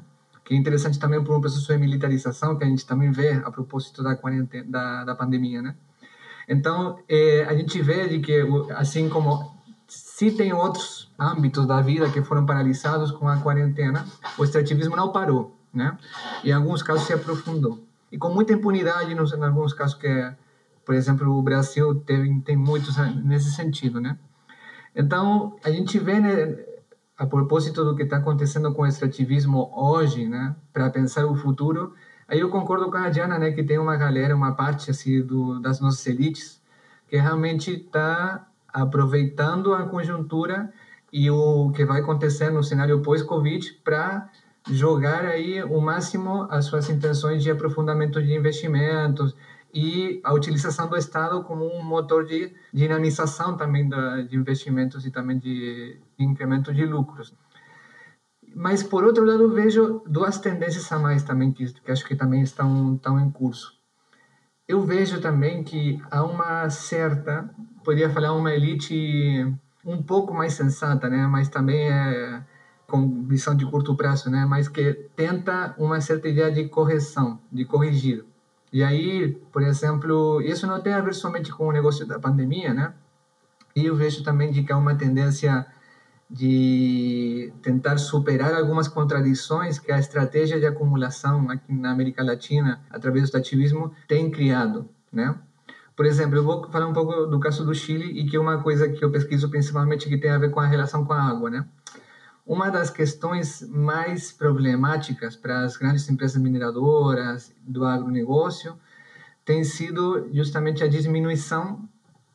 Que é interessante também por um processo de militarização que a gente também vê a propósito da quarentena, da, da pandemia, né? Então, eh, a gente vê de que, assim como se tem outros âmbitos da vida que foram paralisados com a quarentena, o extrativismo não parou né? Em alguns casos se aprofundou. E com muita impunidade, nos, em alguns casos que, por exemplo, o Brasil teve, tem muitos nesse sentido, né? Então, a gente vê, né, a propósito do que está acontecendo com o extrativismo hoje, né, para pensar o futuro, aí eu concordo com a Diana, né, que tem uma galera, uma parte assim do, das nossas elites que realmente está aproveitando a conjuntura e o que vai acontecer no cenário pós-Covid para jogar aí o máximo as suas intenções de aprofundamento de investimentos e a utilização do Estado como um motor de dinamização também de investimentos e também de incremento de lucros. Mas, por outro lado, vejo duas tendências a mais também, que, que acho que também estão, estão em curso. Eu vejo também que há uma certa, poderia falar, uma elite um pouco mais sensata, né? mas também é com visão de curto prazo, né? mas que tenta uma certa ideia de correção, de corrigir. E aí, por exemplo, isso não tem a ver somente com o negócio da pandemia, né? E eu vejo também de que há uma tendência de tentar superar algumas contradições que a estratégia de acumulação aqui na América Latina, através do estativismo, tem criado, né? Por exemplo, eu vou falar um pouco do caso do Chile e que é uma coisa que eu pesquiso principalmente que tem a ver com a relação com a água, né? Uma das questões mais problemáticas para as grandes empresas mineradoras do agronegócio tem sido justamente a diminuição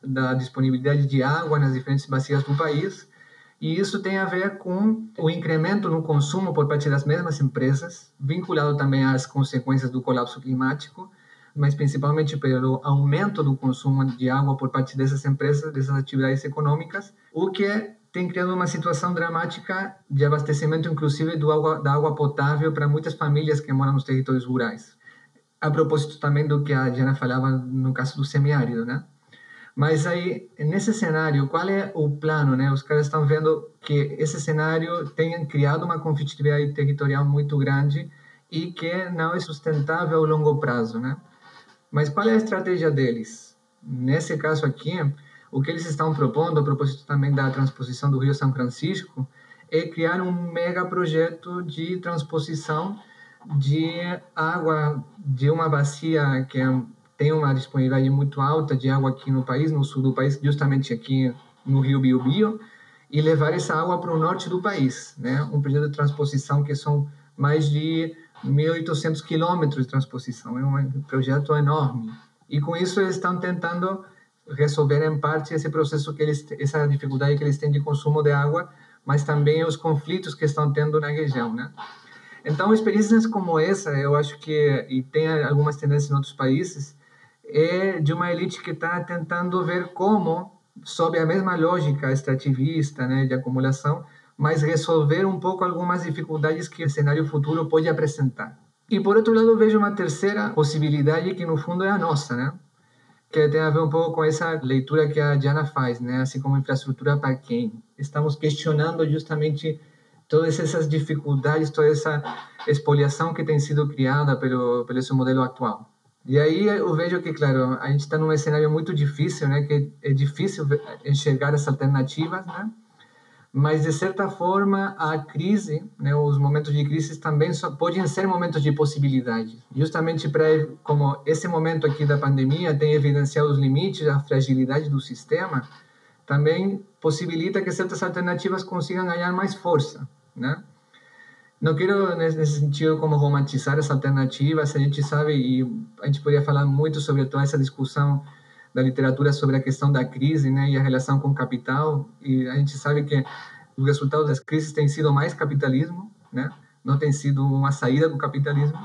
da disponibilidade de água nas diferentes bacias do país, e isso tem a ver com o incremento no consumo por parte das mesmas empresas, vinculado também às consequências do colapso climático, mas principalmente pelo aumento do consumo de água por parte dessas empresas, dessas atividades econômicas, o que tem criado uma situação dramática de abastecimento, inclusive, do água, da água potável para muitas famílias que moram nos territórios rurais. A propósito também do que a Diana falava no caso do semiárido, né? Mas aí, nesse cenário, qual é o plano, né? Os caras estão vendo que esse cenário tem criado uma competitividade territorial muito grande e que não é sustentável ao longo prazo, né? Mas qual é a estratégia deles? Nesse caso aqui, o que eles estão propondo, a propósito também da transposição do Rio São Francisco, é criar um mega projeto de transposição de água de uma bacia que é tem uma disponibilidade muito alta de água aqui no país, no sul do país, justamente aqui no Rio Biobío, e levar essa água para o norte do país, né? Um projeto de transposição que são mais de 1.800 quilômetros de transposição, é um projeto enorme. E com isso eles estão tentando resolver em parte esse processo que eles, essa dificuldade que eles têm de consumo de água, mas também os conflitos que estão tendo na região, né? Então, experiências como essa, eu acho que e tem algumas tendências em outros países, é de uma elite que está tentando ver como, sob a mesma lógica extrativista, né, de acumulação, mas resolver um pouco algumas dificuldades que o cenário futuro pode apresentar. E por outro lado, vejo uma terceira possibilidade que no fundo é a nossa, né? Que tem a ver um pouco com essa leitura que a Diana faz, né? Assim como infraestrutura para quem? Estamos questionando justamente todas essas dificuldades, toda essa expoliação que tem sido criada pelo pelo seu modelo atual. E aí eu vejo que, claro, a gente está num cenário muito difícil, né? Que é difícil enxergar as alternativas, né? Mas de certa forma a crise, né, os momentos de crise também só podem ser momentos de possibilidade. Justamente para como esse momento aqui da pandemia tem evidenciado os limites, a fragilidade do sistema, também possibilita que certas alternativas consigam ganhar mais força, né? Não quero, nesse sentido, como romantizar as alternativas. A gente sabe, e a gente poderia falar muito sobre toda essa discussão da literatura sobre a questão da crise né, e a relação com o capital. E a gente sabe que os resultados das crises têm sido mais capitalismo, né? não tem sido uma saída do capitalismo.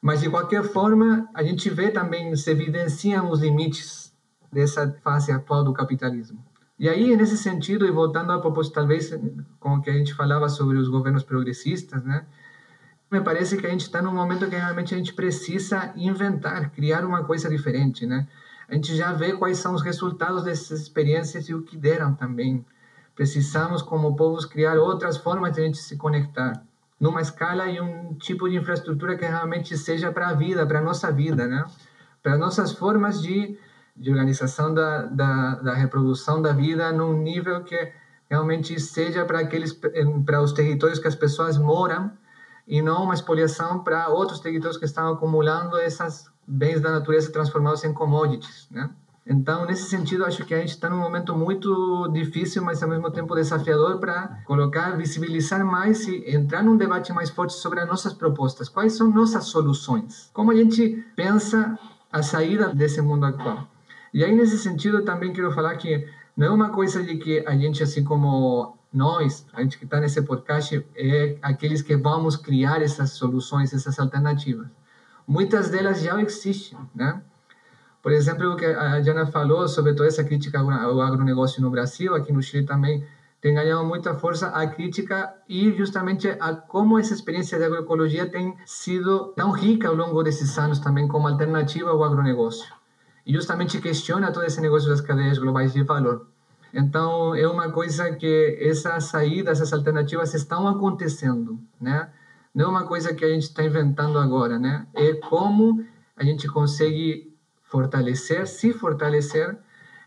Mas, de qualquer forma, a gente vê também, se evidenciam os limites dessa fase atual do capitalismo. E aí, nesse sentido, e voltando a propósito, talvez, com o que a gente falava sobre os governos progressistas, né? Me parece que a gente está num momento que realmente a gente precisa inventar, criar uma coisa diferente, né? A gente já vê quais são os resultados dessas experiências e o que deram também. Precisamos, como povos, criar outras formas de a gente se conectar, numa escala e um tipo de infraestrutura que realmente seja para a vida, para a nossa vida, né? Para nossas formas de de organização da, da, da reprodução da vida num nível que realmente seja para aqueles para os territórios que as pessoas moram e não uma expoliação para outros territórios que estão acumulando esses bens da natureza transformados em commodities, né? Então, nesse sentido, acho que a gente está num momento muito difícil, mas ao mesmo tempo desafiador para colocar, visibilizar mais e entrar num debate mais forte sobre as nossas propostas. Quais são nossas soluções? Como a gente pensa a saída desse mundo atual? E aí, nesse sentido, também quero falar que não é uma coisa de que a gente, assim como nós, a gente que está nesse podcast, é aqueles que vamos criar essas soluções, essas alternativas. Muitas delas já existem, né? Por exemplo, o que a Diana falou sobre toda essa crítica ao agronegócio no Brasil, aqui no Chile também tem ganhado muita força a crítica e justamente a como essa experiência de agroecologia tem sido tão rica ao longo desses anos também como alternativa ao agronegócio. E justamente questiona todo esse negócio das cadeias globais de valor. Então, é uma coisa que essas saídas, essas alternativas estão acontecendo, né? Não é uma coisa que a gente está inventando agora, né? É como a gente consegue fortalecer, se fortalecer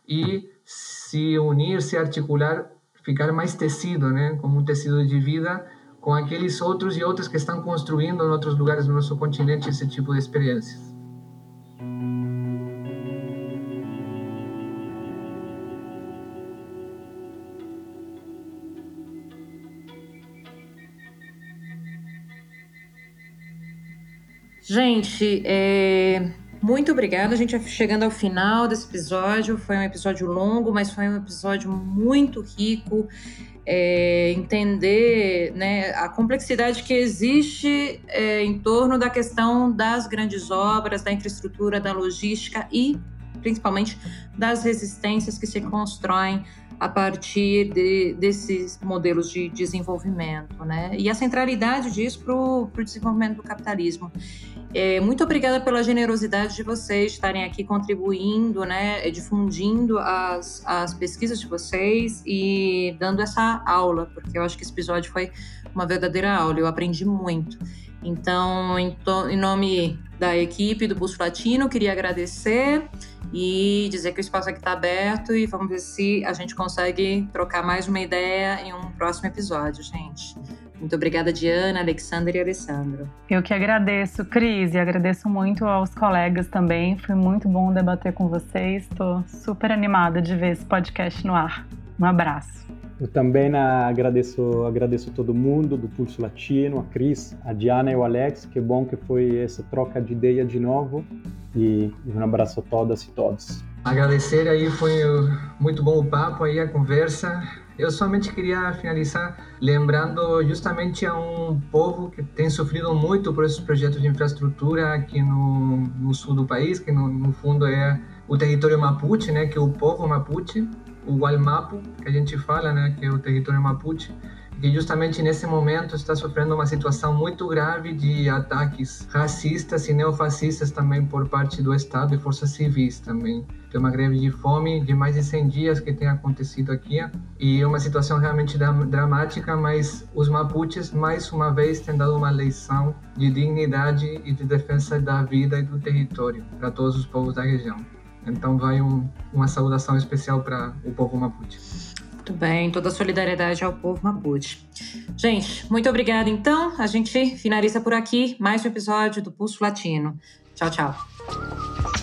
e se unir, se articular, ficar mais tecido, né? Como um tecido de vida com aqueles outros e outras que estão construindo em outros lugares do nosso continente esse tipo de experiências. Gente, é... muito obrigada. A gente vai chegando ao final desse episódio. Foi um episódio longo, mas foi um episódio muito rico. É... entender né, a complexidade que existe é, em torno da questão das grandes obras, da infraestrutura, da logística e principalmente das resistências que se constroem a partir de, desses modelos de desenvolvimento, né? E a centralidade disso para o desenvolvimento do capitalismo. É, muito obrigada pela generosidade de vocês estarem aqui contribuindo, né, difundindo as, as pesquisas de vocês e dando essa aula, porque eu acho que esse episódio foi uma verdadeira aula, eu aprendi muito. Então, em, em nome da equipe do Pulso Latino, queria agradecer e dizer que o espaço aqui está aberto e vamos ver se a gente consegue trocar mais uma ideia em um próximo episódio, gente. Muito obrigada, Diana, Alexandre e Alessandro. Eu que agradeço, Cris, e agradeço muito aos colegas também. Foi muito bom debater com vocês. Estou super animada de ver esse podcast no ar. Um abraço. Eu também agradeço, agradeço todo mundo do Pulso Latino, a Cris, a Diana e o Alex. Que bom que foi essa troca de ideia de novo. E um abraço a todas e todos. Agradecer aí, foi muito bom o papo aí, a conversa. Eu somente queria finalizar lembrando justamente a um povo que tem sofrido muito por esses projetos de infraestrutura aqui no, no sul do país, que no, no, fundo é o território Mapuche, né, que é o povo Mapuche, o Gualmapu, que a gente fala, né, que é o território Mapuche, que justamente nesse momento está sofrendo uma situação muito grave de ataques racistas e neofascistas também por parte do Estado e forças civis também. Tem uma greve de fome de mais de 100 dias que tem acontecido aqui e é uma situação realmente dramática, mas os mapuches mais uma vez têm dado uma lição de dignidade e de defesa da vida e do território para todos os povos da região. Então vai um, uma saudação especial para o povo mapuche. Muito bem, toda a solidariedade ao povo Mapuche. Gente, muito obrigada então. A gente finaliza por aqui mais um episódio do Pulso Latino. Tchau, tchau.